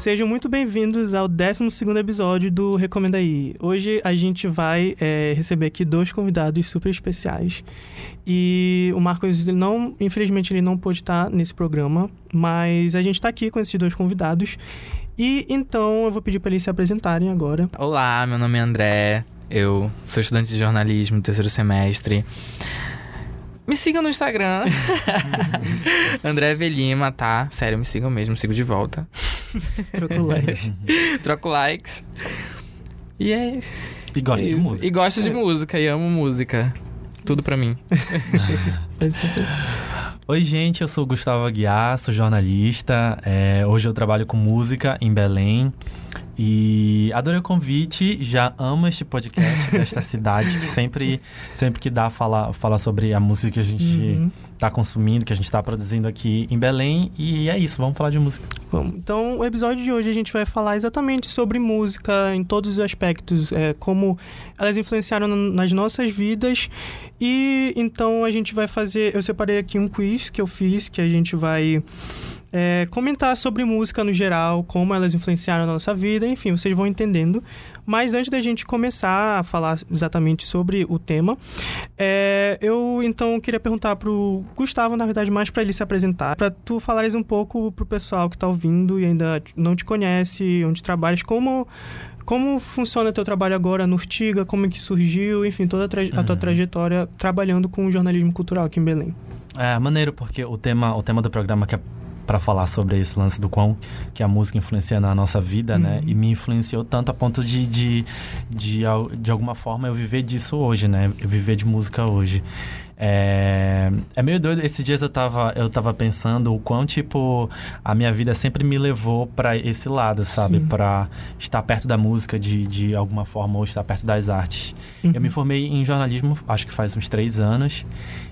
Sejam muito bem-vindos ao 12 episódio do Recomenda Aí. Hoje a gente vai é, receber aqui dois convidados super especiais. E o Marcos, ele não, infelizmente, ele não pôde estar nesse programa, mas a gente está aqui com esses dois convidados. E então eu vou pedir para eles se apresentarem agora. Olá, meu nome é André, eu sou estudante de jornalismo, terceiro semestre. Me sigam no Instagram. André Velima, tá? Sério, me sigam mesmo, sigo de volta. Troco likes. Troco likes. E é. E gosta de isso. música. E gosto de música, e amo música. Tudo pra mim. Oi, gente, eu sou o Gustavo Aguiar, sou jornalista. É, hoje eu trabalho com música em Belém. E adorei o convite, já amo este podcast desta cidade, que sempre, sempre que dá fala, fala sobre a música que a gente Uhum. está consumindo, que a gente está produzindo aqui em Belém. E é isso, vamos falar de música. Vamos. Então, o episódio de hoje a gente vai falar exatamente sobre música em todos os aspectos, é, como elas influenciaram na- nas nossas vidas. E então a gente vai fazer. Eu separei aqui um quiz que eu fiz, que a gente vai. É, comentar sobre música no geral, como elas influenciaram na nossa vida, enfim, vocês vão entendendo. Mas antes da gente começar a falar exatamente sobre o tema, é, eu então queria perguntar pro Gustavo, na verdade, mais para ele se apresentar, para tu falares um pouco pro pessoal que tá ouvindo e ainda não te conhece, onde trabalhas, como como funciona teu trabalho agora no Urtiga, como é que surgiu, enfim, toda a, traje- a tua trajetória trabalhando com o jornalismo cultural aqui em Belém. É maneiro, porque o tema, o tema do programa que é para falar sobre esse lance do quão que a música influencia na nossa vida, né? Uhum. E me influenciou tanto a ponto de, de, de, de alguma forma, eu viver disso hoje, né? Eu viver de música hoje. É, é meio doido. Esses dias eu tava, eu tava pensando o quão, tipo, a minha vida sempre me levou para esse lado, sabe? Sim. Para estar perto da música de, de alguma forma ou estar perto das artes. Uhum. Eu me formei em jornalismo, acho que faz uns três anos.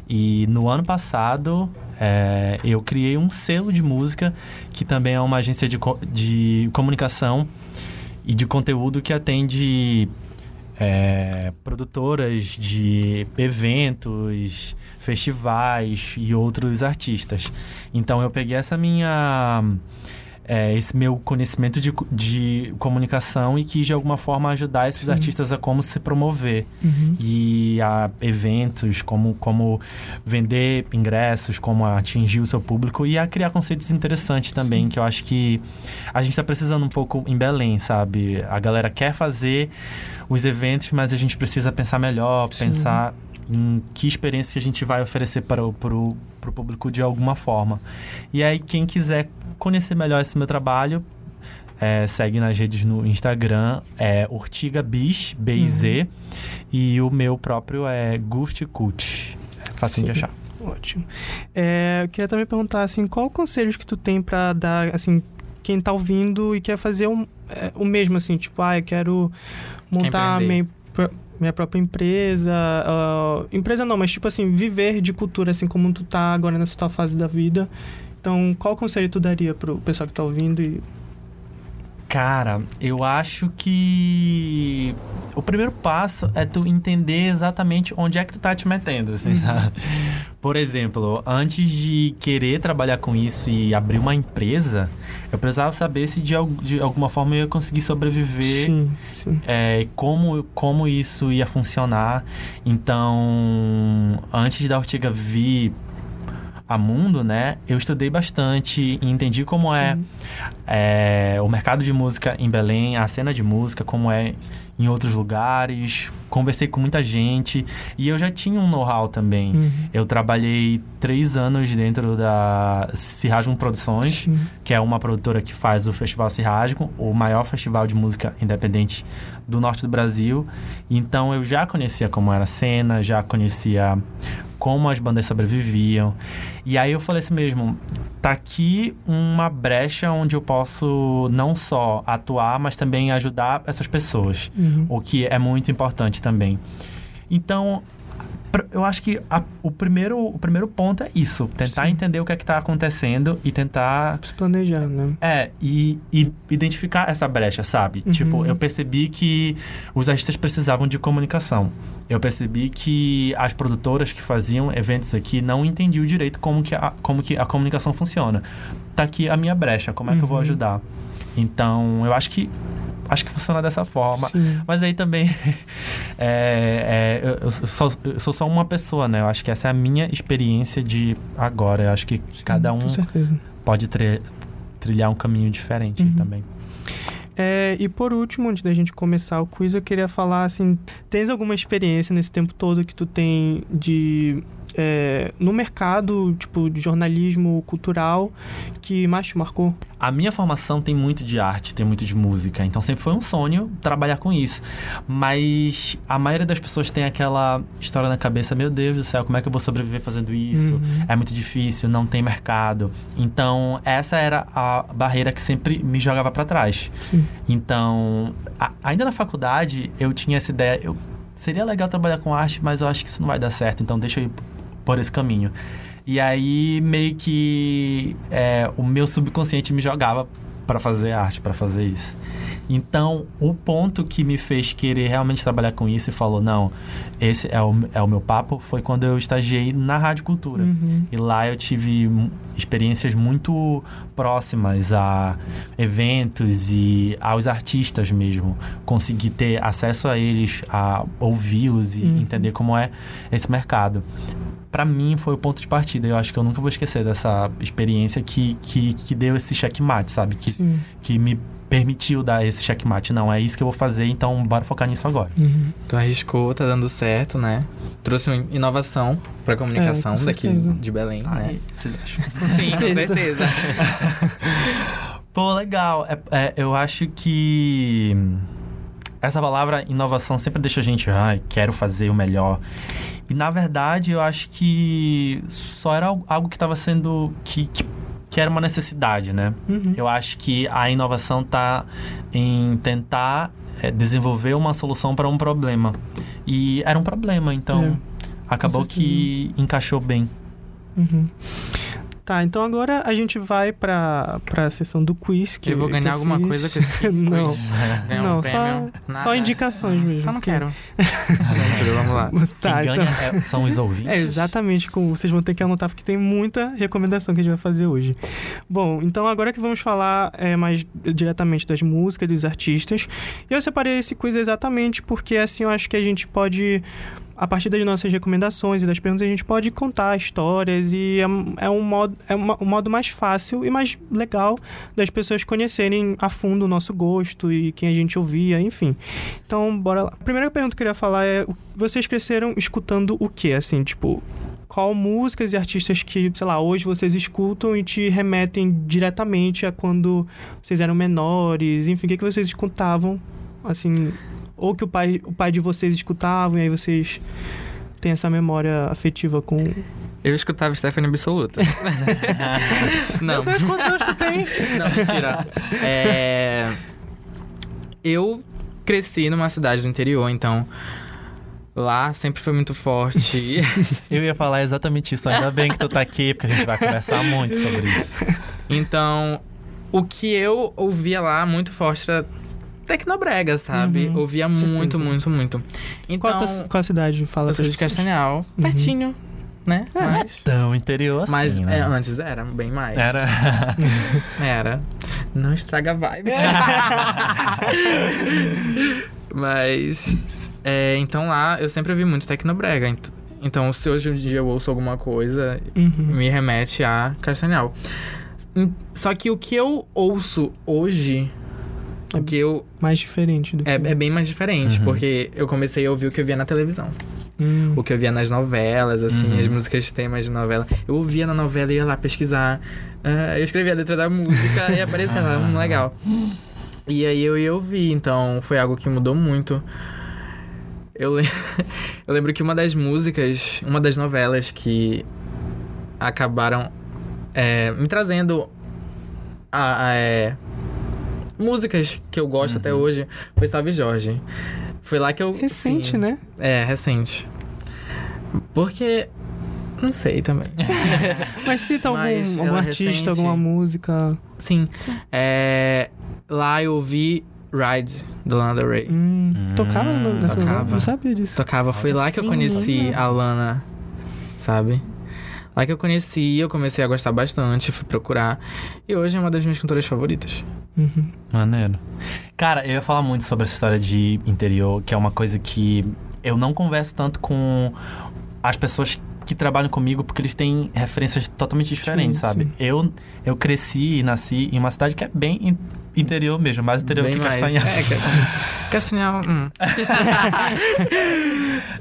E no ano passado, é, eu criei um selo de música, que também é uma agência de, de comunicação e de conteúdo que atende é, produtoras de eventos, festivais e outros artistas. Então eu peguei essa minha. É, esse meu conhecimento de, de comunicação e quis de alguma forma ajudar esses Sim. artistas a como se promover Uhum. e a eventos, como, como vender ingressos, como atingir o seu público e a criar conceitos interessantes também, Sim. que eu acho que a gente está precisando um pouco em Belém, sabe? A galera quer fazer os eventos, mas a gente precisa pensar melhor, Sim. pensar em que experiência que a gente vai oferecer para o pro, pro público de alguma forma. E aí, quem quiser conhecer melhor esse meu trabalho, é, segue nas redes no Instagram, é Ortiga Bis, B-I-Z, e o meu próprio é Gusti Cult. É de Sim. achar. Ótimo. É, eu queria também perguntar, assim, qual conselhos que tu tem pra dar, assim, quem tá ouvindo e quer fazer um, é, o mesmo, assim, tipo, ah, eu quero montar minha, minha própria empresa, ah, empresa não, mas tipo assim, viver de cultura, assim, como tu tá agora nessa tua fase da vida. Então, qual conselho tu daria pro pessoal que tá ouvindo e... Cara, eu acho que o primeiro passo é tu entender exatamente onde é que tu tá te metendo, assim, sabe? Por exemplo, antes de querer trabalhar com isso e abrir uma empresa, eu precisava saber se de, de alguma forma eu ia conseguir sobreviver Sim, sim. é, como, como isso ia funcionar. Então, antes da Ortiga vir a mundo, né, eu estudei bastante e entendi como é, é, o mercado de música em Belém, a cena de música, como é em outros lugares. Conversei com muita gente e eu já tinha um know-how também. Uhum. Eu trabalhei três anos dentro da Cirrasmo Produções, Sim. que é uma produtora que faz o Festival Cirrasgo, o maior festival de música independente do norte do Brasil. Então eu já conhecia como era a cena, já conhecia como as bandas sobreviviam. E aí eu falei assim mesmo, tá aqui uma brecha onde eu posso não só atuar, mas também ajudar essas pessoas, Uhum. o que é muito importante também. Então, eu acho que a- o, primeiro, o primeiro ponto é isso, tentar Sim. entender o que é que tá acontecendo e tentar Se planejar, né? é, e, e identificar essa brecha, sabe? Uhum. Tipo, eu percebi que os artistas precisavam de comunicação. Eu percebi que as produtoras que faziam eventos aqui não entendiam direito como que a, como que a comunicação funciona. Tá aqui a minha brecha, como é que eu vou Uhum. ajudar? Então, eu acho que acho que funciona dessa forma. Sim. Mas aí também é, é, eu, eu sou, eu sou só uma pessoa, né? Eu acho que essa é a minha experiência de agora. Eu acho que cada um pode tri- trilhar um caminho diferente Uhum. também. É, e por último, antes da gente começar o quiz, eu queria falar assim: tens alguma experiência nesse tempo todo que tu tem de. É, no mercado, tipo, de jornalismo cultural que mais te marcou? A minha formação tem muito de arte, tem muito de música, então sempre foi um sonho trabalhar com isso. Mas a maioria das pessoas tem aquela história na cabeça: meu Deus do céu, como é que eu vou sobreviver fazendo isso? Uhum. É muito difícil, não tem mercado. Então, essa era a barreira que sempre me jogava pra trás. Sim. Então, a- ainda na faculdade, eu tinha essa ideia. Eu, seria legal trabalhar com arte, mas eu acho que isso não vai dar certo, então deixa eu ir por esse caminho. E aí, meio que é, o meu subconsciente me jogava pra fazer arte, pra fazer isso. Então, o ponto que me fez querer realmente trabalhar com isso e falou: não, esse é o, é o meu papo, foi quando eu estagiei na Rádio Cultura. Uhum. E lá eu tive experiências muito próximas a eventos e aos artistas mesmo. Consegui ter acesso a eles, a ouvi-los e Uhum. entender como é esse mercado. Pra mim foi o ponto de partida. Eu acho que eu nunca vou esquecer dessa experiência que, que, que deu esse checkmate, sabe? Que, Sim. que me permitiu dar esse checkmate. Não, é isso que eu vou fazer, então bora focar nisso agora. Uhum. Tu arriscou, tá dando certo, né? Trouxe uma inovação pra comunicação É, com daqui de Belém, né? Aí, vocês acham? Sim, com certeza. Pô, legal. É- é, eu acho que essa palavra inovação sempre deixa a gente, ai, quero fazer o melhor. E na verdade, eu acho que só era algo- que estava sendo que, que, que era uma necessidade, né? Uhum. Eu acho que a inovação tá em tentar é, desenvolver uma solução para um problema. E era um problema, então É, acabou que encaixou bem. Uhum. Tá, então agora a gente vai pra, pra sessão do quiz. Que, eu vou ganhar que alguma fiz. coisa com esse Não. Ganhar um Não, só- prêmio? Só Nada. indicações mesmo. Só não porque- quero. Vamos lá. Tá, Quem então. ganha é- são os ouvintes. É exatamente como vocês vão ter que anotar, porque tem muita recomendação que a gente vai fazer hoje. Bom, então agora que vamos falar é, mais diretamente das músicas, dos artistas. E eu separei esse quiz exatamente porque assim eu acho que a gente pode. A partir das nossas recomendações e das perguntas, a gente pode contar histórias e é, é um, modo, é uma- um modo mais fácil e mais legal das pessoas conhecerem a fundo o nosso gosto e quem a gente ouvia, enfim. Então, bora lá. A primeira pergunta que eu queria falar é: vocês cresceram escutando o quê? Assim, tipo, qual músicas e artistas que, sei lá, hoje vocês escutam e te remetem diretamente a quando vocês eram menores? Enfim, o que, que vocês escutavam? Assim, ou que o pai, o pai de vocês escutavam e aí vocês têm essa memória afetiva com. Eu escutava Stephanie Absoluta. não. Meu Deus, quantos anos tu tem? Não, mentira. É... Eu cresci numa cidade do interior, então lá sempre foi muito forte. Eu ia falar exatamente isso. Ainda bem que tu tá aqui, porque a gente vai conversar muito sobre isso. então, o que eu ouvia lá muito forte era Tecnobrega, sabe? Uhum, ouvia muito, muito, muito. Então, Qual, a tua- qual a cidade? Fala eu sou de. Castanhal, pertinho, né? Mas, Tão interior assim, mas né? é, antes era bem mais. Era. Era. Não estraga a vibe. Mas. é, então lá eu sempre ouvi muito Tecnobrega. Ent- Então, se hoje em dia eu ouço alguma coisa, Uhum. me remete a Castanhal. Só que o que eu ouço hoje. O que eu. Mais diferente do que. É, é bem mais diferente, Uhum. porque eu comecei a ouvir o que eu via na televisão. Hum. O que eu via nas novelas, assim, Uhum. as músicas temas de novela. Eu ouvia na novela e ia lá pesquisar. Ah, eu escrevia a letra da música e aparecia lá, hum, legal. E aí eu ia ouvir, então foi algo que mudou muito. Eu, le- eu lembro que uma das músicas, uma das novelas que acabaram é, me trazendo a, a, é, músicas que eu gosto até Uhum. hoje foi Salve Jorge. Foi lá que eu. Recente, sim, né? é, recente. Porque. Não sei também. Mas cita algum, Mas algum é artista, recente. alguma música. Sim. É, lá eu ouvi Ride, do Lana Del Rey. Hum, Hum, tocava no- nessa tocava. Não sabia disso. Tocava, foi lá que eu Sim. conheci a Lana, sabe? Lá que eu conheci, eu comecei a gostar bastante, fui procurar. E hoje é uma das minhas cantoras favoritas. Uhum. Maneiro. Cara, eu ia falar muito sobre essa história de interior, que é uma coisa que eu não converso tanto com as pessoas que trabalham comigo porque eles têm referências totalmente diferentes, Sim, sabe? sim. Eu, eu cresci e nasci em uma cidade que é bem interior mesmo, mais interior Bem que mais. Castanhal. É, Ca- Castanhal. hum.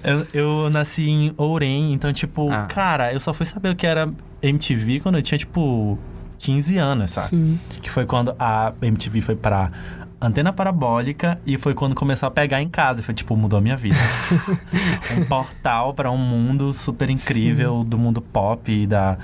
Eu, eu nasci em Ourém, então, tipo, Ah. cara, eu só fui saber o que era MTV quando eu tinha, tipo, 15 anos, sabe? Sim. Que foi quando a MTV foi pra antena parabólica e foi quando começou a pegar em casa. Foi, tipo, mudou a minha vida. um portal pra um mundo super incrível do mundo pop e da,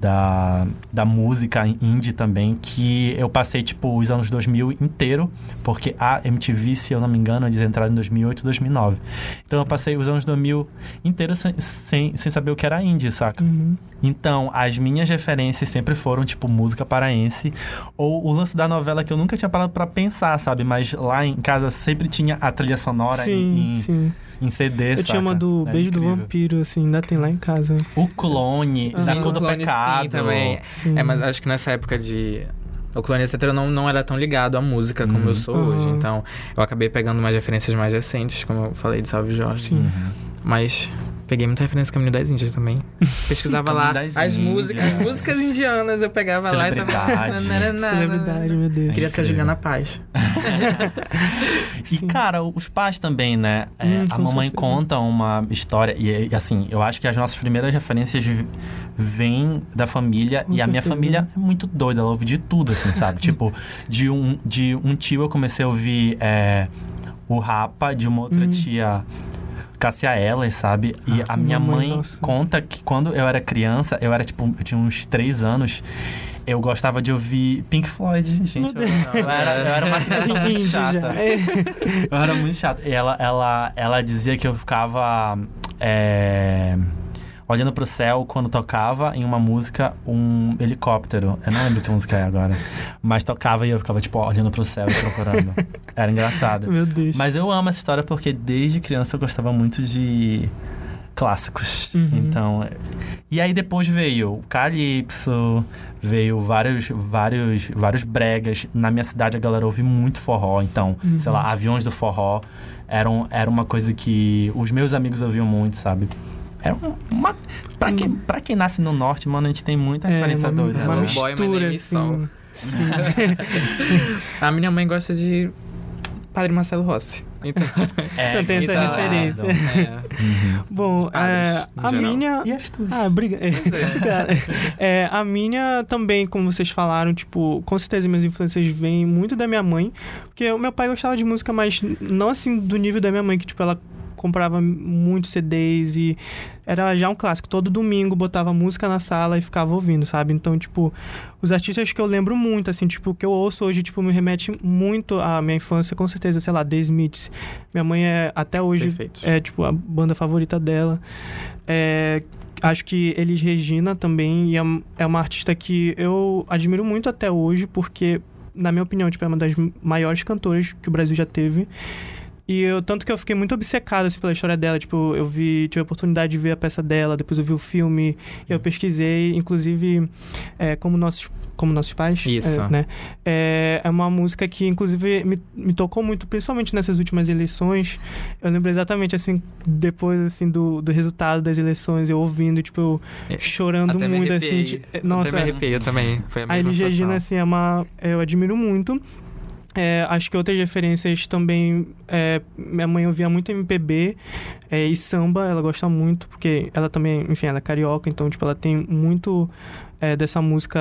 da, da música indie também, que eu passei, tipo, os anos 2000 inteiro, porque a MTV, se eu não me engano, eles entraram em 2008, 2009. Então eu passei os anos 2000 inteiros sem, sem, sem saber o que era indie, saca? Uhum. Então, as minhas referências sempre foram, tipo, música paraense. Ou o lance da novela que eu nunca tinha parado pra pensar, sabe? Mas lá em casa sempre tinha a trilha sonora Sim, em, sim. Em CD, Eu tinha uma saca? do É Beijo do incrível. Vampiro, assim, ainda tem lá em casa. O clone, Sim, da Sim, cor o do clone, pecado. Sim, também. Sim. É, mas acho que nessa época de. O Clone etc. eu não, não era tão ligado à música como Uhum. eu sou Uhum. hoje. Então, eu acabei pegando umas referências mais recentes, como eu falei de Salve Jorge. Sim. Uhum. Mas peguei muita referência do Caminho das Índias também. Pesquisava lá as músicas, as músicas indianas, eu pegava lá e tava. Celebridade. Celebridade, meu Deus. Queria ser. Juliana Paz. E, cara, os pais também, né? É, Hum, a mamãe certeza. conta uma história. E, assim, eu acho que as nossas primeiras referências vêm da família. Com e a minha certeza. família é muito doida. Ela ouve de tudo, assim, sabe? tipo, de um, de um tio eu comecei a ouvir é, o Rapa, de uma outra Hum. tia. Cassia Ellis, sabe? E Ah, a minha mãe nossa. conta que quando eu era criança, eu era tipo, eu tinha uns três anos, eu gostava de ouvir Pink Floyd, gente. Eu, Deus. eu era, eu era uma criança muito chata. É. Eu era muito chato. E ela, ela, ela dizia que eu ficava é, olhando pro céu quando tocava em uma música um helicóptero. Eu não lembro que música é agora. Mas tocava e eu ficava, tipo, olhando pro céu e procurando. Era engraçado. Meu Deus. Mas eu amo essa história porque desde criança eu gostava muito de clássicos. Uhum. Então. E aí depois veio o Calypso, veio vários, vários, vários bregas. Na minha cidade a galera ouve muito forró, então, Uhum. sei lá, aviões do forró eram, era uma coisa que os meus amigos ouviam muito, sabe? Um- uma. Pra quem, pra quem nasce no norte, mano, a gente tem muita É, referência uma, doida. uma né? mistura, assim. A minha mãe gosta de Padre Marcelo Rossi. Então, É, Então tem essa então, referência. é, Uhum. Bom, Os padres, é, a geral. minha... E as tuas? Ah, briga. Cara, é, a minha também, como vocês falaram, tipo, com certeza minhas influências vêm muito da minha mãe. Porque o meu pai gostava de música, mas não assim do nível da minha mãe, que, tipo, ela comprava muitos CDs e era já um clássico. Todo domingo botava música na sala e ficava ouvindo, sabe? Então, tipo, os artistas que eu lembro muito, assim, tipo, que eu ouço hoje, tipo, me remete muito à minha infância, com certeza, sei lá, The Smiths. Minha mãe é, até hoje, é, tipo, a banda favorita dela. É, acho que Elis Regina também e é, é uma artista que eu admiro muito até hoje, porque, na minha opinião, tipo, é uma das maiores cantoras que o Brasil já teve. E eu, tanto que eu fiquei muito obcecado assim, pela história dela. Tipo, eu vi, tive a oportunidade de ver a peça dela, depois eu vi o filme, eu pesquisei, inclusive, é, como nossos. Como nossos pais. Isso. É, né? é, é uma música que, inclusive, me, me tocou muito, principalmente nessas últimas eleições. Eu lembro exatamente, assim, depois, assim, do, do resultado das eleições, eu ouvindo, tipo, eu É, chorando Até me muito, assim. Até nossa, me arrepiei, eu também. Foi a a mesma Elis Regina, assim, é uma. Eu admiro muito. É, acho que outras referências também. é, minha mãe ouvia muito MPB é, e samba, ela gosta muito, porque ela também, enfim, ela é carioca, então, tipo, ela tem muito é, dessa música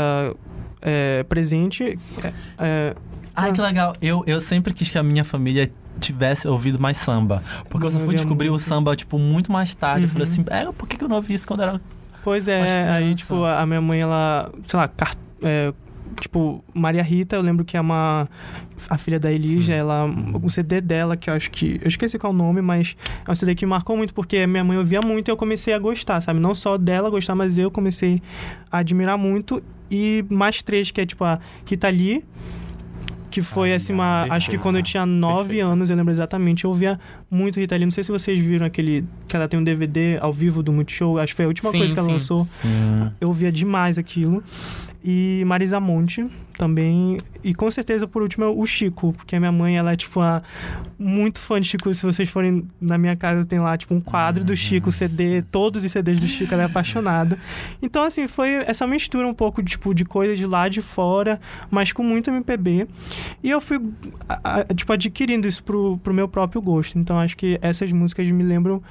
é, presente. É, Ai, que legal. Eu, eu sempre quis que a minha família tivesse ouvido mais samba. Porque eu só fui descobrir o muito. samba, tipo, muito mais tarde. Eu falei Uhum. assim, é, por que eu não ouvi isso quando era... Pois é, aí, tipo, a minha mãe, ela, sei lá, car- é, tipo, Maria Rita, eu lembro que é uma. A filha da Elisa, ela. Uhum. O CD dela, que eu acho que. Eu esqueci qual é o nome, mas é um CD que marcou muito, porque minha mãe ouvia muito e eu comecei a gostar, sabe? Não só dela gostar, mas eu comecei a admirar muito. E mais três, que é tipo a Rita Lee, Que foi Ai, assim uma. perfeito. Acho que quando eu tinha 9 Perfeito. anos, eu lembro exatamente, eu ouvia muito Rita Lee. Não sei se vocês viram aquele. Que ela tem um DVD ao vivo do Multishow. Acho que foi a última Sim, coisa que ela sim. lançou. Sim. Eu ouvia demais aquilo. E Marisa Monte também. E com certeza, por último, é o Chico. Porque a minha mãe, ela é, tipo, uma, muito fã de Chico. Se vocês forem na minha casa, tem lá, tipo, um quadro do Chico, CD, todos os CDs do Chico, ela é apaixonada. Então, assim, foi essa mistura um pouco, tipo, de coisa de lá de fora, mas com muito MPB. E eu fui, a- a- tipo, adquirindo isso pro, pro meu próprio gosto. Então, acho que essas músicas me lembram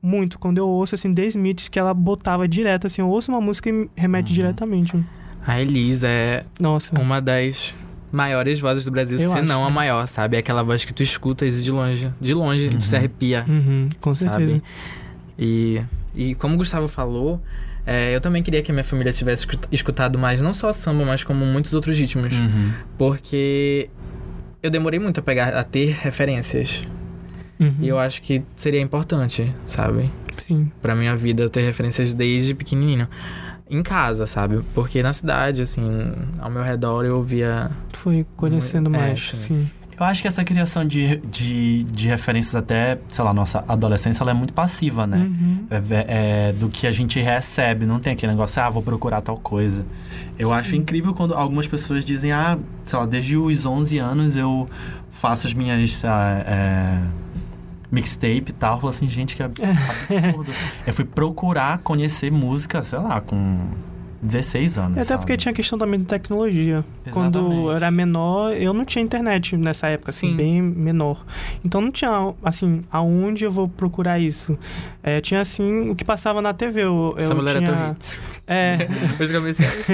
muito. Quando eu ouço, assim, The Smiths, que ela botava direto, assim, eu ouço uma música e me remete Uhum. diretamente. A Elisa é Nossa. uma das maiores vozes do Brasil, Eu se acho, não a né? maior, sabe? É aquela voz que tu escutas de longe, de longe, e tu se Uhum. arrepia, Uhum, com certeza. sabe? E, e como o Gustavo falou, é, eu também queria que a minha família tivesse escut- escutado mais, não só samba, mas como muitos outros ritmos. Uhum. Porque eu demorei muito a pegar, a ter referências. Uhum, E eu acho que seria importante, sabe? Sim. Pra minha vida eu ter referências desde pequenininho. Em casa, sabe? Porque na cidade, assim, ao meu redor eu ouvia. Foi conhecendo Muito- é, mais, sim. sim. Eu acho que essa criação de, de, de referências até, sei lá, nossa adolescência, ela é muito passiva, né? Uhum. É, é do que a gente recebe, não tem aquele negócio, ah, vou procurar tal coisa. Eu acho incrível quando algumas pessoas dizem, ah, sei lá, desde os 11 anos eu faço as minhas lá, é, mixtape e tal. Eu falo assim, gente, que ab- absurdo. eu fui procurar conhecer música, sei lá, com 16 anos. E até sabe? porque tinha a questão também de tecnologia. Quando Exatamente. eu era menor, eu não tinha internet nessa época, assim, Sim. bem menor. Então não tinha, assim, aonde eu vou procurar isso? É, tinha, assim, o que passava na TV. Eu, eu Essa mulher tinha... é hits. É, Os comerciais.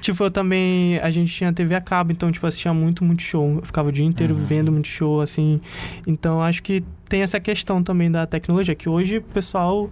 tipo, eu também... A gente tinha TV a cabo, então, tipo, assistia muito, muito show. Eu ficava o dia inteiro Uhum. vendo muito show, assim. Então, acho que tem essa questão também da tecnologia, que hoje o pessoal...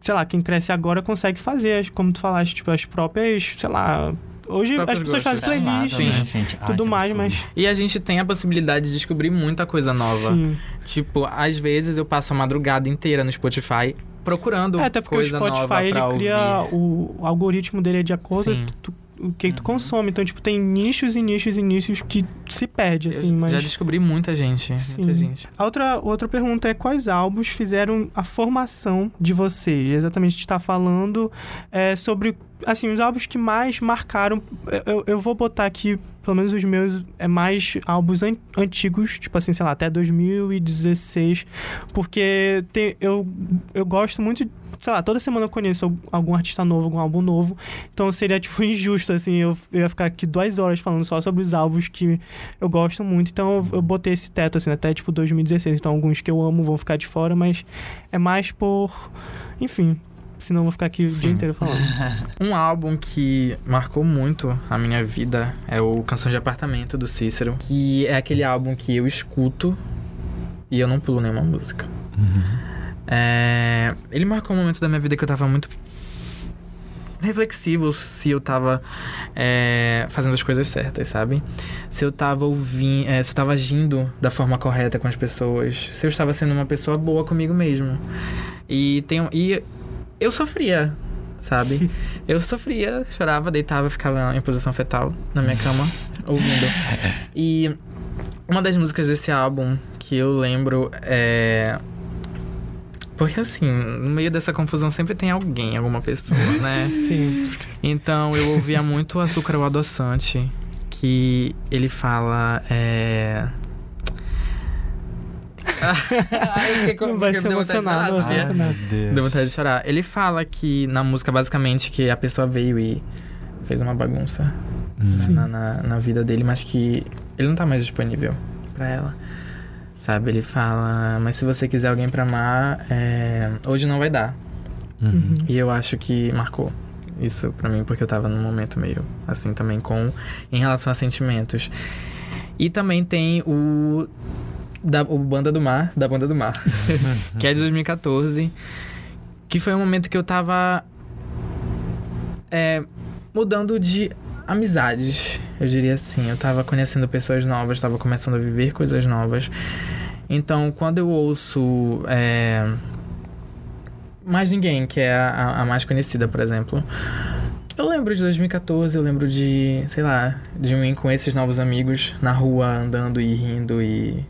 Sei lá, quem cresce agora consegue fazer, as- como tu falaste, tipo, as próprias, sei lá... Hoje as pessoas fazem playlist, Sim. né, gente? Ai, tudo que mais, mas... E a gente tem a possibilidade de descobrir muita coisa nova. Sim. Tipo, às vezes eu passo a madrugada inteira no Spotify procurando É, até porque coisa o Spotify nova ele cria ouvir. o, o algoritmo dele é de acordo Sim. tu- o que tu consome. Então, tipo, tem nichos e nichos e nichos que se perde, assim, Eu mas. Já descobri muita gente. Muita Sim. gente. A outra, outra pergunta é quais álbuns fizeram a formação de vocês? Exatamente, a gente está falando é, sobre, assim, os álbuns que mais marcaram. Eu, eu vou botar aqui, pelo menos os meus, é mais álbuns an- antigos, tipo assim, sei lá, até 2016, porque tem, eu, eu gosto muito, sei lá, toda semana eu conheço algum artista novo, algum álbum novo, então seria, tipo, injusto, assim, eu, eu ia ficar aqui duas horas falando só sobre os álbuns que eu gosto muito, então eu, eu botei esse teto, assim, até, tipo, 2016, então alguns que eu amo vão ficar de fora, mas é mais por, enfim, senão eu vou ficar aqui o dia Sim. inteiro falando. Um álbum que marcou muito a minha vida é o Canção de Apartamento do Cícero, que é aquele álbum que eu escuto e eu não pulo nenhuma música. Uhum. É, Ele marcou um momento da minha vida que eu tava muito reflexivo se eu tava é, fazendo as coisas certas, sabe? Se eu tava ouvindo, se eu tava agindo da forma correta com as pessoas, se eu estava sendo uma pessoa boa comigo mesmo. E tem e eu sofria, sabe? Eu sofria, chorava, deitava, ficava em posição fetal na minha cama ouvindo. E uma das músicas desse álbum que eu lembro é porque assim, no meio dessa confusão sempre tem alguém, alguma pessoa, né? Sim. Então eu ouvia muito Açúcar o Adoçante, que ele fala. É... Ai, com- Vai porque se deu vontade de emocionar, chorar, sabia? Deu vontade de chorar. Ele fala que na música, basicamente, que a pessoa veio e fez uma bagunça Hum. na, na, na vida dele, mas que ele não tá mais disponível pra ela. Sabe? Ele fala, mas se você quiser alguém pra amar, é, hoje não vai dar. Uhum. E eu acho que marcou isso pra mim, porque eu tava num momento meio assim também com em relação a sentimentos. E também tem o da o Banda do Mar, da Banda do Mar, que é de 2014, que foi um momento que eu tava é, mudando de amizades, eu diria assim. Eu tava conhecendo pessoas novas, tava começando a viver coisas novas. Então, quando eu ouço é, mais ninguém, que é a, a mais conhecida, por exemplo. Eu lembro de 2014, eu lembro de, sei lá, de mim com esses novos amigos na rua andando e rindo e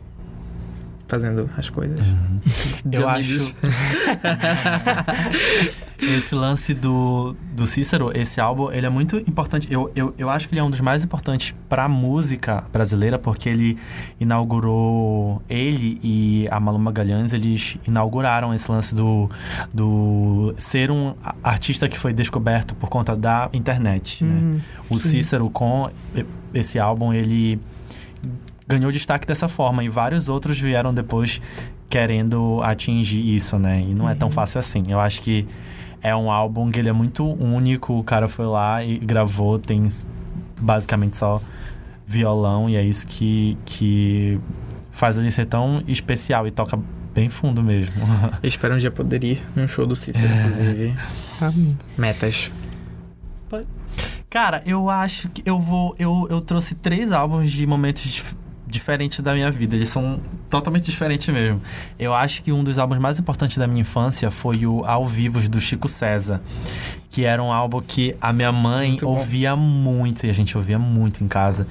fazendo as coisas. Uhum. Eu amigos. acho. esse lance do, do Cícero, esse álbum, ele é muito importante. Eu, eu, eu acho que ele é um dos mais importantes pra música brasileira, porque ele inaugurou. Ele e a Malu Magalhães, eles inauguraram esse lance do, do ser um artista que foi descoberto por conta da internet. Né? Uhum. O. Cícero, com esse álbum, ele ganhou destaque dessa forma e vários outros vieram depois querendo atingir isso, né? E não é tão Uhum. fácil assim. Eu acho que é um álbum que ele é muito único. O cara foi lá e gravou, tem basicamente só violão e é isso que, que faz ele ser tão especial e toca bem fundo mesmo. Eu espero um dia poder ir num show do Cícero, inclusive. Amém. Metas. Cara, eu acho que eu vou. Eu, eu trouxe três álbuns de momentos dif- diferentes da minha vida. Eles são totalmente diferentes mesmo. Eu acho que um dos álbuns mais importantes da minha infância foi o Ao Vivos do Chico César. Que era um álbum que a minha mãe Muito bom. ouvia muito e a gente ouvia muito em casa.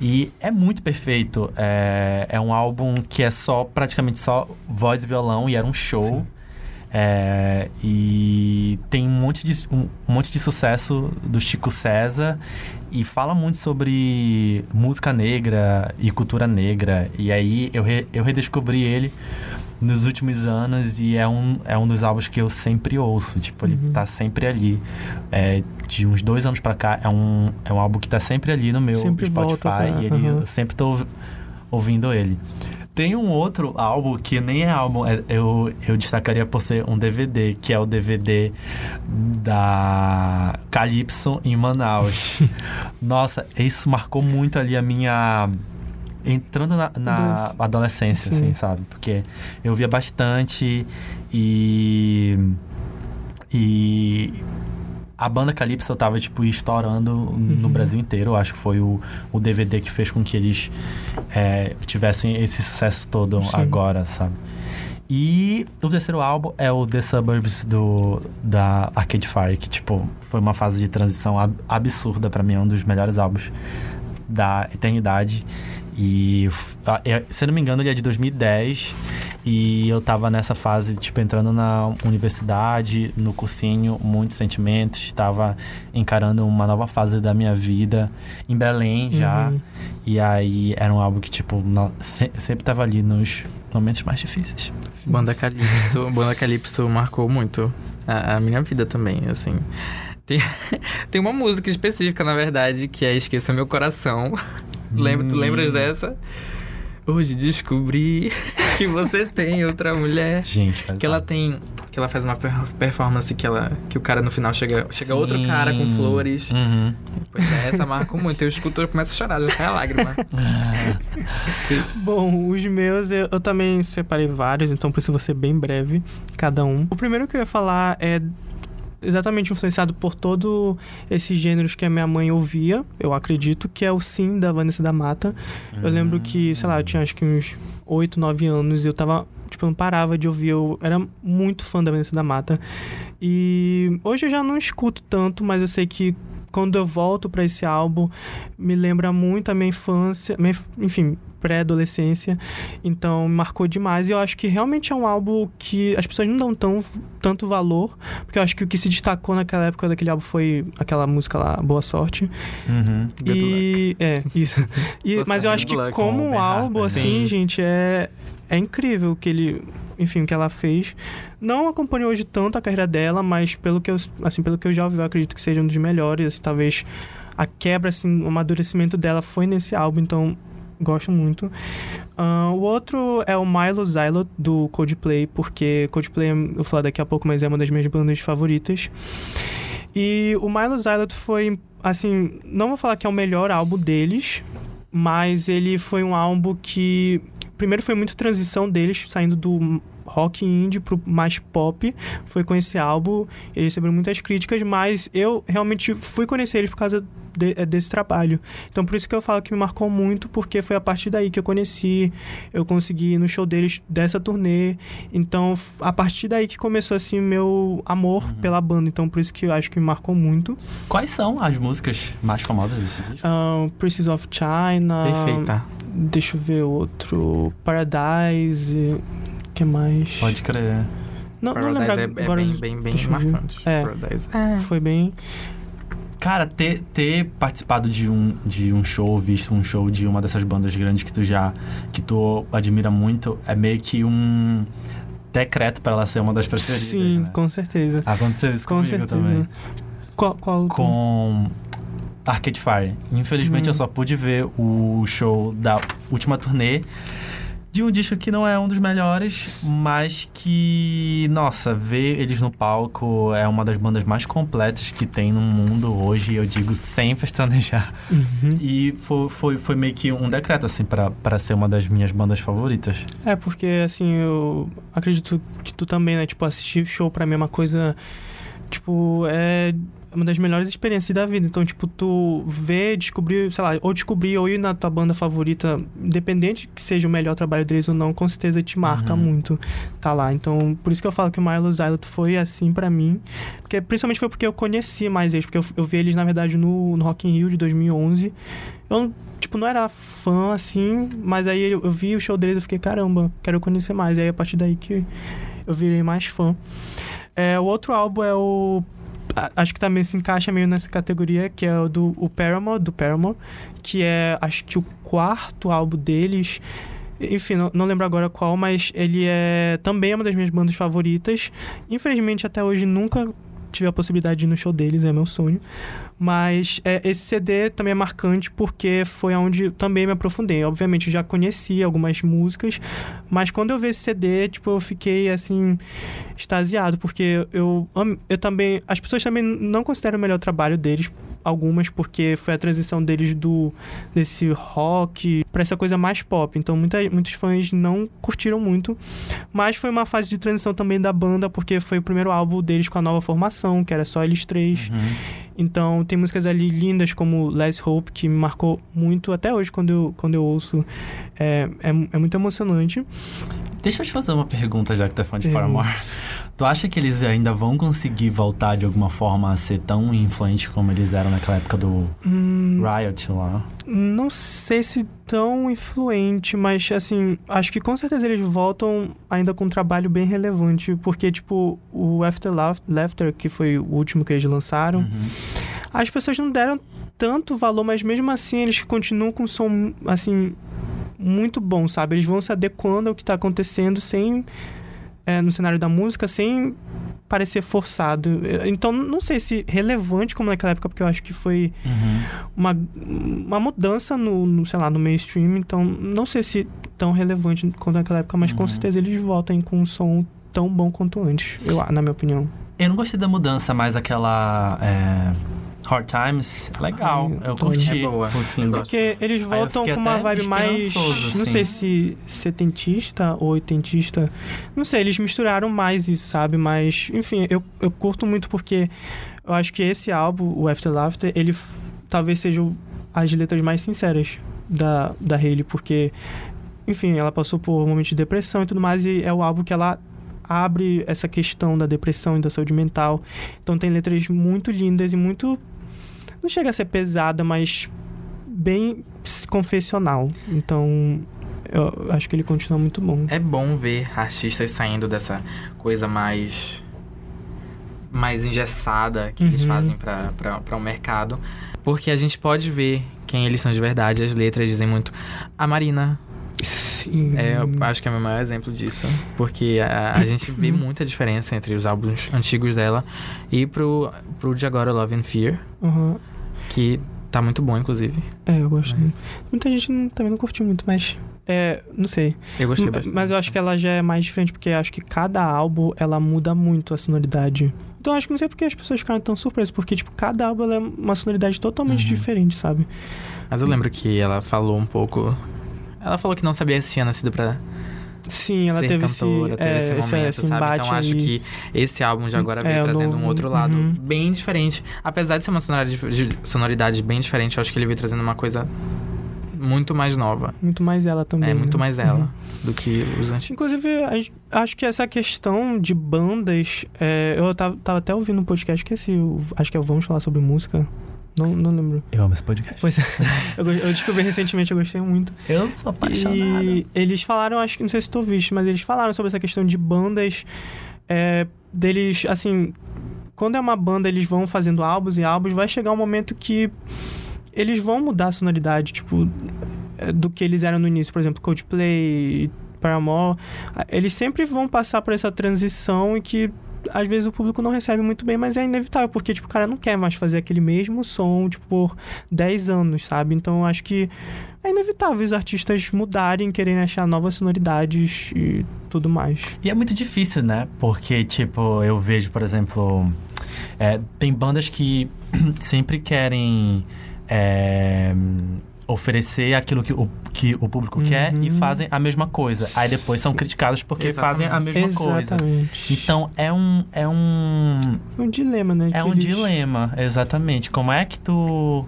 E é muito perfeito. É, é um álbum que é só, praticamente só voz e violão e era um show. É, e tem um monte, de, um, um monte de sucesso do Chico César e fala muito sobre música negra e cultura negra. E aí eu, re- eu redescobri ele nos últimos anos e é um, é um dos álbuns que eu sempre ouço. Tipo, ele Uhum. tá sempre ali. É, de uns dois anos pra cá, é um, é um álbum que tá sempre ali no meu Sempre Spotify pra- e ele, aham. eu sempre tô ouvi- ouvindo ele. Tem um outro álbum que nem é álbum, é- eu, eu destacaria por ser um DVD, que é o DVD da Calypso em Manaus. Nossa, isso marcou muito ali a minha. Entrando na, na adolescência, Sim. assim, sabe? Porque eu via bastante e. E. A banda Calypso tava, tipo, estourando no Uhum. Brasil inteiro. Eu acho que foi o, o DVD que fez com que eles é, tivessem esse sucesso todo Sim. agora, sabe? E o terceiro álbum é o The Suburbs do, da Arcade Fire, que, tipo, foi uma fase de transição ab- absurda pra mim. É um dos melhores álbuns da eternidade. E, é- se não me engano, ele é de 2010. E eu tava nessa fase, tipo, entrando na universidade, no cursinho, muitos sentimentos. Tava encarando uma nova fase da minha vida em Belém já. Uhum. E aí era um álbum que, tipo, no- se- sempre tava ali nos momentos mais difíceis. Banda Calypso, Banda Calypso marcou muito a, a minha vida também, assim. Tem, tem uma música específica, na verdade, que é Esqueça Meu Coração. Lembra, tu lembras Hum. dessa? Hoje descobri que você tem outra mulher. Gente, Que ela tem. Que ela faz uma per- performance que ela. Que o cara no final chega. Chega outro cara com flores. Uhum. Pois é, essa marcou muito. Eu escuto, eu começo a chorar, já sai a lágrima. Bom, os meus eu, eu também separei vários, então por isso eu vou ser bem breve, cada um. O primeiro que eu queria falar é exatamente influenciado por todo esses gêneros que a minha mãe ouvia, eu acredito, que é o Sim da Vanessa da Mata. Eu lembro que, sei lá, eu tinha acho que uns 8, 9 anos e eu tava. Tipo, eu não parava de ouvir. Eu era muito fã da Vanessa da Mata. E hoje eu já não escuto tanto, mas eu sei que quando eu volto pra esse álbum, me lembra muito a minha infância, minha, enfim, pré-adolescência. Então, marcou demais. E eu acho que realmente é um álbum que as pessoas não dão tão, tanto valor. Porque eu acho que o que se destacou naquela época daquele álbum foi aquela música lá, Boa Sorte. Uhum. E. É, isso. E, mas eu acho que luck, como com o um álbum, Harper, assim, Sim. gente, é. É incrível o que ele. Enfim, o que ela fez. Não acompanho hoje tanto a carreira dela, mas pelo que eu, assim, pelo que eu já ouvi, eu acredito que seja um dos melhores. Talvez a quebra, assim, o amadurecimento dela foi nesse álbum, então gosto muito. Ah, o outro é o Milo Xylot, do Coldplay, porque Coldplay, eu vou falar daqui a pouco, mas é uma das minhas bandas favoritas. E o Milo Xylot foi, assim, não vou falar que é o melhor álbum deles, mas ele foi um álbum que. Primeiro foi muito transição deles, saindo do rock indie pro mais pop. Foi com esse álbum, eles receberam muitas críticas, mas eu realmente fui conhecer eles por causa de, é, desse trabalho. Então por isso que eu falo que me marcou muito, porque foi a partir daí que eu conheci, eu consegui ir no show deles dessa turnê. Então a partir daí que começou assim meu amor uhum. pela banda. Então por isso que eu acho que me marcou muito. Quais são as músicas mais famosas desse disco? Um, Princess of China. Perfeita. Deixa eu ver outro. Paradise. que mais? Pode crer. Não, Paradise não lembro é, agora. é bem, bem, bem marcante. É, Paradise. é. Foi bem. Cara, ter, ter participado de um, de um show, visto um show de uma dessas bandas grandes que tu já que tu admira muito, é meio que um decreto para ela ser uma das preferidas. Sim, né? com certeza. Aconteceu isso Com comigo certeza. também. Qual, qual Com Arcade Fire. Infelizmente Hum. eu só pude ver o show da última turnê de um disco que não é um dos melhores, mas que, nossa, ver eles no palco é uma das bandas mais completas que tem no mundo hoje, eu digo sem pestanejar. Uhum. E foi, foi, foi meio que um decreto, assim, pra ser uma das minhas bandas favoritas. É, porque assim, eu acredito que tu também, né? Tipo, assistir show pra mim é uma coisa. Tipo, é uma das melhores experiências da vida. Então, tipo, tu ver, descobrir, sei lá, ou descobrir ou ir na tua banda favorita, independente que seja o melhor trabalho deles ou não, com certeza te marca Uhum. muito tá lá. Então, por isso que eu falo que o Milo Xylot foi assim pra mim. Porque, principalmente foi porque eu conheci mais eles, porque eu, eu vi eles, na verdade, no, no Rock in Rio de 2011. Eu, tipo, não era fã, assim, mas aí eu, eu vi o show deles e fiquei, caramba, quero conhecer mais. E aí, a partir daí que eu virei mais fã. É, o outro álbum é o... Acho que também se encaixa meio nessa categoria, que é o do o Paramore, do Paramore, que é, acho que o quarto álbum deles... Enfim, não, não lembro agora qual, mas ele é também uma das minhas bandas favoritas. Infelizmente, até hoje, nunca tive a possibilidade de ir no show deles, é meu sonho. Mas é, esse CD também é marcante porque foi onde também me aprofundei. Obviamente, eu já conhecia algumas músicas, mas quando eu vi esse CD, tipo, eu fiquei, assim, extasiado. Porque eu, eu também... As pessoas também não consideram o melhor trabalho deles, algumas, porque foi a transição deles do desse rock pra essa coisa mais pop. Então, muita, muitos fãs não curtiram muito. Mas foi uma fase de transição também da banda, porque foi o primeiro álbum deles com a nova formação, que era só eles três. Então, tem músicas ali lindas como Last Hope, que me marcou muito até hoje quando eu, quando eu ouço. É, é, é muito emocionante. Deixa eu te fazer uma pergunta, já que tu é fã de. Paramore. Tu acha que eles ainda vão conseguir voltar de alguma forma a ser tão influentes como eles eram naquela época do Hum, Riot lá? não sei se tão influente, mas assim, acho que com certeza eles voltam ainda com um trabalho bem relevante, porque tipo, o After Laugh- Laughter, que foi o último que eles lançaram, Uhum. as pessoas não deram tanto valor, mas mesmo assim eles continuam com um som, assim, muito bom, sabe? Eles vão se adequando ao que tá acontecendo sem... é, no cenário da música, sem parecer forçado. Então, não sei se relevante como naquela época, porque eu acho que foi Uhum. uma, uma mudança no, no, sei lá, no mainstream. Então, não sei se tão relevante quanto naquela época, mas com Uhum. certeza eles voltam com um som tão bom quanto antes, eu, na minha opinião. Eu não gostei da mudança, mas aquela é, Hard Times é legal. Ai, eu curti É boa. o single. Porque eles voltam com uma vibe mais. esperançoso, Não assim. sei se setentista ou oitentista. Não sei, eles misturaram mais isso, sabe? Mas, enfim, eu, eu curto muito porque eu acho que esse álbum, o After Laughter, ele talvez seja as letras mais sinceras da, da Hayley, porque, enfim, ela passou por momentos de depressão e tudo mais, e é o álbum que ela abre essa questão da depressão e da saúde mental. Então tem letras muito lindas e muito. Não chega a ser pesada, mas bem confessional. Então, eu acho que ele continua muito bom. É bom ver artistas saindo dessa coisa mais. mais engessada que eles Uhum. fazem pra, pra, pra um mercado. Porque a gente pode ver quem eles são de verdade. As letras dizem muito. A Marina, Sim. é, eu acho que é o meu maior exemplo disso. Porque a, a gente vê muita diferença entre os álbuns antigos dela e pro, pro de agora, Love and Fear, Uhum. que tá muito bom, inclusive. É, eu gosto. Muito. Muita gente não- também não curtiu muito, mas. É, não sei. Eu gostei bastante. Mas eu acho que ela já é mais diferente, porque acho que cada álbum ela muda muito a sonoridade. Então acho que não sei porque as pessoas ficaram tão surpresas, porque, tipo, cada álbum é uma sonoridade totalmente Uhum. diferente, sabe? Mas eu lembro que ela falou um pouco. Ela falou que não sabia se tinha nascido pra, Sim, ela ser teve cantora, esse, teve é, esse esse, momento, esse sabe? embate Então acho que esse álbum de agora veio É, trazendo novo. um outro lado Uhum. bem diferente. Apesar de ser uma sonoridade, de- sonoridade bem diferente, eu acho que ele veio trazendo uma coisa muito mais nova. Muito mais ela também. é né? muito mais ela Uhum. do que os antigos. Inclusive, acho que essa questão de bandas. é, eu tava, tava até ouvindo um podcast que esse. o- Acho que é o Vamos Falar sobre Música. Não, não lembro. Eu amo esse podcast. Pois é. Eu, descobri recentemente, eu gostei muito. Eu sou E eles falaram, acho que não sei se tu viste, mas eles falaram sobre essa questão de bandas. é, deles, assim. Quando é uma banda, eles vão fazendo álbuns e álbuns, vai chegar um momento que eles vão mudar a sonoridade, tipo, é, do que eles eram no início. Por exemplo, Coldplay, Paramore. Eles sempre vão passar por essa transição e que às vezes o público não recebe muito bem, mas é inevitável, porque, tipo, o cara não quer mais fazer aquele mesmo som, tipo, por 10 anos, sabe? Então, acho que é inevitável os artistas mudarem, quererem achar novas sonoridades e tudo mais. E é muito difícil, né? Porque, tipo, eu vejo, por exemplo, é, tem bandas que sempre querem é, oferecer aquilo que o, que o público quer e Uhum. fazem a mesma coisa. Aí depois são criticados porque fazem a Exatamente. mesma coisa. Exatamente. Então é um. É um. É um dilema, né? É um eles- dilema, exatamente. Como é que tu.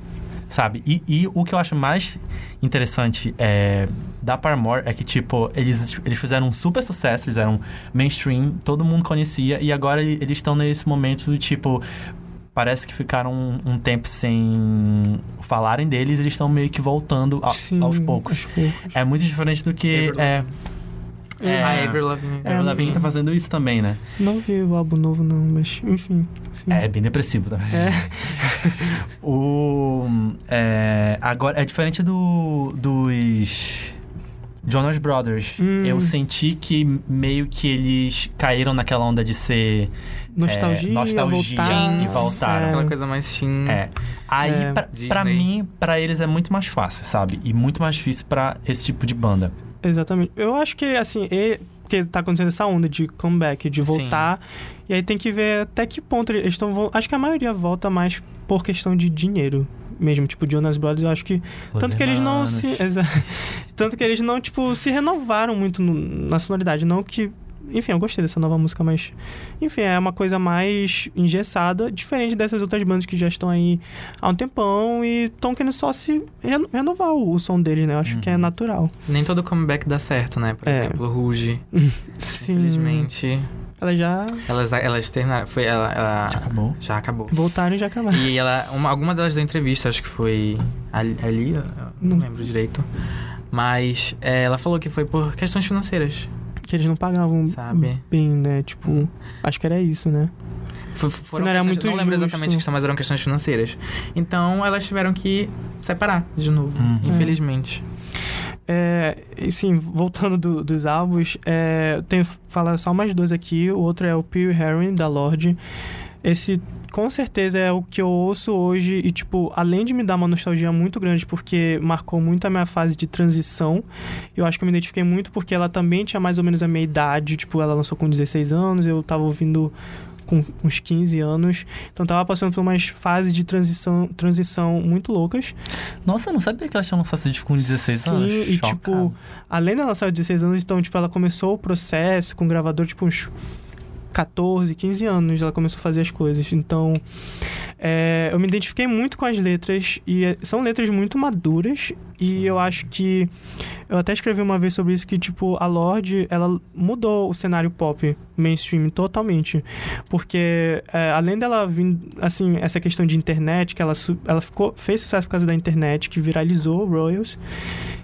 Sabe? E, e o que eu acho mais interessante é, da Paramore é que, tipo, eles, eles fizeram um super sucesso, eles eram mainstream, todo mundo conhecia, e agora eles estão nesse momento do tipo. Parece que ficaram um, um tempo sem falarem deles e eles estão meio que voltando a- Sim, aos poucos. aos poucos. É muito diferente do que. É, é, a Avril Lavigne. É, Avril Lavigne tá fazendo isso também, né? Não vi o álbum novo, não, mas enfim. sim. É bem depressivo também. É. O. É, agora, é diferente do, dos. Jonas Brothers. Hum. Eu senti que meio que eles caíram naquela onda de ser. Nostalgia, É, nostalgia voltar, e voltaram. Aquela É. coisa mais teen. É. Aí, É. pra, pra mim, pra eles é muito mais fácil, sabe? E muito mais difícil pra esse tipo de banda. Exatamente. Eu acho que, assim, ele, porque tá acontecendo essa onda de comeback, de voltar. E aí tem que ver até que ponto eles estão. Acho que a maioria volta mais por questão de dinheiro mesmo. Tipo, Jonas Brothers, eu acho que. Os tanto que eles não se. tanto que eles não, tipo, se renovaram muito no- na sonoridade. Não que. Enfim, eu gostei dessa nova música, mas. Enfim, é uma coisa mais engessada, diferente dessas outras bandas que já estão aí há um tempão e estão querendo só se reno- renovar o, o som deles, né? Eu acho que é Uhum. natural. Nem todo comeback dá certo, né? Por É. exemplo, Ruge. Sim. Infelizmente. Ela já Elas, elas terminaram. Foi, ela, ela Já acabou. já acabou. voltaram e já acabaram. E ela, uma, alguma delas deu entrevista, acho que foi ali, ali eu não Não. lembro direito. Mas é, ela falou que foi por questões financeiras. Que eles não pagavam Sabe? bem, né? Tipo, acho que era isso, né? F- foram Não era questões- muito não lembro exatamente justo. a questão, mas eram questões financeiras. Então elas tiveram que separar de novo, Uhum. infelizmente. É, e sim, voltando do- dos álbuns, é, eu tenho falar só mais dois aqui. O outro é o Pure Heron, da Lorde. Esse, com certeza, é o que eu ouço hoje. E, tipo, além de me dar uma nostalgia muito grande, porque marcou muito a minha fase de transição, eu acho que eu me identifiquei muito porque ela também tinha mais ou menos a minha idade. Tipo, ela lançou com 16 anos, eu tava ouvindo com uns 15 anos. Então, tava passando por umas fases de transição, transição muito loucas. Nossa, eu não sabia que ela tinha lançado disco com 16 Sim, anos. e Chocado. tipo, além dela lançar aos 16 anos, então, tipo, ela começou o processo com o gravador, tipo, uns 14, 15 anos, ela começou a fazer as coisas. Então, é, eu me identifiquei muito com as letras, e é, são letras muito maduras, e eu acho que. Eu até escrevi uma vez sobre isso, que, tipo, a Lorde, ela mudou o cenário pop mainstream totalmente. Porque, é, além dela vir, assim, essa questão de internet, que ela, ela ficou, fez sucesso por causa da internet, que viralizou o Royals.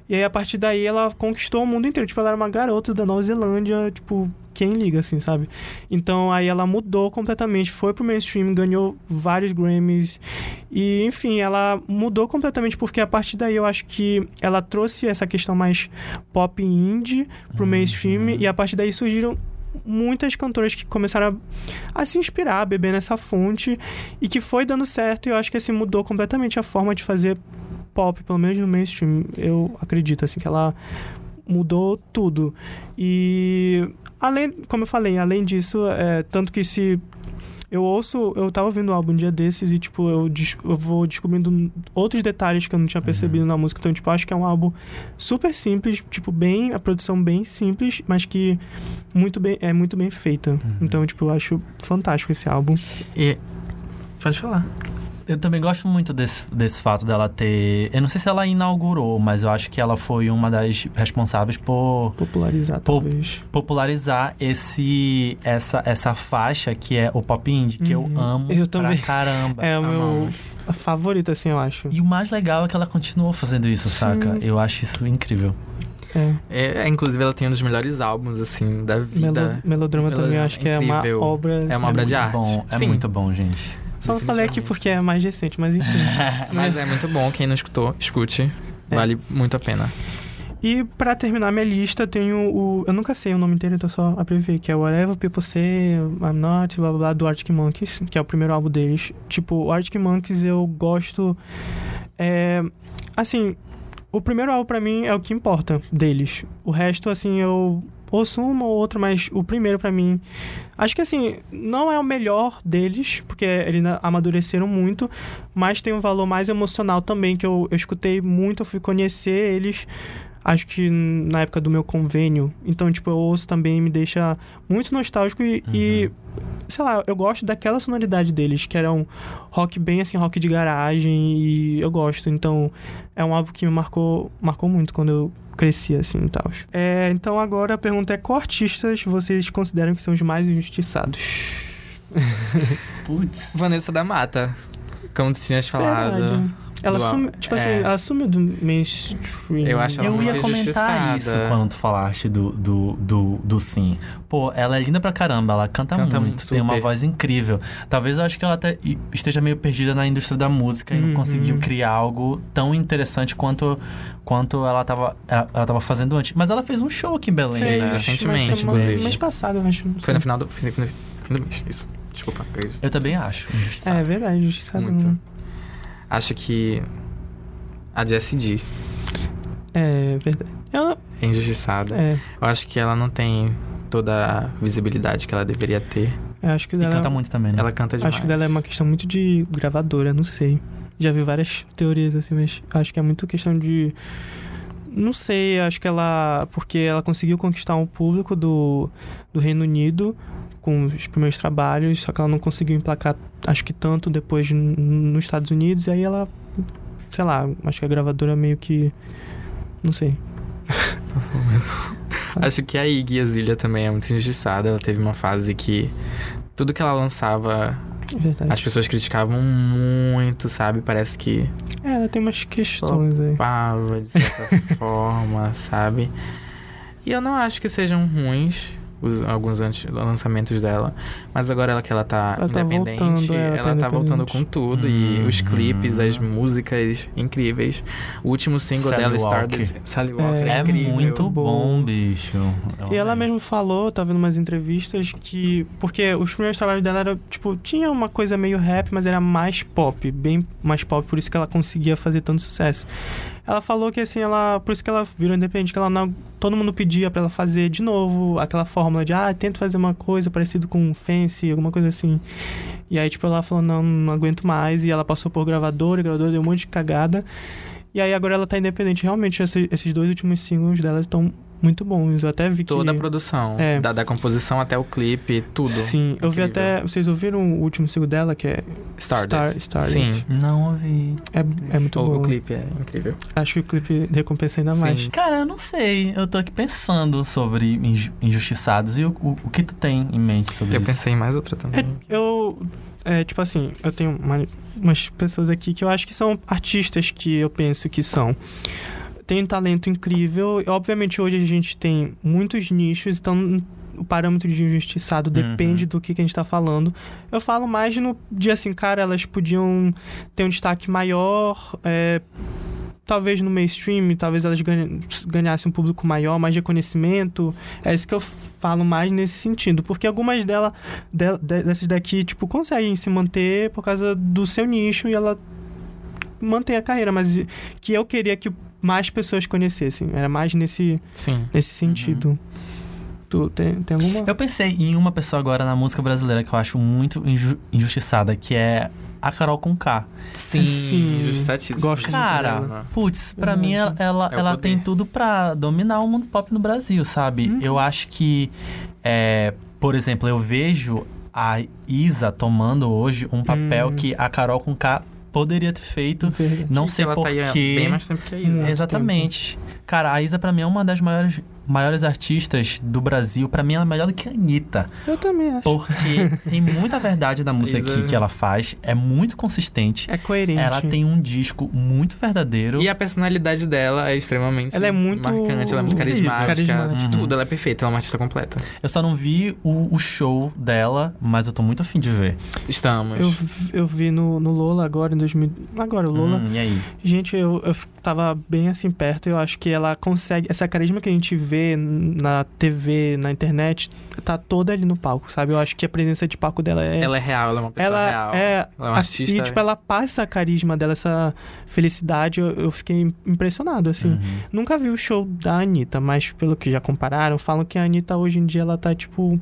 E aí, a partir daí, ela conquistou o mundo inteiro. Tipo, ela era uma garota da Nova Zelândia, tipo, quem liga, assim, sabe? Então, aí ela mudou completamente, foi pro mainstream, ganhou vários Grammys. E, enfim, ela mudou completamente, porque a partir daí eu acho que ela trouxe essa questão mais pop indie pro Uhum. mainstream. E a partir daí surgiram muitas cantoras que começaram a, a se inspirar, a beber nessa fonte. E que foi dando certo. E eu acho que, assim, mudou completamente a forma de fazer pop, pelo menos no mainstream. Eu acredito, assim, que ela mudou tudo. E além, como eu falei, além disso, é, tanto que se eu ouço, eu tava ouvindo o álbum um dia desses e, tipo, eu, eu vou descobrindo outros detalhes que eu não tinha percebido na música. Então, tipo, acho que é um álbum super simples, tipo, bem, a produção bem simples, mas que muito bem, é muito bem feita. Então, tipo, eu acho fantástico esse álbum. E. Pode falar. Eu também gosto muito desse, desse fato dela ter. Eu não sei se ela inaugurou, mas eu acho que ela foi uma das responsáveis por Popularizar, Pop- talvez. popularizar esse essa, essa faixa que é o pop indie, que eu Uhum. amo Eu pra também. caramba. É o meu favorito, assim, eu acho. E o mais legal é que ela continuou fazendo isso, saca? Sim. Eu acho isso incrível. É. É, inclusive, ela tem um dos melhores álbuns, assim, da vida. Melo- melodrama também, eu acho que é uma obra. É uma assim, obra de muito arte. bom, é Sim. muito bom, gente. Só não falei aqui porque é mais recente, mas enfim. Mas é muito bom, quem não escutou, escute. É. Vale muito a pena. E pra terminar minha lista, tenho o. Eu nunca sei o nome inteiro, então só abreviei, que é Whatever People Say, I'm Not, blá blá blá, do Arctic Monkeys, que é o primeiro álbum deles. Tipo, o Arctic Monkeys eu gosto. É. Assim, o primeiro álbum pra mim é o que importa deles. O resto, assim, eu ouço uma ou outra, mas o primeiro pra mim. Acho que assim, não é o melhor deles, porque eles amadureceram muito, mas tem um valor mais emocional também, que eu, eu escutei muito, eu fui conhecer eles, acho que na época do meu convênio. Então, tipo, eu ouço também, me deixa muito nostálgico e, e, sei lá, eu gosto daquela sonoridade deles, que era um rock bem assim, rock de garagem, e eu gosto. Então, é um álbum que me marcou, marcou muito quando eu cresci, assim, e tal. É, então, agora a pergunta é, qual artistas vocês consideram que são os mais injustiçados? Putz. Vanessa da Mata, como tu tinhas falado. Verdade. Ela sumiu, tipo assim, é. ela sumiu do mainstream. Eu acho ela Eu ia comentar isso quando tu falaste do, do, do, do Sim. Pô, ela é linda pra caramba, ela canta, Canta muito, tem uma super. voz incrível. Talvez eu acho que ela até esteja meio perdida na indústria da música e não Uhum. conseguiu criar algo tão interessante quanto, quanto ela, tava, ela, ela tava fazendo antes. Mas ela fez um show aqui em Belém, Fez, né? recentemente, inclusive. Mês passado, eu acho. Foi no final do, foi no fim do mês, isso. Desculpa. eu- Eu também acho. injustiçado. É verdade, injustiçado. Muito. Acho que a Jessie D É verdade. Ela, é injustiçada. é, Eu acho que ela não tem toda a visibilidade que ela deveria ter. eu acho que E dela, canta muito também, né? Ela canta demais. acho que dela é uma questão muito de gravadora, não sei. Já vi várias teorias assim, mas acho que é muito questão de não sei, acho que ela porque ela conseguiu conquistar um público do, do Reino Unido com os primeiros trabalhos, só que ela não conseguiu emplacar, acho que tanto depois nos Estados Unidos, e aí ela sei lá, acho que a gravadora meio que não sei. Acho que a Iggy Azalea também é muito injustiçada. Ela teve uma fase que tudo que ela lançava, É verdade. as pessoas criticavam muito, sabe? Parece que É, ela tem umas questões aí. pava de certa forma, sabe? E eu não acho que sejam ruins os, alguns antes, lançamentos dela. Mas agora ela que ela tá Ela tá independente, voltando, é, ela ela, tá tá voltando independente. com tudo. E os clipes, as músicas incríveis. O último single Sally dela, Walk. Stardust, Sally Walker, é, É incrível. muito Bom. bicho. Eu E ela mesmo falou, tá vendo umas entrevistas, que. Porque os primeiros trabalhos dela era, tipo, tinha uma coisa meio rap, mas era mais pop, bem mais pop, por isso que ela conseguia fazer tanto sucesso. Ela falou que assim, ela. Por isso que ela virou independente, que ela não. Todo mundo pedia pra ela fazer de novo aquela fórmula de, ah, tenta fazer uma coisa parecida com Fancy, alguma coisa assim. E aí, tipo, ela falou, não, não aguento mais. E ela passou por gravadora, e gravadora deu um monte de cagada. E aí agora ela tá independente. Realmente, esse- esses dois últimos singles dela estão muito bons. Eu até vi que. Toda a produção. É. Da, da composição até o clipe, tudo. Sim, eu vi Incrível. até. Vocês ouviram o último single dela, que é. Stardust. Star- Sim. Stardust. Não ouvi. É, é muito O, bom. o clipe é incrível. Acho que o clipe recompensa ainda Sim. mais. Cara, eu não sei. Eu tô aqui pensando sobre inju- injustiçados. E o, o, o que tu tem em mente sobre Eu isso? pensei em mais outra também. Eu. É, tipo assim, eu tenho uma- umas pessoas aqui que eu acho que são artistas que eu penso que são. Tem um talento incrível. E, obviamente, hoje a gente tem muitos nichos, então o parâmetro de injustiçado depende Uhum. do que, que a gente tá falando. Eu falo mais no dia assim, cara, elas podiam ter um destaque maior. é, talvez no mainstream, talvez elas ganha- ganhassem um público maior, mais reconhecimento. É isso que eu falo mais nesse sentido. Porque algumas dela, de- de- dessas daqui, tipo, conseguem se manter por causa do seu nicho e ela mantém a carreira. Mas que eu queria que mais pessoas conhecessem. Era mais nesse, Sim. nesse sentido. Tu tem, tem alguma? Eu pensei em uma pessoa agora na música brasileira que eu acho muito inju- injustiçada, que é a Carol com K. Sim, Sim. injustiçatíssimo. Gosto Cara, putz, pra mim ela, ela, É ela tem tudo pra dominar o mundo pop no Brasil, sabe? Uhum. Eu acho que, é, por exemplo, eu vejo a Isa tomando hoje um papel Hum. que a Carol com K poderia ter feito. Verdade. Não E sei ela tá porquê. bem mais tempo que a Isa. Exatamente. Cara, a Isa pra mim é uma das maiores, maiores artistas do Brasil. Pra mim ela é melhor do que a Anitta. Eu também acho. Porque tem muita verdade na música aqui que ela faz. É muito consistente. É coerente. Ela tem um disco muito verdadeiro. E a personalidade dela é extremamente Ela é muito marcante, ela é muito carismática. carismática. Tudo, ela é perfeita, ela é uma artista completa. Eu só não vi o, o show dela, mas eu tô muito afim de ver. Estamos. Eu, vi- eu vi no, no Lola agora, em 2000. Agora, o Lola. Hum, e aí? Gente, eu, eu tava bem assim perto. Eu acho que ela consegue. Essa carisma que a gente vê na TV, na internet, tá toda ali no palco, sabe? Eu acho que a presença de palco dela é. Ela é real, ela é uma pessoa ela real. é. Ela é uma a- artista. E, tipo, ela passa essa carisma dela, essa felicidade. Eu, eu fiquei impressionado, assim. Uhum. Nunca vi o show da Anitta, mas pelo que já compararam, falam que a Anitta hoje em dia ela tá tipo.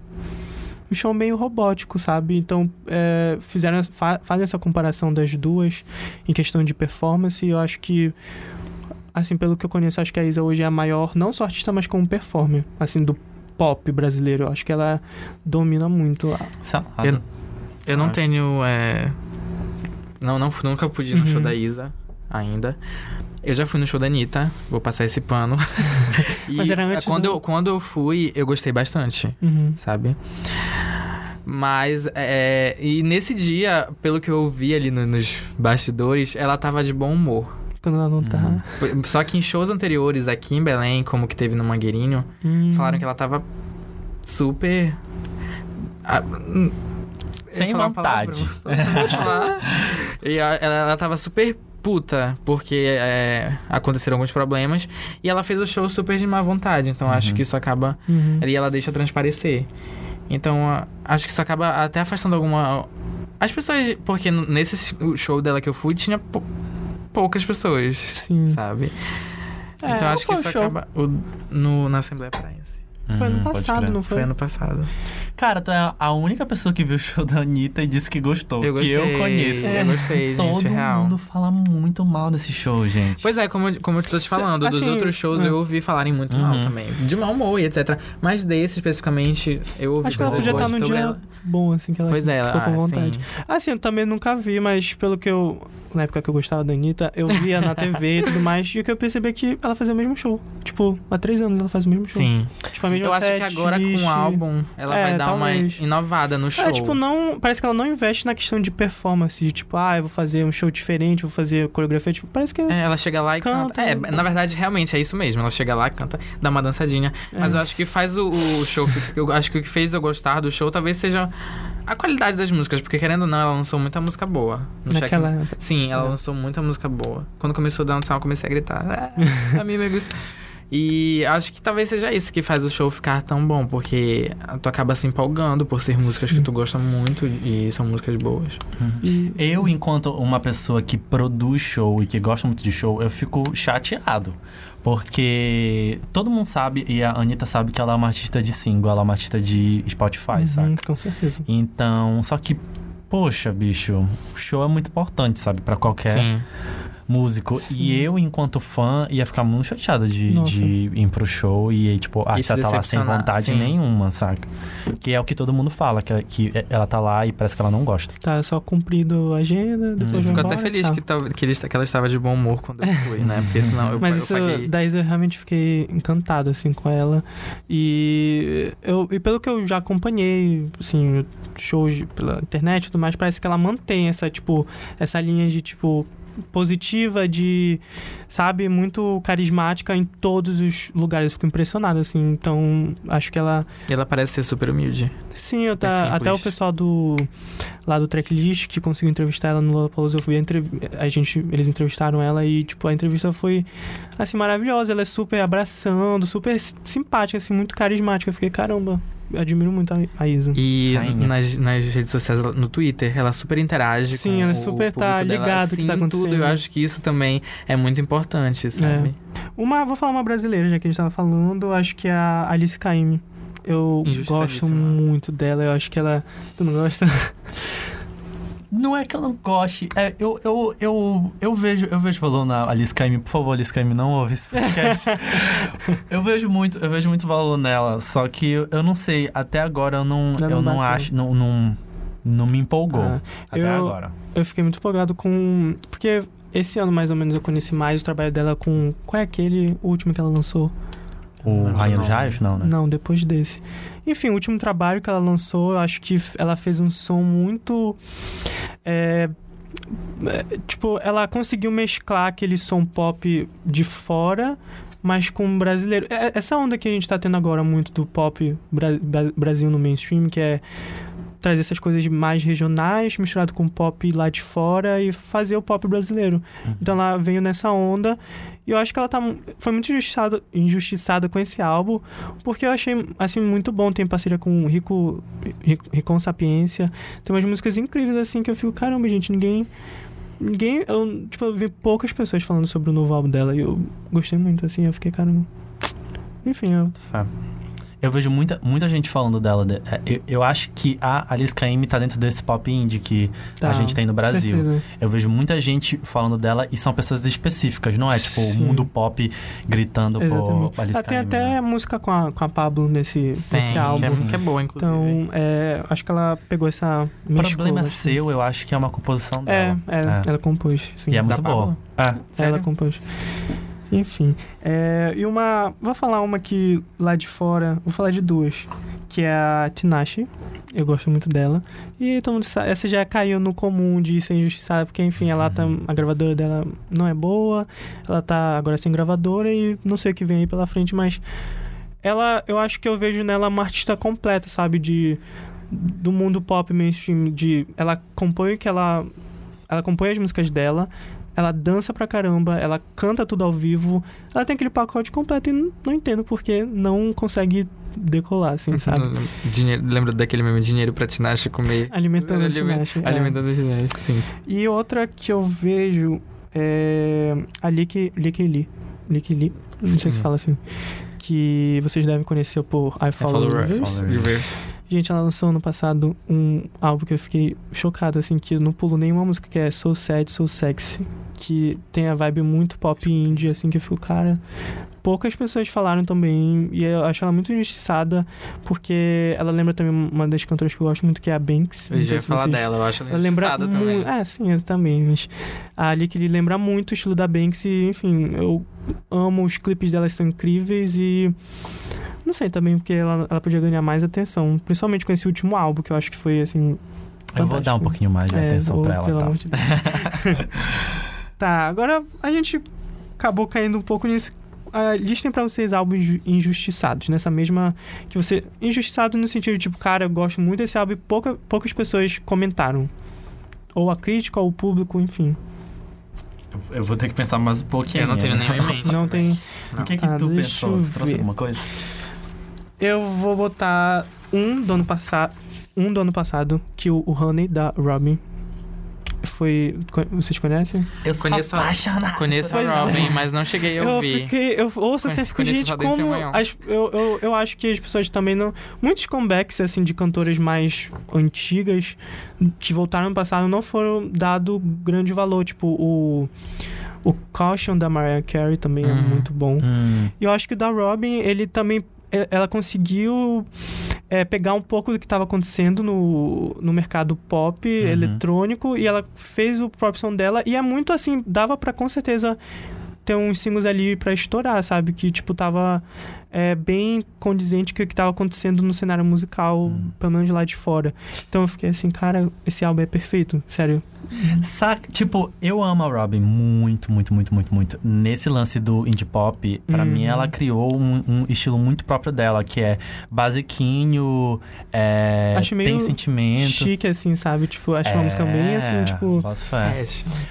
Um show meio robótico, sabe? Então, é, fizeram, fa fazem essa comparação das duas em questão de performance. E eu acho que, assim, pelo que eu conheço, acho que a Isa hoje é a maior, não só artista, mas como performer, assim, do pop brasileiro. Eu acho que ela domina muito. a- Salada. Eu- Eu não Acho. tenho. é, Não, não, nunca pude ir no Uhum. show da Isa ainda. Eu já fui no show da Anitta, vou passar esse pano. E, Mas era antes quando, do- eu, quando eu fui, eu gostei bastante. Uhum. sabe? Mas, é, e nesse dia, pelo que eu vi ali no- nos bastidores, ela tava de bom humor. Quando ela não tá. Uhum. Só que em shows anteriores aqui em Belém, como que teve no Mangueirinho, Hum. falaram que ela tava super. Ah, hum, Sem vontade. palavra, e ela, ela tava super puta, porque é, aconteceram alguns problemas. E ela fez o show super de má vontade. Então acho Uhum. que isso acaba Uhum. e ela deixa transparecer. Então, acho que isso acaba até afastando alguma. As pessoas. Porque nesse show dela que eu fui, tinha poucas pessoas, Sim. sabe? É, então, acho que foi isso show? acaba. o- no, na Assembleia Paraense. Foi ano Uhum, pode passado, crer. não Foi foi? ano passado. Cara, tu é a única pessoa que viu o show da Anitta e disse que gostou. Eu que gostei. eu conheço. Eu gostei, Todo gente, real. mundo fala muito mal desse show, gente. Pois é, como, eu- como eu tô te falando, dos assim, outros shows é. eu ouvi falarem muito mal Uhum. também. De mau humor e etc. Mas desse especificamente, eu ouvi Acho que ela podia estar boas num dia ela. bom, assim, que ela Pois é, ficou com vontade. sim. Assim, eu também nunca vi, mas pelo que eu. Na época que eu gostava da Anitta, eu via na TV e tudo mais, e o que eu percebi é que ela fazia o mesmo show. Tipo, há três anos ela faz o mesmo show. Sim. Tipo, a mesma Eu acho que agora com o álbum ela É, vai dar uma inovada no show. É, tipo, não. Parece que ela não investe na questão de performance, de tipo, ah, eu vou fazer um show diferente, vou fazer coreografia. Tipo, parece que. É, ela chega lá e canta. Canta. É, na verdade, realmente é isso mesmo. Ela chega lá, canta, dá uma dançadinha. Mas É. eu acho que faz o, o show. Eu acho que o que fez eu gostar do show talvez seja a qualidade das músicas. Porque querendo ou não, ela lançou muita música boa. No Naquela check-. Sim, ela É. lançou muita música boa. Quando começou a dançar, eu comecei a gritar. "Ah, amigos. E acho que talvez seja isso que faz o show ficar tão bom, porque tu acaba se empolgando por ser músicas que tu gosta muito e são músicas boas. Eu, enquanto uma pessoa que produz show e que gosta muito de show, eu fico chateado. Porque todo mundo sabe, e a Anitta sabe que ela é uma artista de single, ela é uma artista de Spotify, Uhum, sabe? Com certeza. Então, só que, poxa, bicho, o show é muito importante, sabe? Pra qualquer Sim. Músico. Sim. E eu, enquanto fã, ia ficar muito chateado de, Nossa. de ir pro show e, tipo, a artista se tá lá sem vontade sim. nenhuma, saca? Que é o que todo mundo fala, que, que ela tá lá e parece que ela não gosta. Tá só cumprindo a agenda, depois Eu Eu fico embora, até feliz que, tava- que, ele- que ela estava de bom humor quando eu fui, né? Porque senão eu, Mas eu isso, paguei. da Isa, eu realmente fiquei encantado, assim, com ela. E, eu, e pelo que eu já acompanhei, assim, shows pela internet e tudo mais, parece que ela mantém essa, tipo, essa linha de, tipo, positiva, de, sabe, muito carismática em todos os lugares. Eu fico impressionado, assim. Então, acho que ela... Ela parece ser super humilde. Sim, eu Super tá, simples. até o pessoal do lá do tracklist que conseguiu entrevistar ela no Lollapalooza, eu fui a, entrev- a gente, eles entrevistaram ela e tipo a entrevista foi assim maravilhosa, ela é super abraçando, super simpática, assim, muito carismática. Eu fiquei, caramba, eu admiro muito a, a Isa. E Rainha. nas, nas redes sociais, no Twitter, ela super interage Sim, com ela o super tá ligada o que assim, tá em tudo. acontecendo. Eu acho que isso também é muito importante, sabe? Uma, vou falar uma brasileira, já que a gente tava falando, acho que é a Alice Caymmi. Eu gosto muito dela. Eu acho que ela. Tu não gosta? Não é que eu não goste. É, eu, eu, eu, eu vejo, eu vejo valor na Alice Caymmi. Por favor, Alice Caymmi, não ouve esse podcast. eu vejo muito, eu vejo muito valor nela. Só que eu, eu não sei, até agora eu não, Já eu não não acho, não, não, não me empolgou. Ah, até eu- agora. Eu fiquei muito empolgado com. Porque esse ano, mais ou menos, eu conheci mais o trabalho dela com. Qual é aquele último que ela lançou? O Rainha dos Raios? Não, né? Não, depois desse. Enfim, o último trabalho que ela lançou, eu acho que ela fez um som muito. é, é, tipo, ela conseguiu mesclar aquele som pop de fora, mas com brasileiro. É- Essa onda que a gente tá tendo agora muito do pop bra- bra- Brasil no mainstream, que é trazer essas coisas mais regionais, misturado com pop lá de fora e fazer o pop brasileiro. Uhum. Então ela veio nessa onda e eu acho que ela tá, foi muito injustiçada, injustiçada com esse álbum, porque eu achei assim muito bom, tem parceria com Rico, Rico Ricon Sapiência, tem umas músicas incríveis assim que eu fico, caramba, gente, ninguém ninguém, eu tipo, eu vi poucas pessoas falando sobre o novo álbum dela e eu gostei muito assim, eu fiquei, caramba. Enfim, eu, Fé. Eu vejo muita, muita gente falando dela. de- é, eu, eu acho que a Alice Caymmi tá dentro desse pop indie que tá, a gente tem no Brasil. certeza. Eu vejo muita gente falando dela e são pessoas específicas, não é tipo o mundo pop gritando Exatamente. por Alice Ah, tem até né? música com a, com a Pablo nesse, nesse Tem, álbum. que é, Sim. que é boa, inclusive. Então, é, acho que ela pegou essa. O problema bastante. seu, eu acho que é uma composição É, dela. é, ela compôs, sim. E é Da muito boa. É. Ela compôs. Enfim. é, e uma. Vou falar uma que lá de fora. Vou falar de duas. Que é a Tinashe. Eu gosto muito dela. E todo mundo sabe. Essa já caiu no comum de ser injustiçada, porque, enfim, ela tá. A gravadora dela não é boa. Ela tá agora sem gravadora e não sei o que vem aí pela frente, mas. Ela, eu acho que eu vejo nela uma artista completa, sabe? De. Do mundo pop mainstream. De. Ela compõe o que ela. Ela compõe as músicas dela ela dança pra caramba, ela canta tudo ao vivo, ela tem aquele pacote completo e não, não entendo porque não consegue decolar, assim, sabe? Dinheiro, lembra daquele meme dinheiro pra Tinashe comer? Alimentando a Tinashe. é. Alimentando a Tinashe, sim. E outra que eu vejo é a Lick Lee. Lick Lee, não sei Sim. se fala assim. Que vocês devem conhecer por I Follow, Follow Rivers. Gente, ela lançou ano passado um álbum que eu fiquei chocado, assim, que eu não pulo nenhuma música, que é So Sad, So Sexy. Que tem a vibe muito pop indie, assim, que eu fico, cara. Poucas pessoas falaram também, e eu acho ela muito injustiçada, porque ela lembra também uma das cantoras que eu gosto muito, que é a Banks. Eu já ia falar vocês- dela, eu acho ela Ela lembra injustiçada também. É, sim, eu também. Mas a Ali que lembra muito o estilo da Banks e, enfim, eu amo os clipes dela, são incríveis e. Não sei também, porque ela, ela podia ganhar mais atenção. Principalmente com esse último álbum, que eu acho que foi assim. Eu vou dar um fantástico. pouquinho mais de É, atenção pra ela. pelo Tá? amor de Deus. tá, agora a gente acabou caindo um pouco nisso. Ah, listem pra vocês álbuns injustiçados, nessa mesma. Que você. Injustiçado no sentido de, tipo, cara, eu gosto muito desse álbum e pouca, poucas pessoas comentaram. Ou a crítica, ou o público, enfim. Eu- Eu vou ter que pensar mais um pouquinho. Eu não tenho ainda. nem em mente. Não tem. O que que Ah, tu pensou? eu Você trouxe ver. alguma coisa? Eu vou botar um do ano passado. Um do ano passado, que o, o Honey da Robin. Foi. Vocês conhecem? Eu sou Conheço a- apaixonado. Conheço Pois é. a Robin, mas não cheguei a Eu ouvir. fiquei. Eu ouço assim, eu fico, Conheço gente, como. As, eu, eu, eu acho que as pessoas também não. Muitos comebacks, assim, de cantoras mais antigas que voltaram no passado não foram dado grande valor. Tipo, o. O Caution da Mariah Carey também é Uhum. muito bom. Hum, E eu acho que o da Robin, ele também. Ela conseguiu é, pegar um pouco do que estava acontecendo no, no mercado pop, Uhum. eletrônico, e ela fez o próprio som dela. E é muito assim, dava pra com certeza ter uns singles ali pra estourar, sabe? Que, tipo, tava é, bem condizente com o que tava acontecendo no cenário musical, Hum. pelo menos lá de fora. Então eu fiquei assim, cara, esse álbum é perfeito, sério. Saca, tipo, eu amo a Robin muito, muito, muito, muito, muito. Nesse lance do indie pop, pra Uhum. mim ela criou um, um estilo muito próprio dela, que é basiquinho, é, Acho meio tem sentimento. Chique, assim, sabe? Tipo, acho uma É, música bem assim, tipo.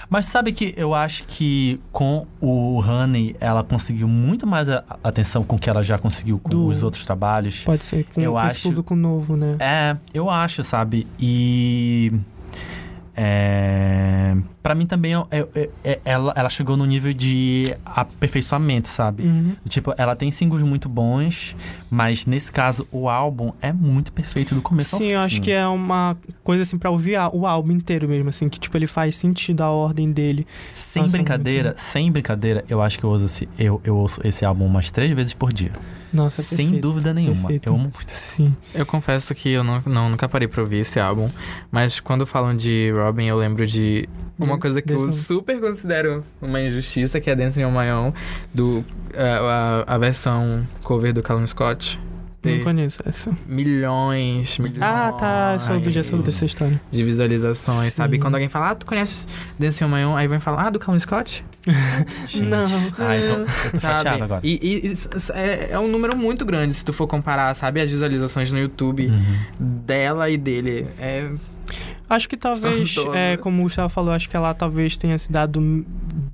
Mas sabe que eu acho que com o Honey, ela conseguiu muito mais a- atenção com o que ela já conseguiu com Do- os outros trabalhos. Pode ser, com, Eu com esse acho- público novo, né? É, eu acho, sabe? E. É, Pra mim também, é- é- é- ela, ela chegou no nível de aperfeiçoamento, sabe? Uhum. Tipo, ela tem singles muito bons, mas nesse caso, o álbum é muito perfeito do começo ao Sim, eu acho fim. que é uma coisa assim pra ouvir a- o álbum inteiro mesmo, assim, que tipo ele faz sentido a ordem dele. Sem Nossa, brincadeira, muito sem brincadeira, eu acho que eu ouço, esse, eu, eu ouço esse álbum umas três vezes por dia. Nossa, é sem perfeito, dúvida nenhuma. perfeito. Eu amo muito esse Sim. Eu confesso que eu não, não- nunca parei pra ouvir esse álbum, mas quando falam de Robin, eu lembro de uma De- coisa que eu super considero uma injustiça, que é Dancing on My Own, do, a, a, a versão cover do Callum Scott. Não conheço essa. milhões, milhões Ah, tá. Já soube dessa história. de visualizações, sabe? Sim. Quando alguém fala, ah, tu conheces Dancing on My Own, aí vem falar, ah, do Callum Scott? Gente. Não. Ah, então eu tô Sabe? chateado agora. E, e- e é, é um número muito grande se tu for comparar, sabe? As visualizações no YouTube Uhum. dela e dele. É, Acho que talvez, é, como o Gustavo falou, acho que ela talvez tenha se dado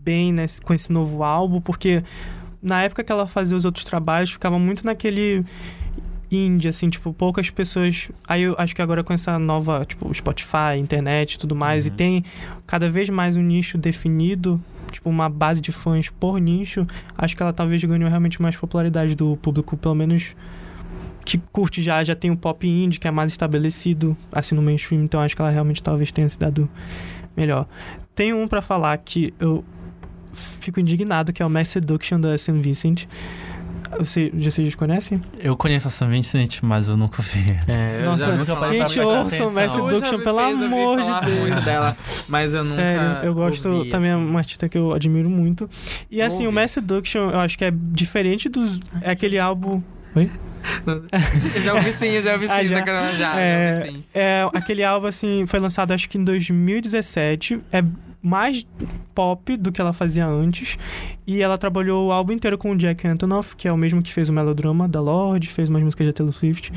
bem nesse- com esse novo álbum, porque na época que ela fazia os outros trabalhos, ficava muito naquele indie, assim, tipo, poucas pessoas. Aí eu acho que agora com essa nova, tipo, Spotify, internet e tudo mais, e Uhum. tem cada vez mais um nicho definido. Tipo, uma base de fãs por nicho. Acho que ela talvez ganhou realmente mais popularidade do público, pelo menos que curte já, já tem o pop indie, que é mais estabelecido, assim, no mainstream. Então acho que ela realmente talvez tenha se dado melhor. Tem um pra falar que eu fico indignado, que é o Mass Seduction da St. Vincent. Você, já vocês conhecem? Eu conheço a São Vincent, mas eu nunca vi. é, eu Nossa, já ouvi nunca parei Gente, ouçam. Mass Seduction, pelo amor falar de muito Deus. dela, mas eu nunca Sério, eu gosto. ouvi, também é assim. uma artista que eu admiro muito. E assim, o Ouve. Mass Seduction, eu acho que é diferente dos. É aquele álbum. Eu já ouvi sim, eu já ouvi sim, Ah, já? não- já, É, já ouvi sim. É, aquele álbum, assim, foi lançado acho que em 2017. É mais pop do que ela fazia antes. E ela trabalhou o álbum inteiro com o Jack Antonoff, que é o mesmo que fez o melodrama da Lorde, fez umas músicas da Taylor Swift.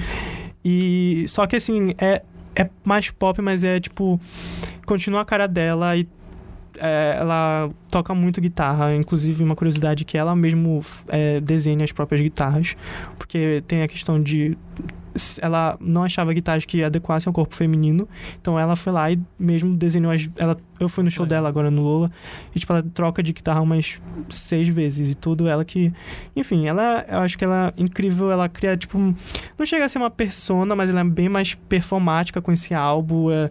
E. Só que assim, é, é mais pop, mas é tipo. Continua a cara dela e. é, ela toca muito guitarra, inclusive uma curiosidade que ela mesmo é, desenha as próprias guitarras, porque tem a questão de ela não achava guitarras que adequassem ao corpo feminino. Então ela foi lá e mesmo desenhou as. Ela, eu fui no show dela agora no Lola. E tipo, ela troca de guitarra umas seis vezes. E tudo ela que. Enfim, ela. Eu acho que ela é incrível. Ela cria, tipo. Não chega a ser uma persona, mas ela é bem mais performática com esse álbum. é-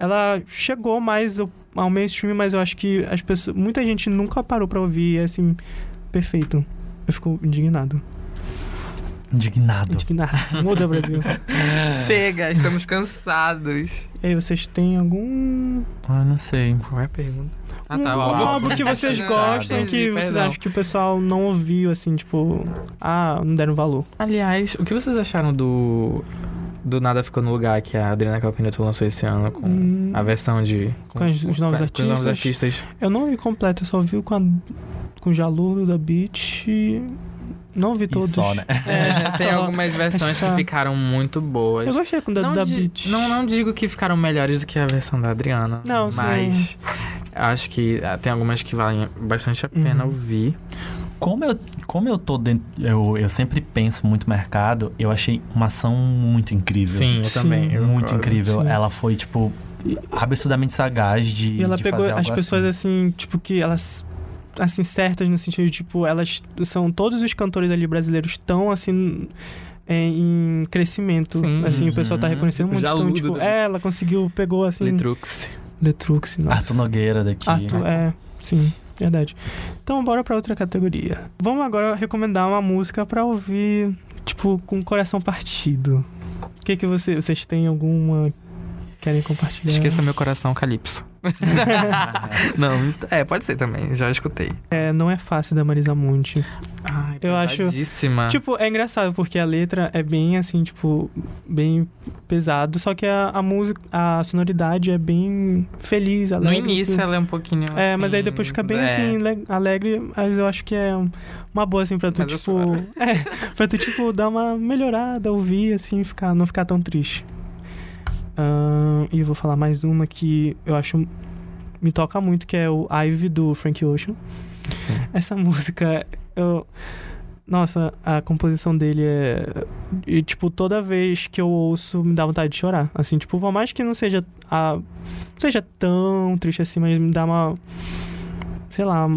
ela chegou mais ao, mainstream, mas eu acho que as pessoas. Muita gente nunca parou pra ouvir. E é assim. Perfeito. Eu fico indignado. Indignado. Indignado. Muda, Brasil. Chega, estamos cansados. E aí, vocês têm algum. Ah, não sei. Qual é a pergunta? Ah, um, tá, um o álbum. álbum que vocês gostam, que vocês acham que o pessoal não ouviu, assim, tipo. Ah, não deram valor. Aliás, o que vocês acharam do. Do Nada Ficou no Lugar que a Adriana Calpineto lançou esse ano com Hum. a versão de. Com os- os novos com os novos artistas? artistas. Eu não ouvi completo, eu só ouvi com, a, com o Jaludo da Beat e. Não E todos. só, né? É, Tem só. algumas versões que só. ficaram muito boas. Eu gostei com o da, não, da Beat. não, não digo que ficaram melhores do que a versão da Adriana. Não, sim. Mas acho que ah, tem algumas que valem bastante a pena Uhum. ouvir. Como eu, como eu tô dentro. Eu, eu sempre penso muito mercado, eu achei uma ação muito incrível. Sim, eu Sim. também. eu muito concordo. incrível. sim. Ela foi, tipo, absurdamente sagaz de. E ela de pegou fazer as pessoas assim. assim. tipo, que elas. Assim, certas no sentido de, tipo, elas são. Todos os cantores ali brasileiros estão, assim. é, em crescimento. Sim. Assim, o pessoal tá Uhum. reconhecendo muito. Então, Jaludo tipo, é, ela conseguiu, pegou assim. Letrux. Letrux, nossa. Arthur Nogueira daqui. Arthur, é, sim, verdade. Então, bora pra outra categoria. Vamos agora recomendar uma música pra ouvir, tipo, com o coração partido. O que que você, vocês têm alguma querem compartilhar? Esqueça meu coração, Calypso. não, é, pode ser também. Já escutei. É, não é fácil da Marisa Monte. Ai, Eu acho-. Tipo, é engraçado porque a letra é bem assim, tipo, bem pesado, só que a, a música, a sonoridade é bem feliz, no alegre. início ela é um pouquinho É, assim, mas aí depois fica bem é. assim, le- alegre, mas eu acho que é uma boa assim pra tu, Mas tipo. É, pra tu, tipo, dar uma melhorada, ouvir, assim, ficar, não ficar tão triste. Ahn, e vou falar mais uma que eu acho. Me toca muito, que é o Ivy do Frank Ocean. Sim. Essa música, eu. Nossa, a composição dele é. E, tipo, toda vez que eu ouço, me dá vontade de chorar. Assim, tipo, por mais que não seja. A... Não seja tão triste assim, mas me dá uma. Sei lá.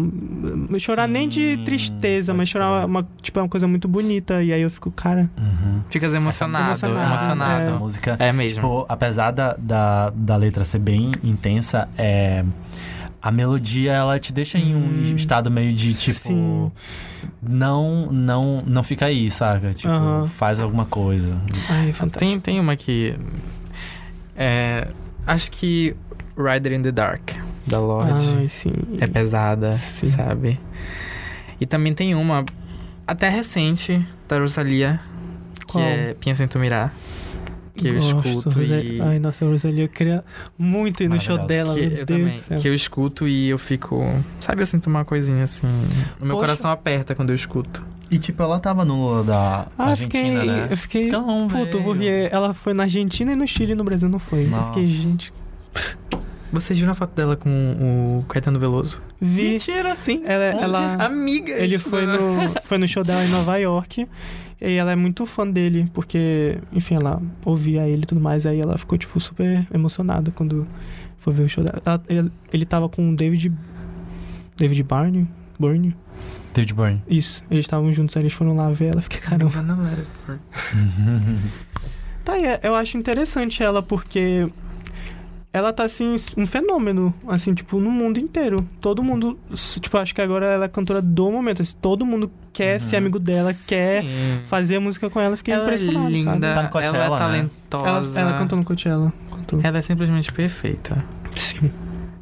Chorar nem de Sim, tristeza, pode mas chorar uma, tipo, é uma coisa muito bonita. E aí eu fico, cara. Uhum. Ficas emocionado, Emocionado, emocionado. Essa música. É mesmo. Tipo, apesar da, da, da letra ser bem intensa, é. A melodia, ela te deixa em um Hum, estado meio de, tipo... sim. Não, não, não fica aí, saca? Tipo, Aham. faz alguma coisa. Ai, é fantástico. Tem, tem uma que. É, acho que Rider in the Dark, da Lorde. Ai, sim. É pesada, Sim. sabe? E também tem uma até recente da Rosalia, que Qual? é Pensa em Tu Mirar. Que eu Gosto, escuto Rosa- e. Ai, nossa, a Rosalia, eu queria muito ir no show dela, que meu eu Deus também, do céu. que eu escuto e eu fico. Sabe, eu sinto uma coisinha assim. O meu Poxa. coração aperta quando eu escuto. E, tipo, ela tava no Lula da Ah, eu Argentina, fiquei, né? eu fiquei Ela não puto, porque ela foi na Argentina e no Chile e no Brasil não foi. Eu fiquei, Nossa. gente, Vocês viram a foto dela com o Caetano Veloso? vi. Mentira, sim. Ela, Onde? ela, Amiga. ele foi no, foi no show dela em Nova York. E ela é muito fã dele, porque, enfim, ela ouvia ele e tudo mais. Aí ela ficou, tipo, super emocionada quando foi ver o show dela. Ela- ele, ele tava com o David. David Barney? Byrne? David Byrne. Isso. Eles estavam juntos, aí eles foram lá ver ela. Fiquei, caramba. Não era. Tá, e é- eu acho interessante ela porque ela tá assim, um fenômeno, assim, tipo, no mundo inteiro. Todo mundo, tipo, acho que agora ela é cantora do momento, assim, todo mundo quer Uhum. ser amigo dela, quer Sim. fazer a música com ela, fiquei ela impressionado, é linda, sabe? Tá no Coachella, ela é né? talentosa. Ela, ela cantou no Coachella. Cantou. Ela é simplesmente perfeita. Sim.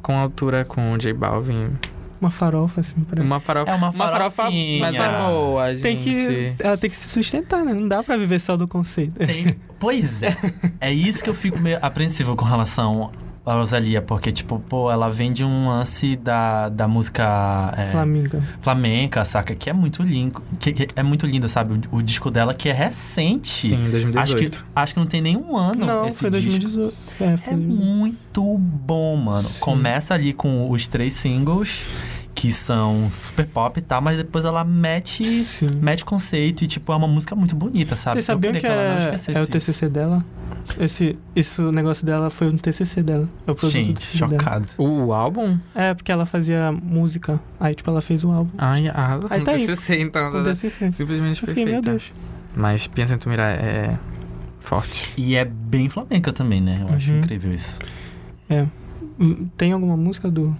Com altura com o J Balvin. Uma farofa, assim, pra... Uma farofa. É uma farofa, farofinha. mas é boa, gente. Tem que... Ela tem que se sustentar, né? Não dá pra viver só do conceito. Tem- Pois é. É isso que eu fico meio apreensivo com relação a Rosalia, porque, tipo, pô, ela vem de um lance da, da música é, Flamenga. flamenca, saca? Que é muito lindo. Que, que é muito linda, sabe? O, o disco dela que é recente. Sim, 2018. Acho que, acho que não tem nenhum ano Não, esse foi disco. 2018. É, foi É muito bom, mano. Sim. Começa ali com os três singles, que são super pop e tal, mas depois ela mete, Sim. mete conceito e, tipo, é uma música muito bonita, sabe? Vocês sabiam eu que, queria que, ela não é, é o isso. TCC dela? Esse, esse negócio dela foi um TCC dela. É o produto Gente, TCC dela. chocado. O, o álbum? É, porque ela fazia música. Aí, tipo, ela fez um álbum. Ai, ah, Aí tá aí. TCC, então. Um TCC. Simplesmente Eu fiquei, meu perfeita. Deus. Mas Pensa em Tu Mirar é forte. E é bem flamenca também, né? Eu acho Uhum. incrível isso. Hum, Tem alguma música do...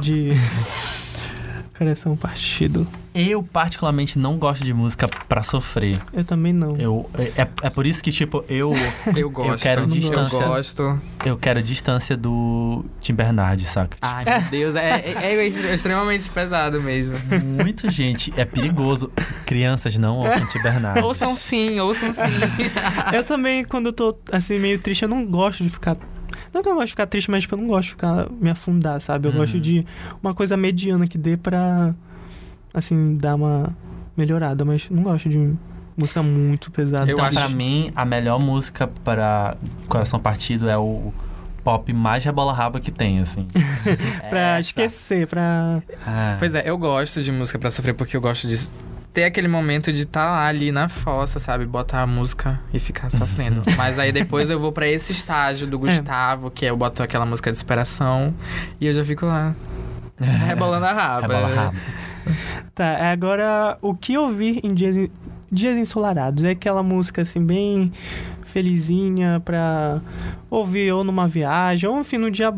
De... Coração Partido? Eu, particularmente, não gosto de música pra sofrer. Eu também não. Eu, é, é por isso que, tipo, eu, Eu gosto. quero Eu distância. gosto. eu quero distância do Tim Bernardes, saca? Ai, meu Deus. É, é- é extremamente pesado mesmo. Muito, gente, é perigoso. Crianças não ouçam Tim Bernardes. ouçam sim, ouçam sim. Eu também, quando eu tô, assim, meio triste, eu não gosto de ficar... Não que eu gosto de ficar triste, mas tipo, eu não gosto de ficar... Me afundar, sabe? Eu Uhum. gosto de uma coisa mediana que dê pra... Assim, dar uma melhorada. Mas não gosto de música muito pesada. Eu Então, acho- pra mim, a melhor música para Coração Partido é o pop mais rebola-raba que tem, assim. pra Essa. esquecer, pra... Ah. Pois é, eu gosto de música pra sofrer porque eu gosto de ter aquele momento de estar lá ali na fossa, sabe? Botar a música e ficar sofrendo. Mas aí depois eu vou pra esse estágio do Gustavo, que é eu boto aquela música de superação e eu já fico lá. Rebolando a raba. Rebola-raba. Tá, é agora o que ouvir em dias, dias ensolarados? É aquela música assim, bem felizinha pra ouvir ou numa viagem, ou enfim, num dia